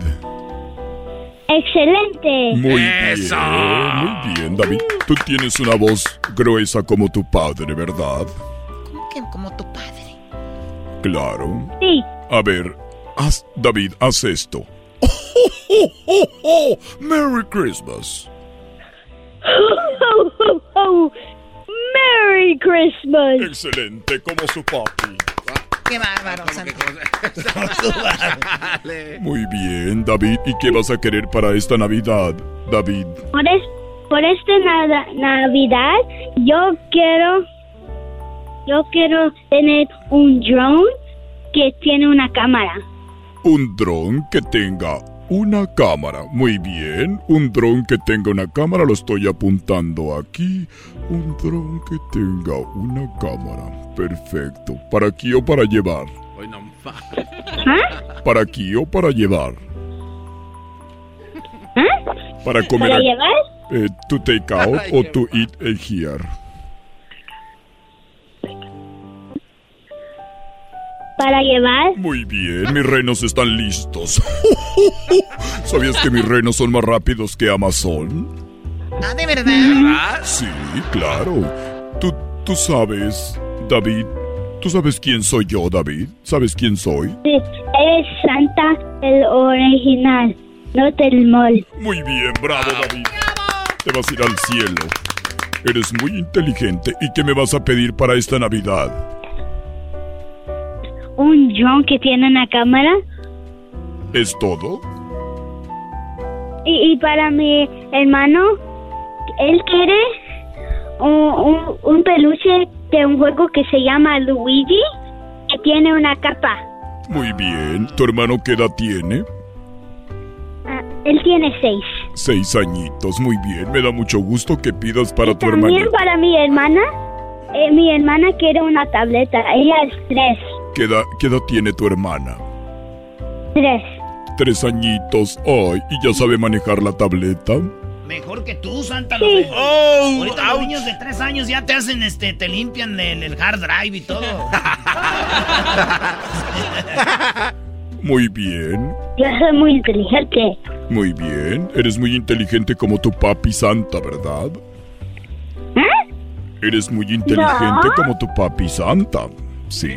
Excelente. Muy bien, muy bien, David. Tú tienes una voz gruesa como tu padre, ¿verdad? ¿Cómo que como tu padre? Claro. Sí. A ver, haz, David, haz esto. Merry Christmas. Ho, ho, ho. Merry Christmas. Excelente, como su papi. Qué bárbaro. Muy bien, David. ¿Y qué vas a querer para esta Navidad, David? Por, es, por esta nada- Navidad, yo quiero, yo quiero tener un drone que tiene una cámara. Un dron que tenga una cámara. Muy bien. Un dron que tenga una cámara. Lo estoy apuntando aquí. Un dron que tenga una cámara. Perfecto. ¿Para aquí o para llevar? ¿Para aquí o para llevar? Para comer. ¿Para a- llevar? eh, to take out o to eat eh, here. ¿Para llevar? Muy bien, mis renos están listos. ¿Sabías que mis renos son más rápidos que Amazon? Ah, ¿de verdad? Sí, claro. Tú, tú sabes, David. ¿Tú sabes quién soy yo, David? ¿Sabes quién soy? Sí, es Santa el original, no del mall. Muy bien, bravo, David. Te vas a ir al cielo. Eres muy inteligente. ¿Y qué me vas a pedir para esta Navidad? Un drone que tiene una cámara. ¿Es todo? Y, y para mi hermano, él quiere un, un, un peluche de un juego que se llama Luigi, que tiene una capa. Muy bien. ¿Tu hermano qué edad tiene? Ah, él tiene seis. Seis añitos. Muy bien. Me da mucho gusto que pidas para tu También hermano. para mi hermana, eh, mi hermana quiere una tableta. Ella es tres. ¿Qué edad, qué edad tiene tu hermana? Tres. Tres añitos. Ay, ¿y ya sabe manejar la tableta? Mejor que tú, Santa. Sí. De- Oh, Ahorita los niños de tres años ya te hacen, este, te limpian el, el hard drive y todo. Muy bien. Yo soy muy inteligente. Muy bien. Eres muy inteligente como tu papi Santa, ¿verdad? ¿Eh? Eres muy inteligente No. como tu papi Santa. Sí.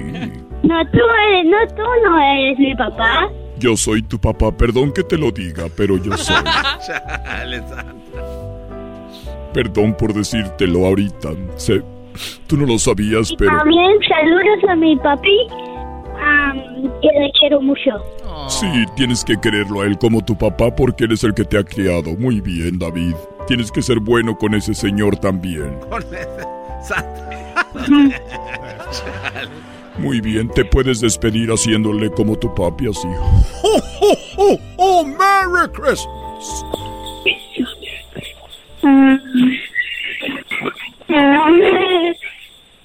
No, tú eres, no, tú no eres mi papá. Yo soy tu papá. Perdón que te lo diga, pero yo soy. Chale, Santa. Perdón por decírtelo ahorita. Sé, tú no lo sabías, pero... También saludos a mi papi. Ah, que le quiero mucho. Sí, tienes que quererlo a él como tu papá porque él es el que te ha criado. Muy bien, David. Tienes que ser bueno con ese señor también. Con ese Muy bien, te puedes despedir haciéndole como tu papi así. ¡Oh, oh, oh! ¡Oh, Merry Christmas!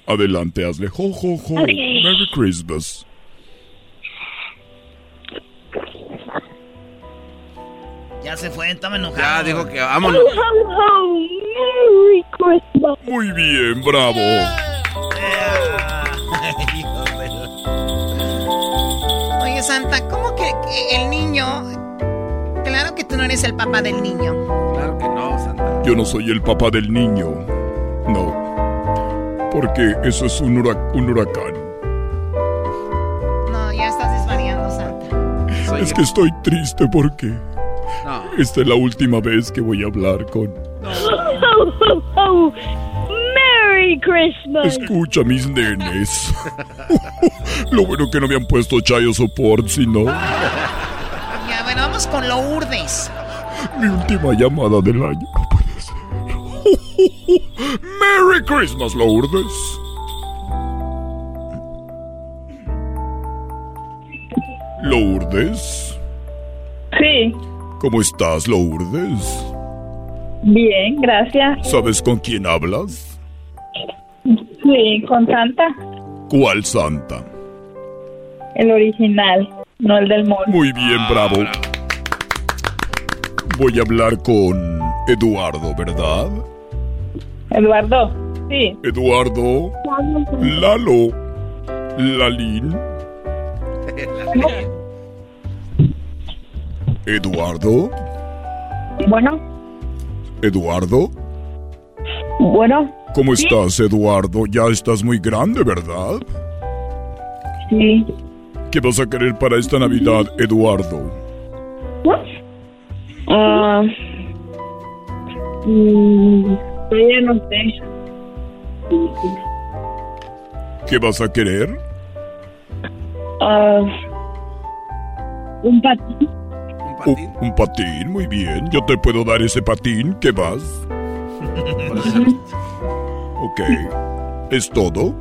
Adelante, hazle ho, ho, ho. Merry Christmas. Ya se fue, estaba enojado. Ya dijo que vámonos. Merry Christmas. Muy bien, bravo. Oye, Santa, ¿cómo que, el niño... Claro que tú no eres el papá del niño. Claro que no, Santa. Yo no soy el papá del niño. No. Porque eso es un, hurac- un huracán. No, ya estás desvariando, Santa. es que estoy triste porque No. esta es la última vez que voy a hablar con... Oh. Merry Christmas. Escucha, mis nenes. Lo bueno que no me han puesto chayo support, sino Ya, bueno, vamos con lo urdes. mi última llamada del año. No puede ser. Merry Christmas, Lourdes. Lourdes. Sí, ¿Cómo estás, Lourdes? bien, gracias. ¿Sabes con quién hablas? Sí, con Santa, ¿Cuál santa? el original, no el del mall. Muy bien, bravo. Voy a hablar con Eduardo, ¿verdad? Eduardo, sí. Eduardo, Lalo, Lalín, Eduardo, Bueno, Eduardo. Bueno, ¿Cómo Sí. estás, Eduardo? Ya estás muy grande, ¿verdad? sí. ¿Qué vas a querer para esta Navidad, Eduardo? Ah, mm, todavía no sé. ¿Qué vas a querer? Ah, un patín. Un, un patín, muy bien. Yo te puedo dar ese patín. ¿Qué vas? Ok. ¿Es todo?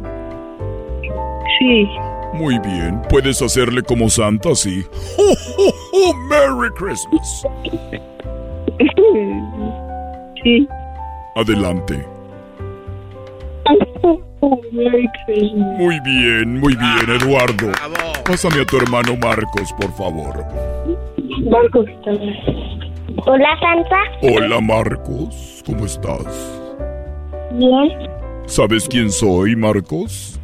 Sí. Muy bien. Puedes hacerle como Santa, sí. ¡Oh, oh, oh! ¡Merry Christmas! Sí. Adelante. Merry Christmas. Muy bien, muy bien, Eduardo. Pásame a tu hermano Marcos, por favor. Marcos. Hola, Santa. Hola, Marcos. ¿Cómo estás? Bien. ¿Sabes quién soy, Marcos?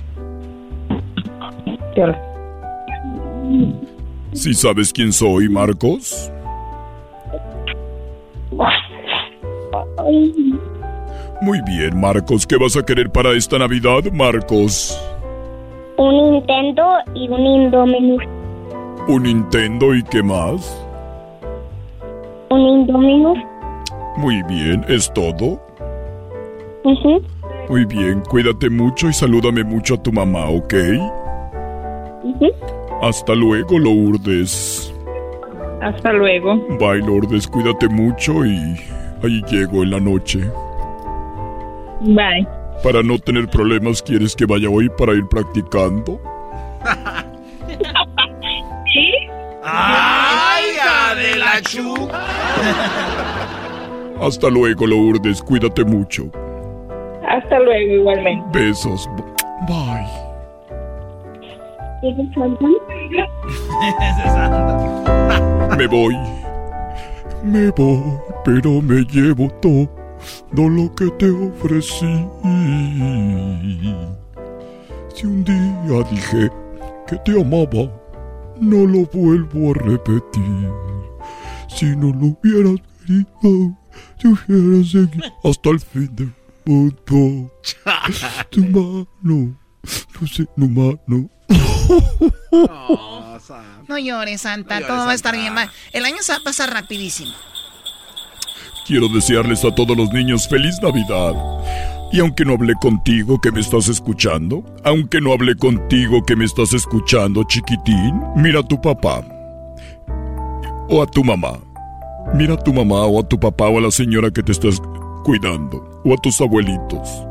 ¿Sí sabes quién soy, Marcos? Muy bien, Marcos. ¿Qué vas a querer para esta Navidad, Marcos? Un Nintendo y un Indominus. ¿Un Nintendo y qué más? Un Indominus. Muy bien, ¿es todo? Ujú. Muy bien, cuídate mucho y salúdame mucho a tu mamá, ¿ok? Ujú. Hasta luego, Lourdes. Hasta luego. Bye, Lourdes, cuídate mucho y ahí llego en la noche. Bye. Para no tener problemas, ¿quieres que vaya hoy para ir practicando? ¿Sí? ¡Ay, hija de la chu! Hasta luego, Lourdes, cuídate mucho. Hasta luego, igualmente. Besos. Bye. Me voy. Me voy, pero me llevo todo lo que te ofrecí. Si un día dije que te amaba, no lo vuelvo a repetir. Si no lo hubieras querido, te hubieras seguido hasta el fin del mundo. Tu mano, no sé, no mano. No llores, Santa. Todo va a estar bien. Va- El año se va a pasar rapidísimo. Quiero desearles a todos los niños feliz Navidad. Y aunque no hablé contigo que me estás escuchando, aunque no hablé contigo que me estás escuchando, chiquitín, mira a tu papá. O a tu mamá. Mira a tu mamá o a tu papá o a la señora que te estás cuidando. O a tus abuelitos.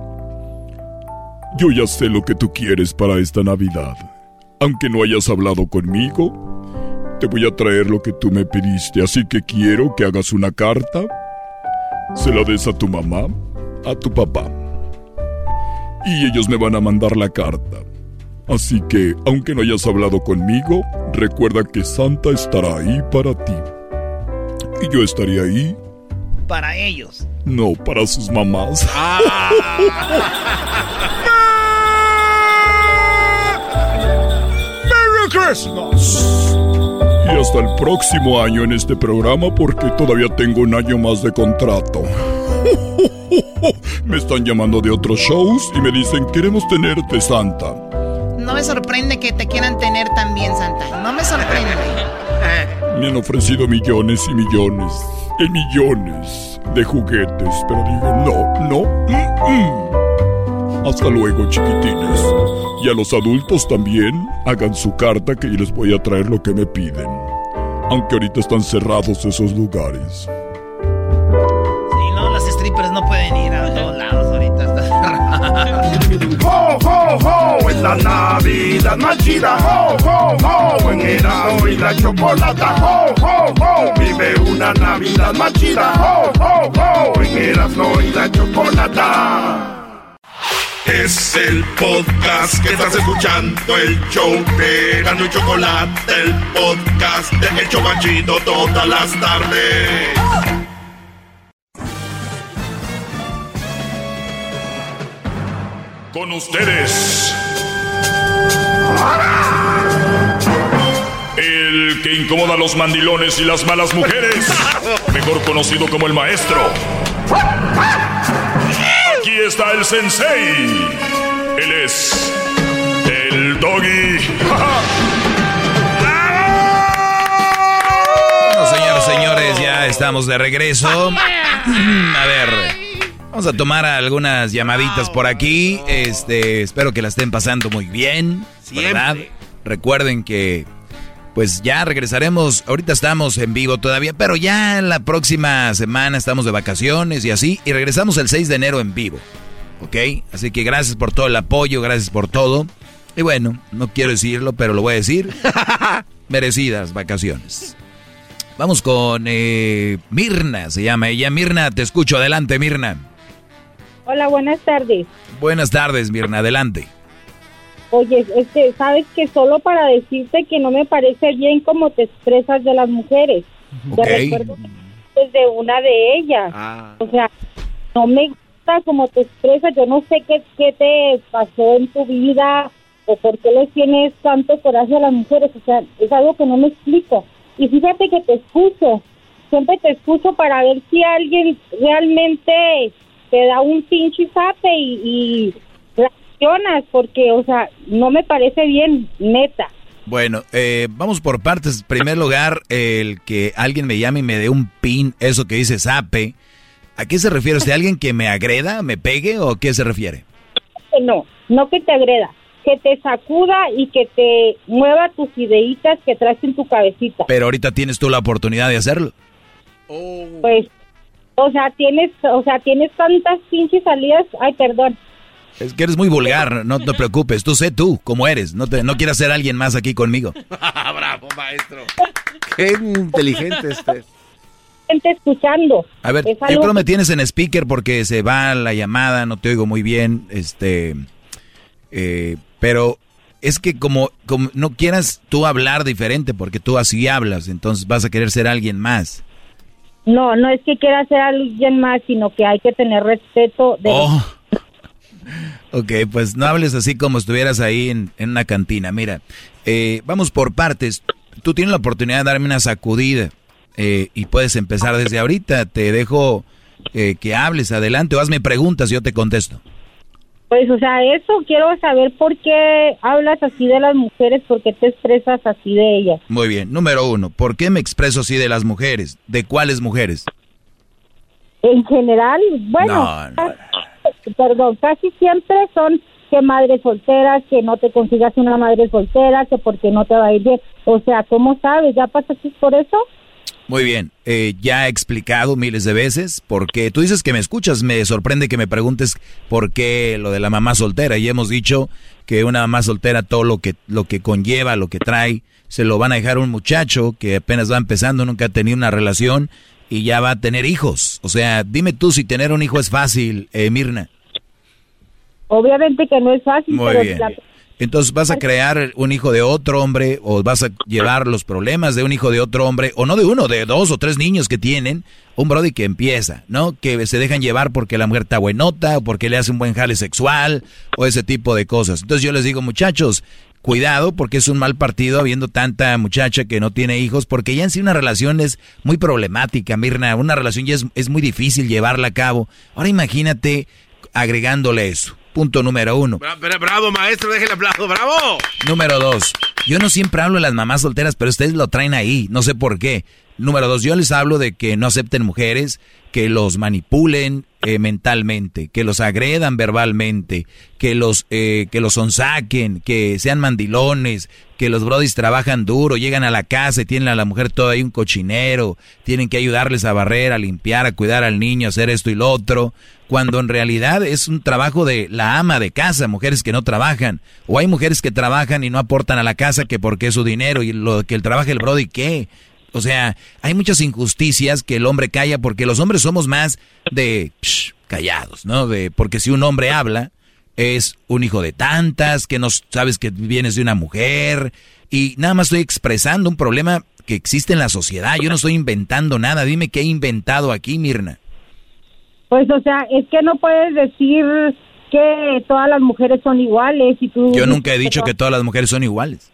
Yo ya sé lo que tú quieres para esta Navidad. Aunque no hayas hablado conmigo, te voy a traer lo que tú me pediste. Así que quiero que hagas una carta, se la des a tu mamá, a tu papá y ellos me van a mandar la carta. Así que, aunque no hayas hablado conmigo, recuerda que Santa estará ahí para ti. Y yo estaré ahí. Para ellos. No, para sus mamás. ¡Merry Christmas! Y hasta el próximo año en este programa porque todavía tengo un año más de contrato. Me están llamando de otros shows y me dicen, queremos tenerte, Santa. No me sorprende que te quieran tener también, Santa. No me sorprende. Me han ofrecido millones y millones y millones de juguetes, pero digo, no, no. mm, mm. Hasta luego, chiquitines. Y a los adultos también, hagan su carta que yo les voy a traer lo que me piden. Aunque ahorita están cerrados esos lugares. Sí, no, las strippers no pueden ir a todos lados ahorita. ¡Ho, ho! Es la Navidad más chida. ¡Ho, ho, ho! En Erasmo y la chocolata. ¡Ho, ho, ho! Vive una Navidad más chida. ¡Ho, ho, ho! En Erasmo y la chocolata. Es el podcast que estás escuchando, el show de Erasmo y Chocolate, el podcast de El Chobachito todas las tardes. Con ustedes. El que incomoda a los mandilones y las malas mujeres. Mejor conocido como el maestro. Aquí está el sensei. Él es el doggy. Bueno, señores, señores, ya estamos de regreso. A ver, vamos a tomar algunas llamaditas por aquí. Este, espero que la estén pasando muy bien, ¿verdad? Recuerden que pues ya regresaremos. Ahorita estamos en vivo todavía, pero ya en la próxima semana estamos de vacaciones y así y regresamos el 6 de enero en vivo. ¿Ok? Así que gracias por todo el apoyo, gracias por todo. Y bueno, no quiero decirlo, pero lo voy a decir. Merecidas vacaciones. Vamos con eh, Mirna, se llama ella. Mirna, te escucho. Adelante, Mirna. Hola, buenas tardes. Buenas tardes, Mirna. Adelante. Oye, es que sabes que solo para decirte que no me parece bien cómo te expresas de las mujeres. Ok. Te recuerdo desde una de ellas. O sea, no me gusta cómo te expresas. Yo no sé qué, qué te pasó en tu vida o por qué les tienes tanto coraje a las mujeres. O sea, es algo que no me explico. Y fíjate que te escucho. Siempre te escucho para ver si alguien realmente te da un pinche zape y, y reaccionas, porque, o sea, no me parece bien, neta. Bueno, eh, vamos por partes. En primer lugar, el que alguien me llame y me dé un pin, eso que dice sape. ¿A qué se refiere usted? ¿Alguien que me agreda, me pegue o a qué se refiere? No, no que te agreda, que te sacuda y que te mueva tus ideitas que traes en tu cabecita. Pero ahorita tienes tú la oportunidad de hacerlo. Pues, o sea, tienes, o sea, tienes tantas pinches salidas, ay, perdón. Es que eres muy vulgar, no te preocupes. Tú sé tú, cómo eres. No, te, no quieras ser alguien más aquí conmigo. Bravo, maestro. Qué inteligente este. Gente escuchando. A ver, Es yo creo me que- tienes en speaker porque se va la llamada, no te oigo muy bien, este, eh, pero es que como, como no quieras tú hablar diferente porque tú así hablas, entonces vas a querer ser alguien más. No, no es que quiera ser alguien más, sino que hay que tener respeto de Oh. Ok, pues no hables así como estuvieras ahí en, en una cantina. Mira, eh, vamos por partes. Tú tienes la oportunidad de darme una sacudida eh, y puedes empezar desde ahorita. Te dejo eh, que hables adelante o hazme preguntas y yo te contesto. Pues, o sea, eso quiero saber por qué hablas así de las mujeres, por qué te expresas así de ellas. Muy bien, número uno, ¿por qué me expreso así de las mujeres? ¿De cuáles mujeres? En general, bueno, No, perdón, casi siempre son que madres solteras, que no te consigas una madre soltera, que porque no te va a ir bien. O sea, ¿cómo sabes? ¿Ya pasaste por eso? Muy bien, eh, ya he explicado miles de veces porque tú dices que me escuchas, me sorprende que me preguntes por qué lo de la mamá soltera y hemos dicho que una mamá soltera todo lo que lo que conlleva, lo que trae, se lo van a dejar a un muchacho que apenas va empezando, nunca ha tenido una relación y ya va a tener hijos. O sea, dime tú si tener un hijo es fácil, eh, Mirna. Obviamente que no es fácil. Muy bien. Entonces vas a crear un hijo de otro hombre o vas a llevar los problemas de un hijo de otro hombre o no de uno, de dos o tres niños que tienen. Un brody que empieza, ¿no? Que se dejan llevar porque la mujer está buenota o porque le hace un buen jale sexual o ese tipo de cosas. Entonces yo les digo, muchachos, cuidado porque es un mal partido habiendo tanta muchacha que no tiene hijos porque ya en sí una relación es muy problemática, Mirna. Una relación ya es, es muy difícil llevarla a cabo. Ahora imagínate agregándole eso. Punto número uno. bravo, maestro, déjele aplauso, bravo. Número dos. Yo no siempre hablo de las mamás solteras, pero ustedes lo traen ahí, no sé por qué. Número dos, yo les hablo de que no acepten mujeres, que los manipulen eh, mentalmente, que los agredan verbalmente, que los, eh, que los sonsaquen, que sean mandilones, que los brodis trabajan duro, llegan a la casa y tienen a la mujer todo ahí un cochinero, tienen que ayudarles a barrer, a limpiar, a cuidar al niño, a hacer esto y lo otro, cuando en realidad es un trabajo de la ama de casa, mujeres que no trabajan, o hay mujeres que trabajan y no aportan a la casa que porque es su dinero y lo que el trabaja el brody, ¿qué? O sea, hay muchas injusticias que el hombre calla porque los hombres somos más de callados, ¿no? De porque si un hombre habla es un hijo de tantas, que no sabes que vienes de una mujer y nada más estoy expresando un problema que existe en la sociedad. Yo no estoy inventando nada. Dime qué he inventado aquí, Mirna. Pues, o sea, es que no puedes decir que todas las mujeres son iguales y tú... Yo nunca he dicho que todas las mujeres son iguales.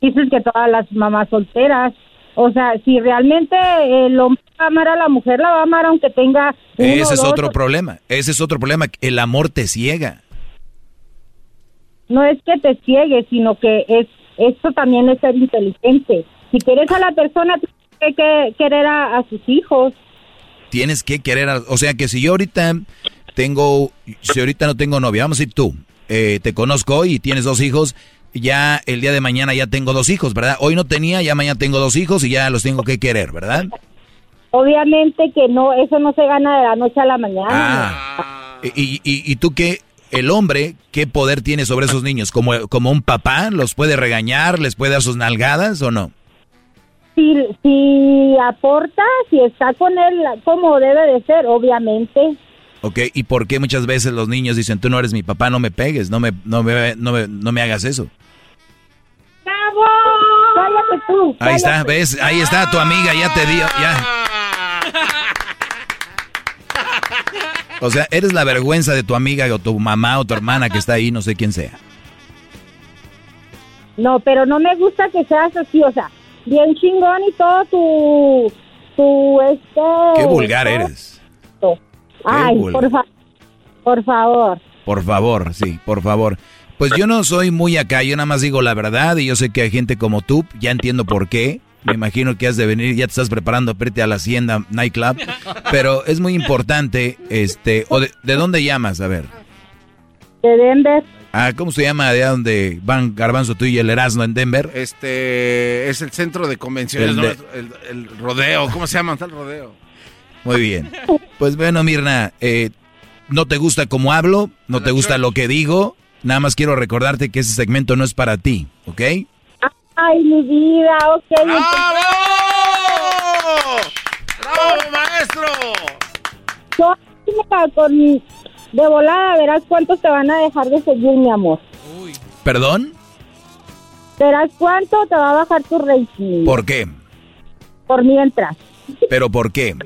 Dices que todas las mamás solteras o sea, si realmente el hombre va a amar a la mujer, la va a amar aunque tenga... Ese es otro problema, ese es otro problema, el amor te ciega. No es que te ciegue, sino que es esto también es ser inteligente. Si quieres a la persona, tienes que querer a, sus hijos. Tienes que querer, a, o sea que si yo ahorita tengo, si ahorita no tengo novia, vamos a decir tú, eh, te conozco y tienes dos hijos, ya el día de mañana ya tengo dos hijos, ¿verdad? Hoy no tenía, ya mañana tengo dos hijos y ya los tengo que querer, ¿verdad? Obviamente que no, eso no se gana de la noche a la mañana. Ah. ¿Y, y, tú qué, el hombre, qué poder tiene sobre esos niños? ¿Como, ¿Como un papá? ¿Los puede regañar? ¿Les puede dar sus nalgadas o no? Si, si aporta, si está con él como debe de ser, obviamente. Ok, ¿y por qué muchas veces los niños dicen, tú no eres mi papá, no me pegues, no me, no me, no me, no me hagas eso? ¡Bravo! Cállate tú. Ahí está, ¿ves? Ahí está tu amiga, ya te dio, ya. O sea, eres la vergüenza de tu amiga o tu mamá o tu hermana que está ahí, no sé quién sea. No, pero no me gusta que seas así, o sea, bien chingón y todo tu, tu, este... Qué vulgar eres. Ay, por, por favor. Por favor, sí, por favor. Pues yo no soy muy acá, yo nada más digo la verdad y yo sé que hay gente como tú, ya entiendo por qué. Me imagino que has de venir, ya te estás preparando para irte a la Hacienda Nightclub, pero es muy importante, este, o de, dónde llamas? A ver. De Denver. Ah, ¿cómo se llama allá donde van Garbanzo tú y el Erasmo en Denver? Este, es el centro de convenciones, el, el, rodeo, ¿cómo se llama el rodeo? Muy bien. Pues bueno, Mirna, eh, no te gusta cómo hablo, no te gusta lo que digo, nada más quiero recordarte que ese segmento no es para ti, ¿ok? Ay, mi vida, ok. ¡Bravo! ¡Bravo, maestro! Yo, con, de volada, verás cuántos te van a dejar de seguir, mi amor. ¿Perdón? Verás cuánto te va a bajar tu rating. ¿Por qué? Por mientras. ¿Pero por qué?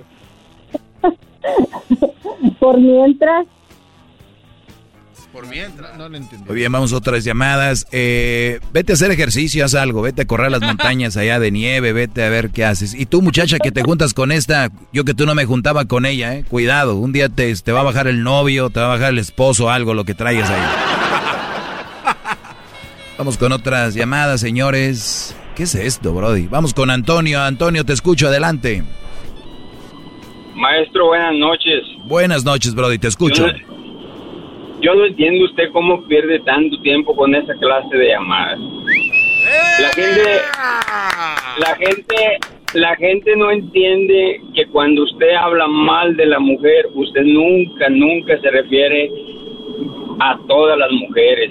Por mientras. Por mientras. No, lo entendí. Muy bien, vamos a otras llamadas. Eh, vete a hacer ejercicio, haz algo. Vete a correr las montañas allá de nieve. Vete a ver qué haces. Y tú, muchacha, que te juntas con esta. Yo que tú no me juntaba con ella, ¿eh? Cuidado. Un día te, te va a bajar el novio, te va a bajar el esposo, algo, lo que traigas ahí. Vamos con otras llamadas, señores. ¿Qué es esto, Brody? Vamos con Antonio. Antonio, te escucho, adelante. Maestro, buenas noches. Buenas noches, Brody, te escucho. yo no entiendo usted cómo pierde tanto tiempo con esa clase de llamadas. La gente, la gente, la gente no entiende que cuando usted habla mal de la mujer, usted nunca, nunca se refiere a todas las mujeres.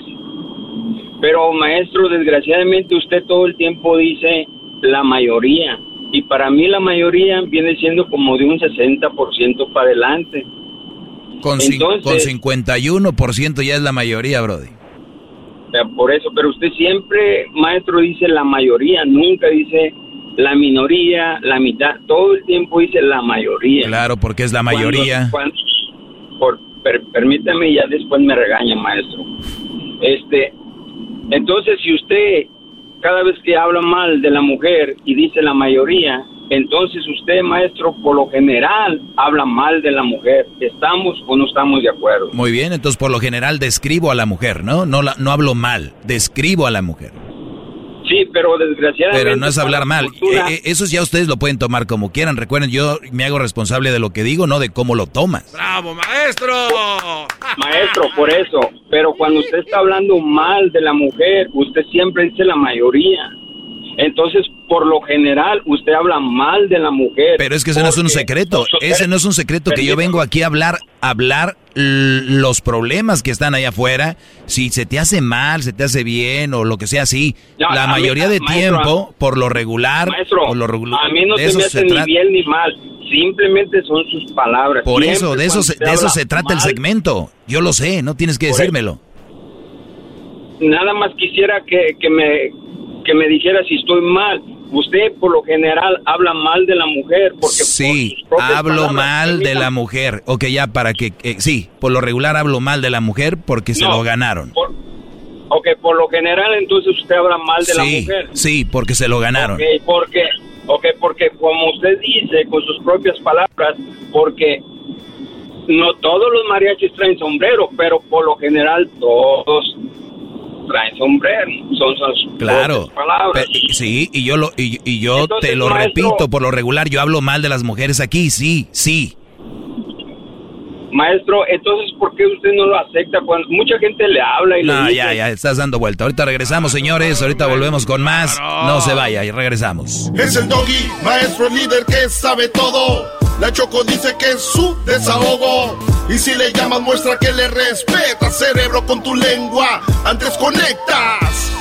Pero maestro, desgraciadamente usted todo el tiempo dice la mayoría. Y para mí la mayoría viene siendo como de un 60% para adelante. Con, con 51% ya es la mayoría, Brody. Por eso, pero usted siempre, maestro, dice la mayoría, nunca dice la minoría, la mitad, todo el tiempo dice la mayoría. Claro, porque es la mayoría. por, permítame y ya después me regaña, maestro. Este, entonces si usted cada vez que habla mal de la mujer y dice la mayoría, entonces usted, maestro, por lo general habla mal de la mujer. ¿Estamos o no estamos de acuerdo? Muy bien, entonces por lo general describo a la mujer, ¿no? No, la, no hablo mal, describo a la mujer. Sí, pero desgraciadamente... Pero no es hablar mal. Eh, eh, eso ya ustedes lo pueden tomar como quieran. Recuerden, yo me hago responsable de lo que digo, no de cómo lo tomas. ¡Bravo, maestro! Maestro, por eso. Pero cuando usted está hablando mal de la mujer, usted siempre dice la mayoría. Entonces, por lo general, usted habla mal de la mujer. Pero es que ese no es un secreto. Ese no es un secreto que yo vengo aquí a hablar, hablar los problemas que están allá afuera. Si se te hace mal, se te hace bien o lo que sea así. la mayoría de tiempo, por lo regular, por lo regular. A mí no se me hace ni bien ni mal. Simplemente son sus palabras. Por eso, de eso, de eso se trata el segmento. Yo lo sé, no tienes que decírmelo. Nada más quisiera que, que me que me dijera si estoy mal. Usted por lo general habla mal de la mujer porque sí hablo mal de la mujer. Ok, ya para que eh, sí, por lo regular hablo mal de la mujer porque se lo ganaron. ok, por lo general entonces usted habla mal de la mujer. Sí, porque se lo ganaron. Ok, porque ok, porque como usted dice con sus propias palabras, porque no todos los mariachis traen sombrero, pero por lo general todos traen sombrero, son sus claro, palabras. sí, y yo lo y, yo te lo repito, por lo regular yo hablo mal de las mujeres aquí, sí, sí. Maestro, entonces, ¿por qué usted no lo acepta cuando mucha gente le habla y no, le ya, ya, estás dando vuelta. Ahorita regresamos, señores. Ahorita volvemos con más. No se vaya y regresamos. Es el doggy, maestro líder que sabe todo. La Choco dice que es su desahogo. Y si le llamas, muestra que le respeta, cerebro, con tu lengua. Antes conectas.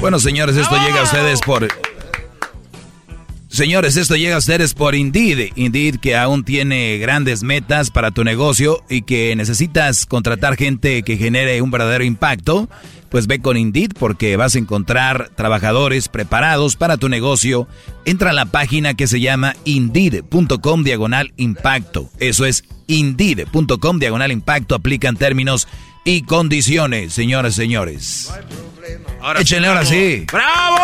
Bueno, señores, esto llega a ustedes por Señores, esto llega a ustedes por Indeed. Indeed que aún tiene grandes metas para tu negocio y que necesitas contratar gente que genere un verdadero impacto. Pues ve con Indeed porque vas a encontrar trabajadores preparados para tu negocio. Entra a la página que se llama indeed.com diagonal impacto. Eso es indeed.com diagonal impacto. Aplican términos y condiciones, señores, señores. Ahora Échenle ahora sí. ¡Bravo!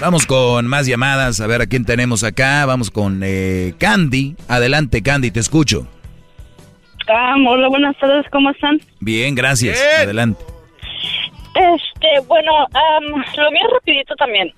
Vamos con más llamadas, a ver a quién tenemos acá. Vamos con eh, Candy. Adelante, Candy, te escucho. Ah, hola, buenas tardes, ¿cómo están? Bien, gracias. Adelante. Este, bueno, lo mío rapidito también.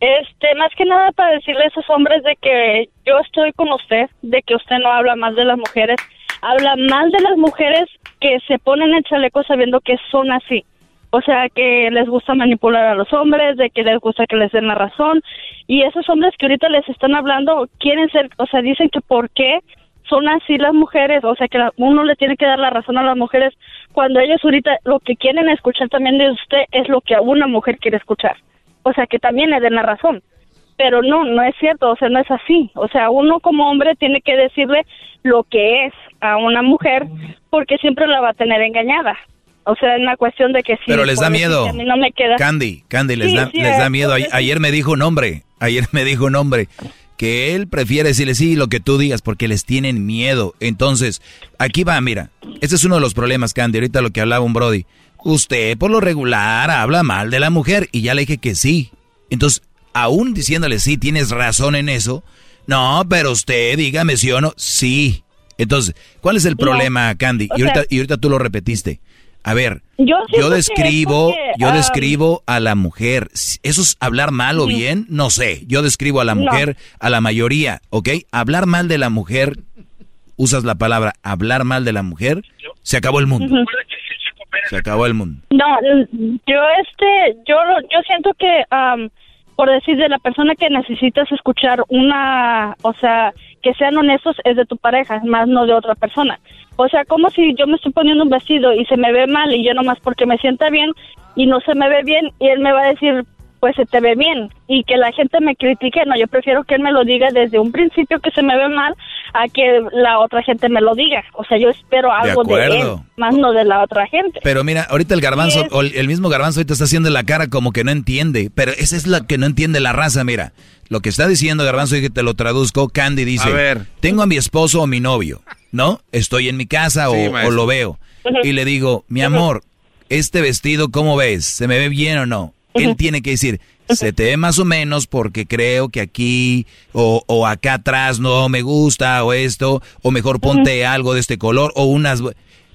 Este, más que nada para decirle a esos hombres de que yo estoy con usted, de que usted no habla más de las mujeres, habla mal de las mujeres que se ponen el chaleco sabiendo que son así. O sea, que les gusta manipular a los hombres, de que les gusta que les den la razón. Y esos hombres que ahorita les están hablando quieren ser, o sea, dicen que por qué son así las mujeres, o sea, que uno le tiene que dar la razón a las mujeres cuando ellos ahorita lo que quieren escuchar también de usted es lo que a una mujer quiere escuchar. O sea, que también le den la razón. Pero no, no es cierto, o sea, no es así. O sea, uno como hombre tiene que decirle lo que es a una mujer porque siempre la va a tener engañada. O sea, es una cuestión de que sí. Pero les da miedo. no me queda. Candy, Candy, les, da, les da miedo. Ayer me dijo un hombre, ayer me dijo un hombre que él prefiere decirle sí lo que tú digas porque les tienen miedo. Entonces, aquí va, mira, ese es uno de los problemas, Candy, ahorita lo que hablaba un Brody. Usted por lo regular habla mal de la mujer y ya le dije que sí. Entonces, aún diciéndole sí, tienes razón en eso. No, pero usted dígame sí o no. Sí. Entonces, ¿cuál es el problema, Candy? Y ahorita, y ahorita tú lo repetiste. A ver, Yo describo, porque, yo ah, describo a la mujer. ¿Eso es hablar mal o bien? No sé. Yo describo a la No. mujer, a la mayoría, ¿ok? Hablar mal de la mujer, usas la palabra hablar mal de la mujer, se acabó el mundo. Se acabó el mundo. No, yo este, yo yo siento que, am, por decir de la persona que necesitas escuchar una, o sea, que sean honestos es de tu pareja, más no de otra persona. O sea, como si yo me estoy poniendo un vestido y se me ve mal y yo nomás porque me sienta bien y no se me ve bien y él me va a decir, pues se te ve bien y que la gente me critique, no, yo prefiero que él me lo diga desde un principio que se me ve mal a que la otra gente me lo diga. O sea, yo espero algo de, él, más no de la otra gente. Pero mira, ahorita el garbanzo, Sí, el mismo garbanzo ahorita está haciendo la cara como que no entiende, pero esa es la que no entiende la raza, mira. Lo que está diciendo garbanzo y que te lo traduzco, Candy dice, A ver. tengo a mi esposo o mi novio, ¿no? Estoy en mi casa o, Sí, o maestro. lo veo. Y le digo, mi amor, este vestido, ¿cómo ves? ¿Se me ve bien o no? Él tiene que decir, se te ve más o menos porque creo que aquí o, o acá atrás no me gusta o esto, o mejor ponte algo de este color o unas...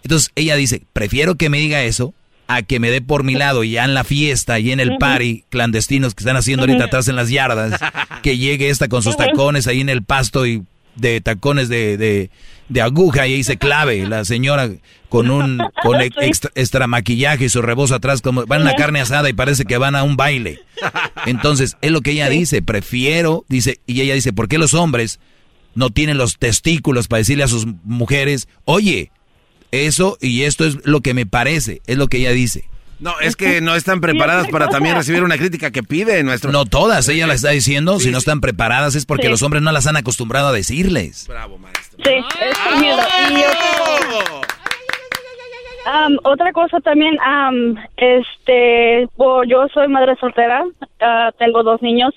Entonces ella dice, prefiero que me diga eso a que me dé por mi lado y ya en la fiesta y en el party clandestinos que están haciendo ahorita atrás en las yardas, que llegue esta con sus tacones ahí en el pasto y de tacones de, de, de aguja y ahí se clave la señora con un con extra, extra maquillaje y su rebozo atrás como van a Ujú. carne asada y parece que van a un baile. Entonces, es lo que ella dice, prefiero, dice, y ella dice, ¿por qué los hombres no tienen los testículos para decirle a sus mujeres, oye, eso y esto es lo que me parece, es lo que ella dice. No, es que no están preparadas para también recibir una crítica que pide nuestro. No todas, ella la está diciendo, si no están preparadas es porque Sí. los hombres no las han acostumbrado a decirles. Sí, es miedo. Y otra, cosa también, am, este, yo soy madre soltera, ah, tengo dos niños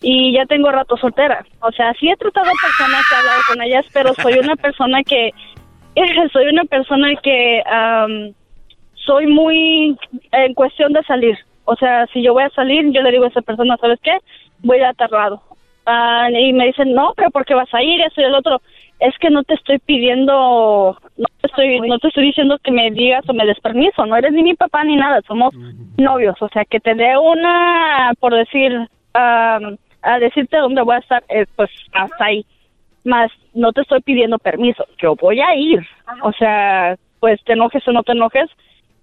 y ya tengo rato soltera. O sea, sí he tratado a personas, he hablado con ellas, pero soy una persona que, soy una persona que am, soy muy en cuestión de salir. O sea, si yo voy a salir, yo le digo a esa persona, ¿sabes qué? Voy a. Ah, y me dicen, no, pero ¿por qué vas a ir? Eso y el otro. Es que no te estoy pidiendo, no te estoy, no te estoy diciendo que me digas o me des permiso. No eres ni mi papá ni nada. Somos novios. O sea, que te dé una, por decir, ah, a decirte dónde voy a estar, eh, pues hasta ahí. Más, no te estoy pidiendo permiso. Yo voy a ir. O sea, pues te enojes o no te enojes,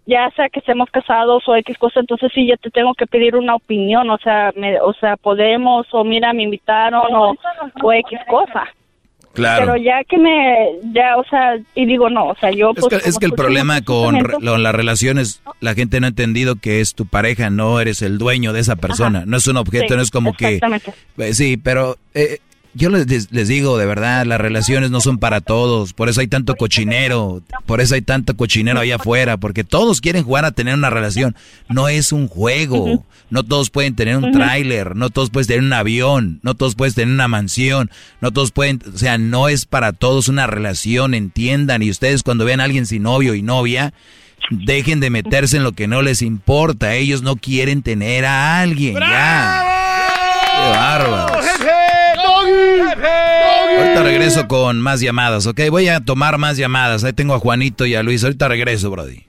ya sea que estemos casados o X cosa, entonces sí ya te tengo que pedir una opinión, o sea, me, o sea, podemos, o mira, me invitaron, o, o X cosa. Claro. Pero ya que me, ya, o sea, y digo, no, o sea, yo... Es pues, que, es que el problema mucho con, re- lo- las relaciones, la gente no ha entendido que es tu pareja, no eres el dueño de esa persona, Ajá. no es un objeto, Sí, no es como que... exactamente. Eh, Sí, pero eh, yo les, les digo, de verdad, las relaciones no son para todos, por eso hay tanto cochinero, por eso hay tanto cochinero allá afuera, porque todos quieren jugar a tener una relación, no es un juego, no todos pueden tener un tráiler, no todos pueden tener un avión, no todos pueden tener una mansión, no todos pueden, o sea, no es para todos una relación, entiendan, y ustedes cuando vean a alguien sin novio y novia, dejen de meterse en lo que no les importa, ellos no quieren tener a alguien, ya. Qué bárbaros. Ahorita regreso con más llamadas, ¿ok? Voy a tomar más llamadas. Ahí tengo a Juanito y a Luis. Ahorita regreso, Brody.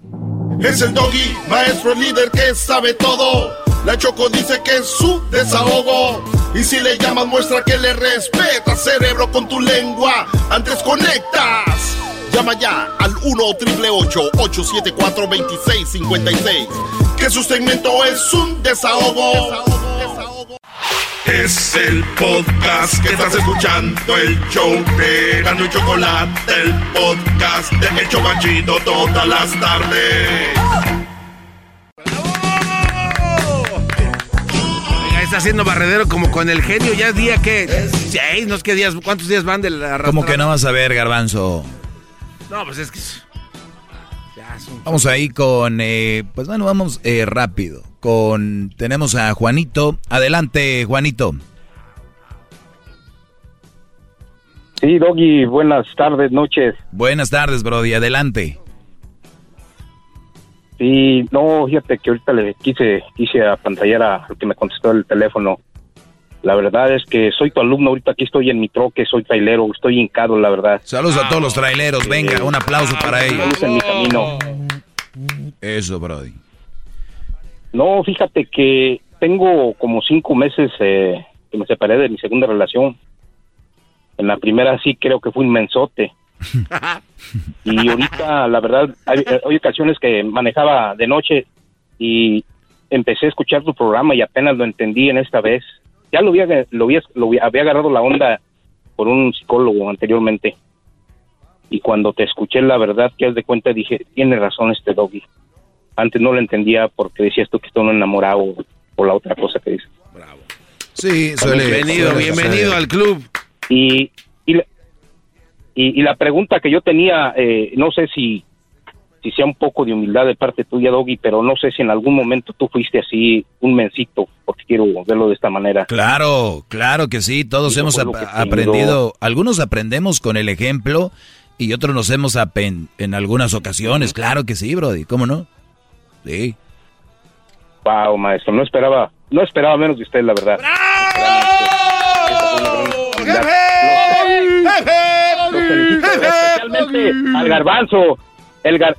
Es el doggy, maestro líder que sabe todo. La Choco dice que es su desahogo. Y si le llamas, muestra que le respeta, cerebro, con tu lengua. Antes conectas. Llama ya al 1-888-874-2656. Que su segmento es un desahogo. Es el podcast que estás escuchando, el show de Gano y Chocolate, el podcast de El Chobachito todas las tardes. Oiga, está haciendo barredero como con el genio. Ya es día que. Seis, no es que días. ¿Cuántos días van de la ¿Cómo que no vas a ver, Garbanzo? No, pues es que. Vamos ahí con, eh, pues bueno, vamos eh, rápido. Con, tenemos a Juanito. Adelante, Juanito. Sí, Doggy, buenas tardes, noches. Buenas tardes, Brody, adelante. Sí, no, fíjate que ahorita le quise, quise apantallar a lo que me contestó el teléfono. La verdad es que soy tu alumno, ahorita aquí estoy en mi troque, soy trailero, estoy hincado, la verdad. Saludos a todos los traileros, venga, un aplauso para ellos. Saludos en mi camino. Eso, Brody. No, fíjate que tengo como cinco meses eh, que me separé de mi segunda relación. En la primera sí creo que fui un mensote. y ahorita, la verdad, hay, hay ocasiones que manejaba de noche y empecé a escuchar tu programa y apenas lo entendí en esta vez. Ya lo había, lo había, lo había había agarrado la onda por un psicólogo anteriormente. Y cuando te escuché la verdad que haz de cuenta dije, tiene razón este doggy. Antes no lo entendía porque decías tú que estoy enamorado por la otra cosa que dices. Sí, suele- Bienvenido, suele bienvenido al club. Y, y, la, y, y la pregunta que yo tenía, eh, no sé si, si sea un poco de humildad de parte tuya, Doggy, pero no sé si en algún momento tú fuiste así un mensito, porque quiero verlo de esta manera. Claro, claro que sí, todos hemos ap- aprendido, algunos aprendemos con el ejemplo y otros nos hemos apen en algunas ocasiones, claro que sí, Brody, ¿cómo no? Sí. Wow, maestro, no esperaba, no esperaba menos de usted, la verdad. Felicito, especialmente al garbanzo. El gar,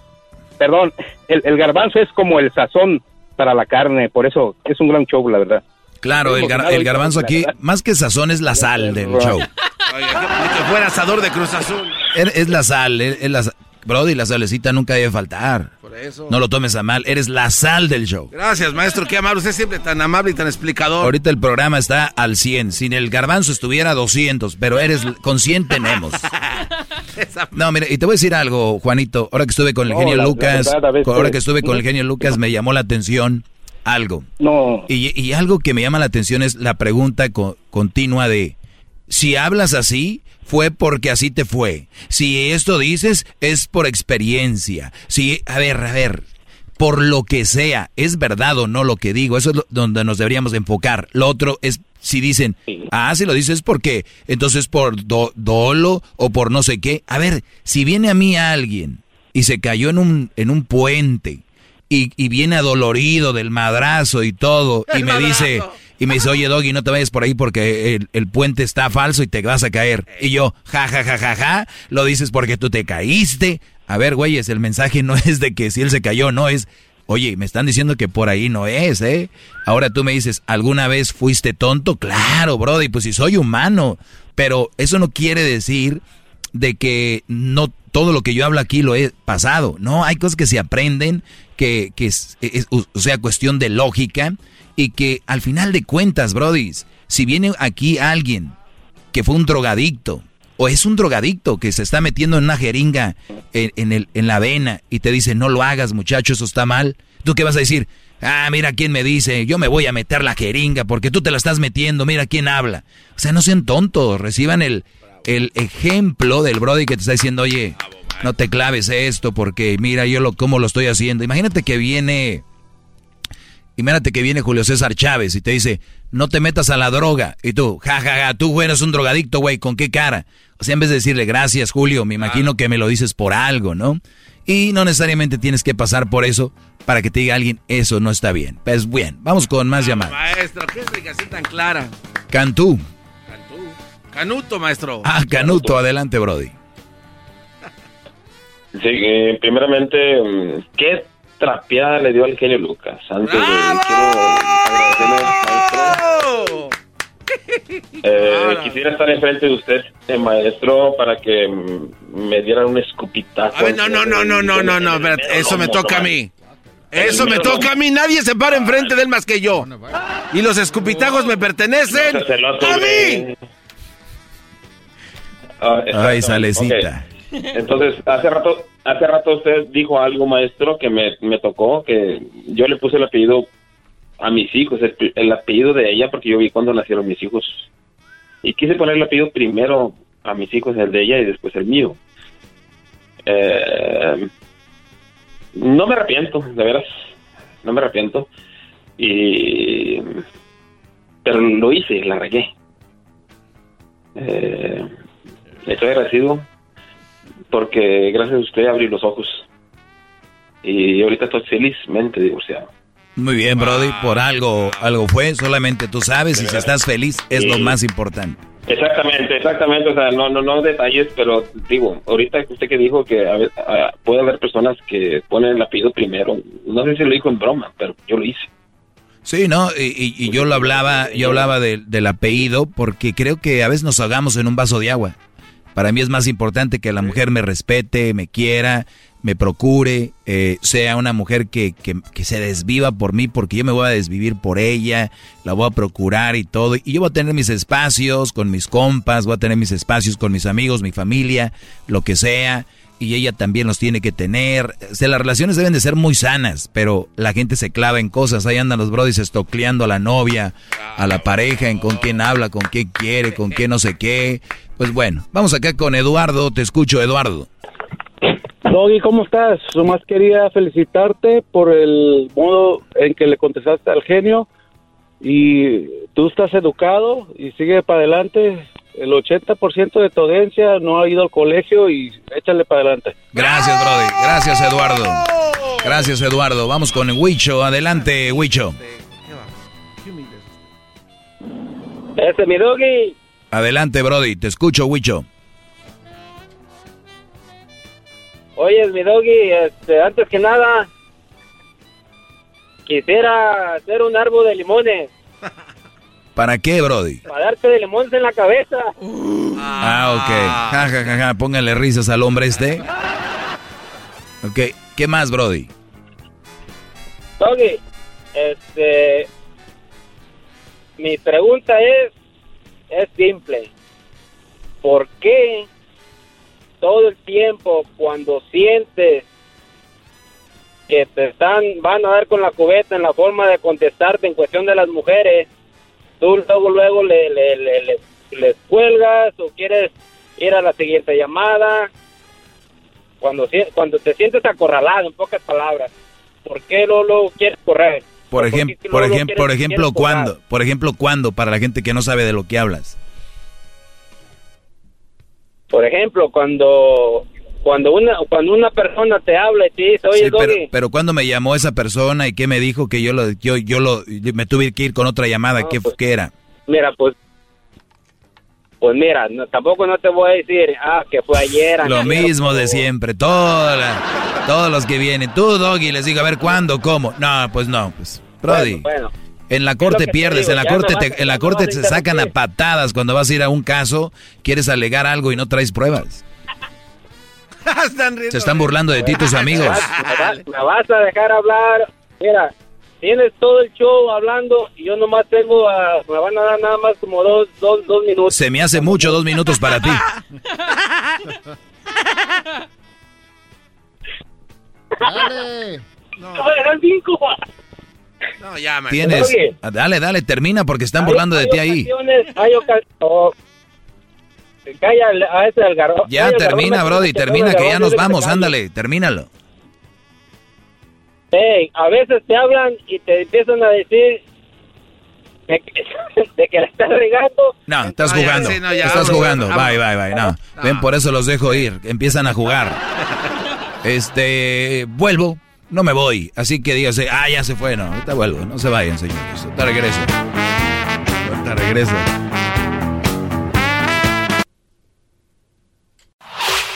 perdón, el, el garbanzo es como el sazón para la carne, por eso es un gran show, la verdad. Claro, el, gar- el garbanzo aquí, más que sazón, es la sal del show. que fuera asador de Cruz Azul. Es, es la sal, es, es la Brody, la salecita nunca debe faltar. Por eso. No lo tomes a mal, eres la sal del show. Gracias, maestro, qué amable. Usted es siempre tan amable y tan explicador. Ahorita el programa está al 100. Sin el garbanzo estuviera a 200, pero eres con 100 tenemos. No, mire, y te voy a decir algo, Juanito. Ahora que estuve con el genio Lucas, verdad, ahora que estuve con el genio Lucas, me llamó la atención algo. No. Y, y algo que me llama la atención es la pregunta co- continua de, si hablas así, fue porque así te fue. Si esto dices, es por experiencia. Si, a ver, a ver, por lo que sea, es verdad o no lo que digo, eso es lo- donde nos deberíamos de enfocar. Lo otro es si dicen, ah, si lo dices porque entonces por do- dolo o por no sé qué. A ver, si viene a mí alguien y se cayó en un, en un puente y, y viene adolorido del madrazo y todo y me dice, y me dice, oye Doggy, no te vayas por ahí porque el, puente está falso y te vas a caer. Y yo, ja, ja, ja, ja, ja, lo dices porque tú te caíste. A ver, güeyes, el mensaje no es de que si él se cayó, no es, oye, me están diciendo que por ahí no es, ¿eh? Ahora tú me dices, ¿alguna vez fuiste tonto? Claro, Brody, pues si soy humano. Pero eso no quiere decir de que no todo lo que yo hablo aquí lo he pasado. No, hay cosas que se aprenden, que, que es, es- o sea, cuestión de lógica, y que al final de cuentas, brodis, si viene aquí alguien que fue un drogadicto, o es un drogadicto que se está metiendo en una jeringa en, en el, en la vena y te dice, no lo hagas muchacho, eso está mal, ¿tú qué vas a decir? Ah, mira quién me dice, yo me voy a meter la jeringa porque tú te la estás metiendo, mira quién habla. O sea, no sean tontos, reciban el, el ejemplo del Brody que te está diciendo, oye, no te claves esto porque mira yo lo, cómo lo estoy haciendo. Imagínate que viene, imagínate que viene Julio César Chávez y te dice, no te metas a la droga. Y tú, jajaja, ja, ja, tú güey, eres un drogadicto, güey, ¿con qué cara? O sea, en vez de decirle gracias, Julio, me imagino que me lo dices por algo, ¿no? Y no necesariamente tienes que pasar por eso para que te diga alguien, eso no está bien. Pues bien, vamos con más llamadas. Maestro, qué explicación tan clara. Cantú. Canuto, maestro. Ah, Canuto, adelante, Brody. Sí, eh, primeramente, mm, ¿qué trapeada le dio al genio Lucas? Antes de quiero agradecerle, maestro. Eh, quisiera estar enfrente de usted, eh, maestro, para que me dieran un escupitazo. A ver, no, no, no, no, no, no, no, eso me toca a mí. Eso me toca a mí, nadie se para enfrente de él más que yo. Y los escupitajos me pertenecen a mí. Ah, Ay, salecita. Ok. Entonces, hace rato, hace rato usted dijo algo, maestro, que me, me tocó, que yo le puse el apellido a mis hijos, el, el apellido de ella, porque yo vi cuando nacieron mis hijos. Y quise poner el apellido primero a mis hijos, el de ella, y después el mío. Eh, no me arrepiento, de veras, no me arrepiento. Y... Pero lo hice, la regué. Eh, Estoy agradecido porque gracias a usted abrí los ojos. Y ahorita estoy felizmente divorciado. Muy bien, Brody, por algo, algo fue, solamente tú sabes y si estás feliz es lo más importante. Exactamente, exactamente, o sea, no, no, no detalles, pero digo, ahorita usted que dijo que a a- puede haber personas que ponen el apellido primero, no sé si lo dijo en broma, pero yo lo hice. Sí, ¿no? Y, y- y yo lo hablaba, yo hablaba de- del apellido porque creo que a veces nos ahogamos en un vaso de agua. Para mí es más importante que la mujer me respete, me quiera, me procure, eh, sea una mujer que, que, que se desviva por mí porque yo me voy a desvivir por ella, la voy a procurar y todo. Y yo voy a tener mis espacios con mis compas, voy a tener mis espacios con mis amigos, mi familia, lo que sea. Y ella también los tiene que tener. O sea, las relaciones deben de ser muy sanas, pero la gente se clava en cosas. Ahí andan los brodis estocleando a la novia, a la pareja, en con quién habla, con quién quiere, con quién no sé qué. Pues bueno, vamos acá con Eduardo. Te escucho, Eduardo. Doggy, ¿cómo estás? Nomás quería felicitarte por el modo en que le contestaste al genio y tú estás educado y sigue para adelante. El 80% de tu audiencia no ha ido al colegio y échale para adelante. Gracias, Brody. Gracias, Eduardo. Gracias, Eduardo. Vamos con Huicho. Adelante, Huicho. Ese mi Doggy. Adelante, Brody. Te escucho, Huicho. Oye, mi Doggy, este, antes que nada, quisiera hacer un árbol de limones ¿Para qué, Brody? para darte de limones en la cabeza. Ah, ok. Ja, ja, ja, ja. Póngale risas al hombre este. Ok. ¿Qué más, Brody? Doggy, este, mi pregunta es, es simple. ¿Por qué todo el tiempo cuando sientes que te están, van a dar con la cubeta en la forma de contestarte en cuestión de las mujeres, tú luego, luego le, le, le, le- les cuelgas o quieres ir a la siguiente llamada? Cuando, cuando te sientes acorralado, en pocas palabras, ¿por qué luego quieres correr? Por ¿O por luego por ejemplo, quieres- por ejemplo, quieres colgar? ¿cuándo? Por ejemplo, ¿cuándo? Para la gente que no sabe de lo que hablas. Por ejemplo, cuando cuando una cuando una persona te habla y te dice, oye, Sí, pero, pero cuando me llamó esa persona y qué me dijo que yo lo, yo, yo lo, me tuve que ir con otra llamada, No, ¿qué, pues, qué era? mira, pues pues mira, no- tampoco no te voy a decir, ah, que fue ayer. Lo mismo de siempre, toda la- todos los que vienen. Tú, Doggy, les digo, a ver, ¿cuándo? ¿Cómo? No, pues no, pues, Brody. Bueno, En la corte pierdes, digo, en la corte te, en la corte te sacan a patadas cuando vas a ir a un caso, quieres alegar algo y no traes pruebas. Se están burlando de ti tus amigos. Me vas, me vas a dejar hablar. Mira, tienes todo el show hablando y yo nomás tengo, a- me van a dar nada más como dos, dos, dos minutos. Se me hace mucho dos minutos para ti. Dale. No, eran cinco. No, ya, man. Tienes. Oye. Dale, dale, termina porque están Hay- burlando de ti ahí. ocasiones- Hay ocasiones. oh, calla al- a ese algarro. Ya termina, Brody, termina, que ya nos vamos, ándale, termínalo. Ey, a veces te hablan y te empiezan a decir de que, de que la estás regando. No, estás No, ya, jugando. sí, no, ya, estás jugando. Bye, bye, bye. No. Ven, por eso los dejo ir. Empiezan a jugar. Este, vuelvo. No me voy. Así que dígase, ah, ya se fue. No, ahorita vuelvo. No se vayan, señores. Ahorita regreso. Ahorita regreso.